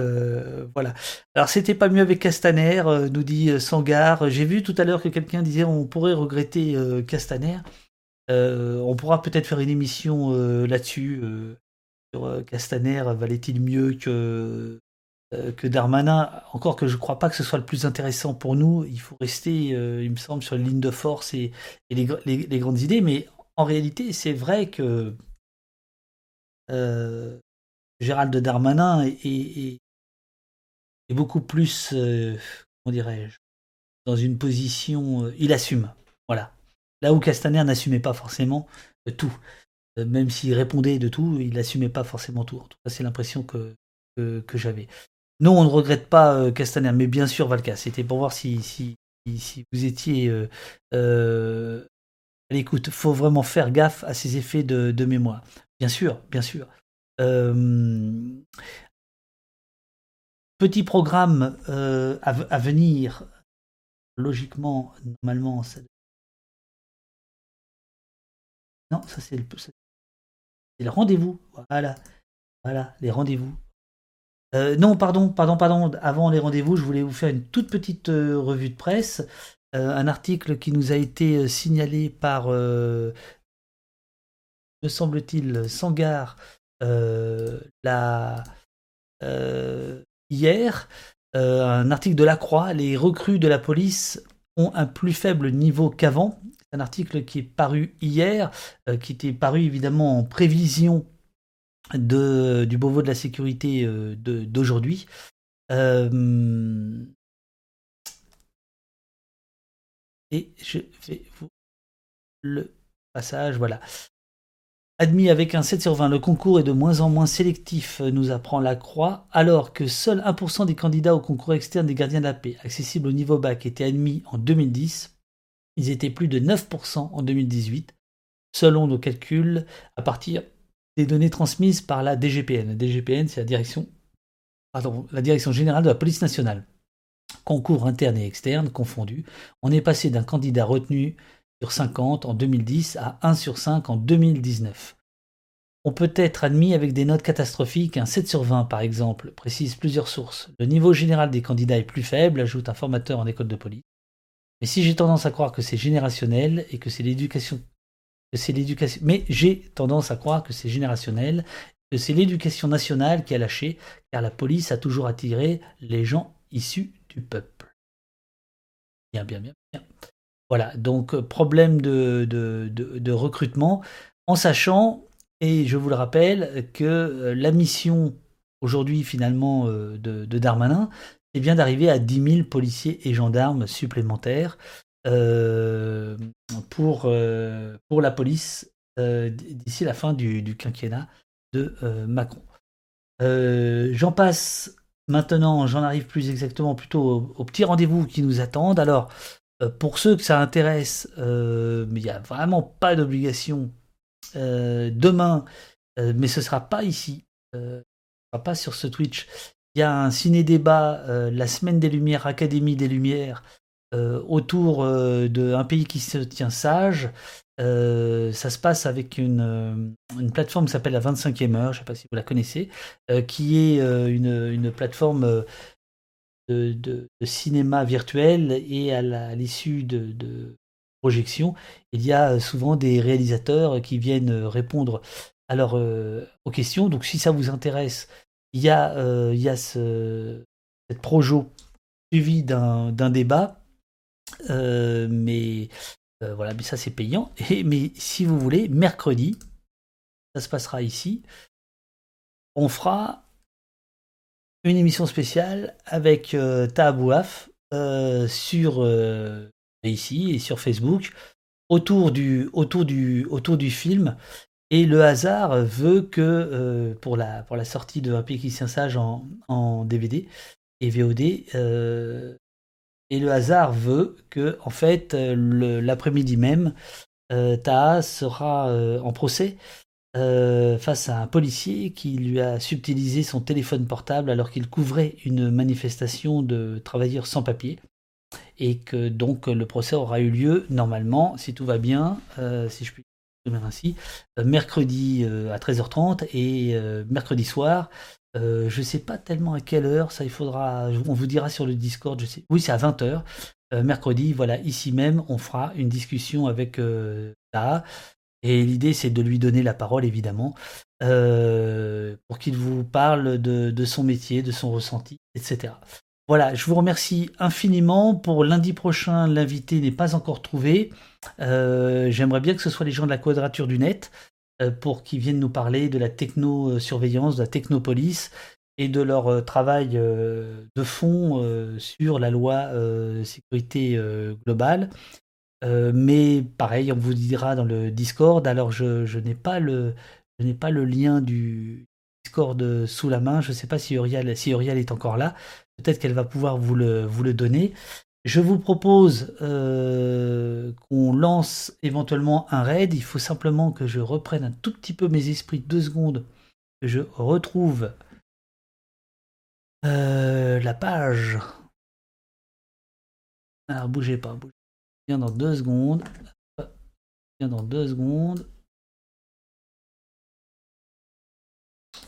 voilà. Alors c'était pas mieux avec Castaner, nous dit Sangar. J'ai vu tout à l'heure que quelqu'un disait on pourrait regretter Castaner. On pourra peut-être faire une émission là-dessus. sur Castaner, valait-il mieux que euh, que Darmanin, encore que je ne crois pas que ce soit le plus intéressant pour nous, il faut rester, euh, il me semble, sur une ligne de force et, les, grandes idées, mais en réalité, c'est vrai que euh, Gérald Darmanin est, beaucoup plus, comment dirais-je, dans une position, il assume, voilà. Là où Castaner n'assumait pas forcément tout, même s'il répondait de tout, il n'assumait pas forcément tout. En tout cas, c'est l'impression que, que j'avais. Non, on ne regrette pas euh, Castaner, mais bien sûr Valka. C'était pour voir si, si, si vous étiez euh, euh, à l'écoute. faut vraiment faire gaffe à ces effets de, de mémoire. Bien sûr, bien sûr. petit programme à, venir. Logiquement, normalement, ça... Non, ça c'est le, le rendez-vous. Voilà. Voilà, les rendez-vous. Euh, non, pardon, pardon, pardon. Avant les rendez-vous, je voulais vous faire une toute petite euh, revue de presse. Euh, un article qui nous a été signalé par, me semble-t-il, Sangar la, hier. un article de la Croix. Les recrues de la police ont un plus faible niveau qu'avant. Article qui est paru hier, qui était paru évidemment en prévision de, du Beauvau de la sécurité euh, d'aujourd'hui. Euh, et je vais vous le passage, voilà. Admis avec un 7 sur 20, le concours est de moins en moins sélectif, nous apprend la Croix, alors que seul 1% des candidats au concours externe des gardiens de la paix, accessible au niveau bac, étaient admis en 2010. Ils étaient plus de 9% en 2018. Selon nos calculs, à partir des données transmises par la DGPN. La DGPN, c'est la direction, générale de la police nationale. Concours interne et externe confondus, on est passé d'un candidat retenu sur 50 en 2010 à 1 sur 5 en 2019. On peut être admis avec des notes catastrophiques, un 7 sur 20 par exemple, précise plusieurs sources. Le niveau général des candidats est plus faible, ajoute un formateur en école de police. Mais si j'ai tendance à croire que c'est générationnel et que c'est l'éducation mais j'ai tendance à croire que c'est générationnel que c'est l'éducation nationale qui a lâché car la police a toujours attiré les gens issus du peuple. Bien bien bien bien. Voilà, donc euh, problème de recrutement en sachant et je vous le rappelle que euh, la mission aujourd'hui finalement euh, de, Darmanin, bien d'arriver à 10 000 policiers et gendarmes supplémentaires euh, pour, pour la police d'ici la fin du, quinquennat de Macron. j'en passe maintenant, j'en arrive plus exactement plutôt aux, petits rendez-vous qui nous attendent. Alors, pour ceux que ça intéresse, il n'y a vraiment pas d'obligation euh, demain, euh, mais ce sera pas ici, euh, ce sera pas sur ce Twitch. Il y a un ciné-débat, la semaine des Lumières, Académie des Lumières, autour d'un pays qui se tient sage. ça se passe avec une, plateforme qui s'appelle la 25e heure, je ne sais pas si vous la connaissez, qui est une, plateforme de, de, cinéma virtuel et à l'issue de, projection, il y a souvent des réalisateurs qui viennent répondre alors, aux questions. Donc si ça vous intéresse, il y a, il y a ce, cette projo suivi d'un débat. mais voilà, mais ça c'est payant. Mais si vous voulez, mercredi, ça se passera ici, on fera une émission spéciale avec euh, Taabouaf sur ici et sur Facebook autour du, autour du, autour du film. Et le hasard veut que euh, pour, la, pour la sortie de Un tient sage en, en DVD et VOD, euh, et le hasard veut que, en fait, l'après-midi même, euh, Taha sera en procès face à un policier qui lui a subtilisé son téléphone portable alors qu'il couvrait une manifestation de travailleurs sans papier et que donc le procès aura eu lieu normalement, si tout va bien, euh, si je puis euh, mercredi euh, à 13h30 et mercredi soir. je ne sais pas tellement à quelle heure, ça il faudra, on vous dira sur le Discord, je sais. Oui, c'est à 20h. mercredi, voilà, ici même, on fera une discussion avec Taha. Et l'idée, c'est de lui donner la parole, évidemment, pour qu'il vous parle de, son métier, de son ressenti, etc. Voilà, je vous remercie infiniment. Pour lundi prochain, l'invité n'est pas encore trouvé. Euh, j'aimerais bien que ce soit les gens de la quadrature du net euh, pour qu'ils viennent nous parler de la techno-surveillance, de la technopolis et de leur euh, travail de fond sur la loi sécurité globale. mais pareil, on vous dira dans le Discord. Alors, je, n'ai pas le, lien du Discord sous la main. Je ne sais pas si Uriel, si Uriel est encore là. Peut-être qu'elle va pouvoir vous le, vous le donner. Je vous propose euh, qu'on lance éventuellement un raid. Il faut simplement que je reprenne un tout petit peu mes esprits, deux secondes, que je retrouve euh, la page. Alors bougez pas, bougez. Viens dans deux secondes. Viens dans deux secondes.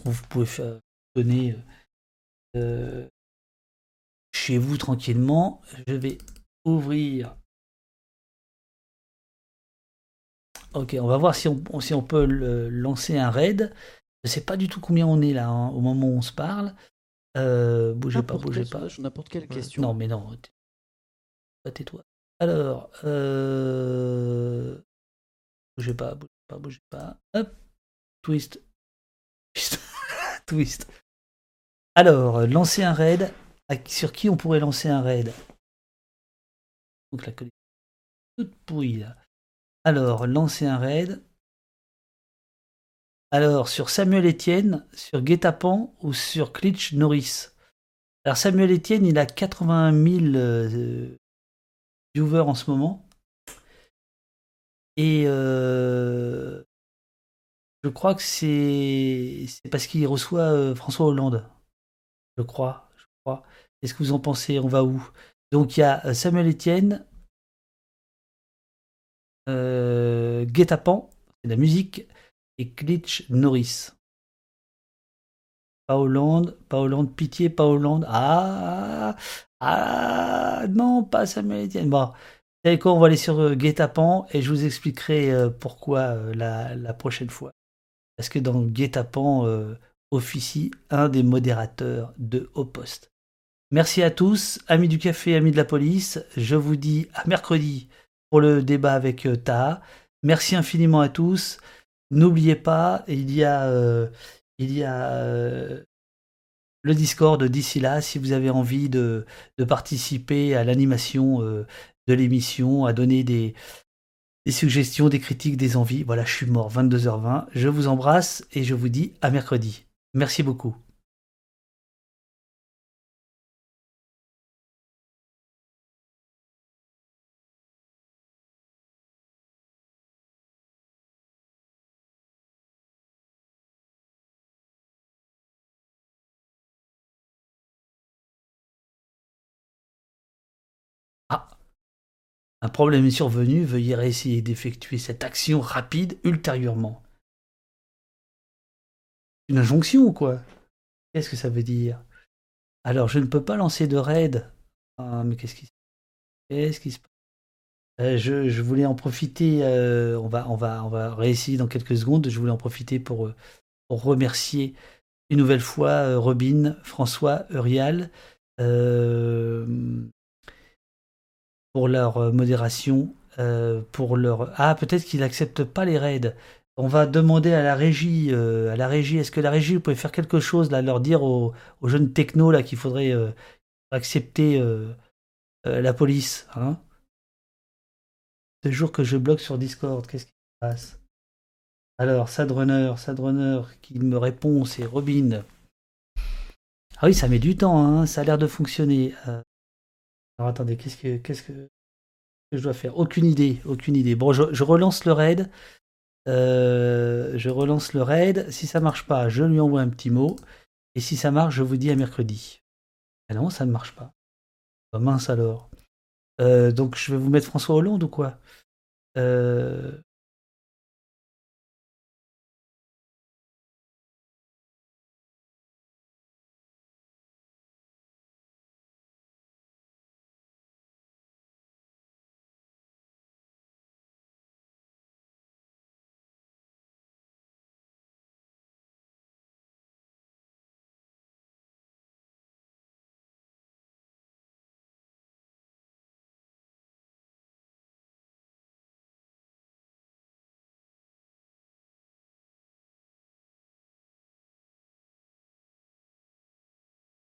Vous pouvez faire, donner euh, chez vous tranquillement. Je vais ouvrir. Ok, on va voir si on, si on peut lancer un raid. Je sais pas du tout combien on est là hein, au moment où on se parle. Euh, bougez pas, bougez pas. N'importe quelle question. Non, mais non. Tais-toi. Alors, euh... bougez pas, bougez pas, bougez pas. Hop, twist. twist. Alors, lancer un raid sur qui on pourrait lancer un raid Donc la collection toute pourrie là. Alors, lancer un raid. Alors, sur Samuel Etienne, sur Guetapan ou sur Klitsch Norris? Alors, Samuel Etienne, il a 81 000 euh, viewers en ce moment. Et euh, je crois que c'est parce qu'il reçoit euh, François Hollande. Je crois. Crois. Qu'est-ce que vous en pensez On va où? Donc il y a euh, Samuel Etienne, euh, Guet-apens, c'est la musique, et Glitch Norris. Pas Hollande, pas Hollande, pitié, pas Hollande. Ah, ah, non, pas Samuel Etienne. Bon, savez quoi, on va aller sur euh, et je vous expliquerai euh, pourquoi euh, la, prochaine fois. Parce que dans Guet-apens officie un des modérateurs de Haut Poste. Merci à tous, amis du café, amis de la police. Je vous dis à mercredi pour le débat avec euh, Taha. Merci infiniment à tous. N'oubliez pas, il y a, euh, il y a euh, le Discord d'ici là, si vous avez envie de, participer à l'animation de l'émission, à donner des, des suggestions, des critiques, des envies. Voilà, je suis mort, 22h20. Je vous embrasse et je vous dis à mercredi. Merci beaucoup. Un problème est survenu, veuillez réessayer d'effectuer cette action rapide ultérieurement. Une injonction ou quoi? Qu'est-ce que ça veut dire? Alors, je ne peux pas lancer de raid. Ah, mais qu'est-ce qui se Qu'est-ce qui se passe? Euh, je, je voulais en profiter, euh, on, va, on, va, on va réessayer dans quelques secondes, je voulais en profiter pour, euh, remercier une nouvelle fois Robin, François, Urial, pour leur euh, modération, euh, pour leur... Ah, peut-être qu'ils n'acceptent pas les raids. On va demander à la régie, euh, à la régie, est-ce que la régie, pouvez faire quelque chose, là, leur dire aux, jeunes technos là qu'il faudrait accepter la police, hein? Ce jour que je bloque sur Discord, qu'est-ce qui se passe? Alors, Sadrunner, Sadrunner, qui me répond, c'est Robin. Ah oui, ça met du temps, hein, ça a l'air de fonctionner. Alors attendez, qu'est-ce que, qu'est-ce que, je dois faire? Aucune idée, aucune idée. Bon, je, je relance le raid. Euh, je relance le raid. Si ça marche pas, je lui envoie un petit mot. Et si ça marche, je vous dis à mercredi. Ah non, ça ne marche pas. Oh, mince alors. Euh, donc je vais vous mettre François Hollande ou quoi? Euh,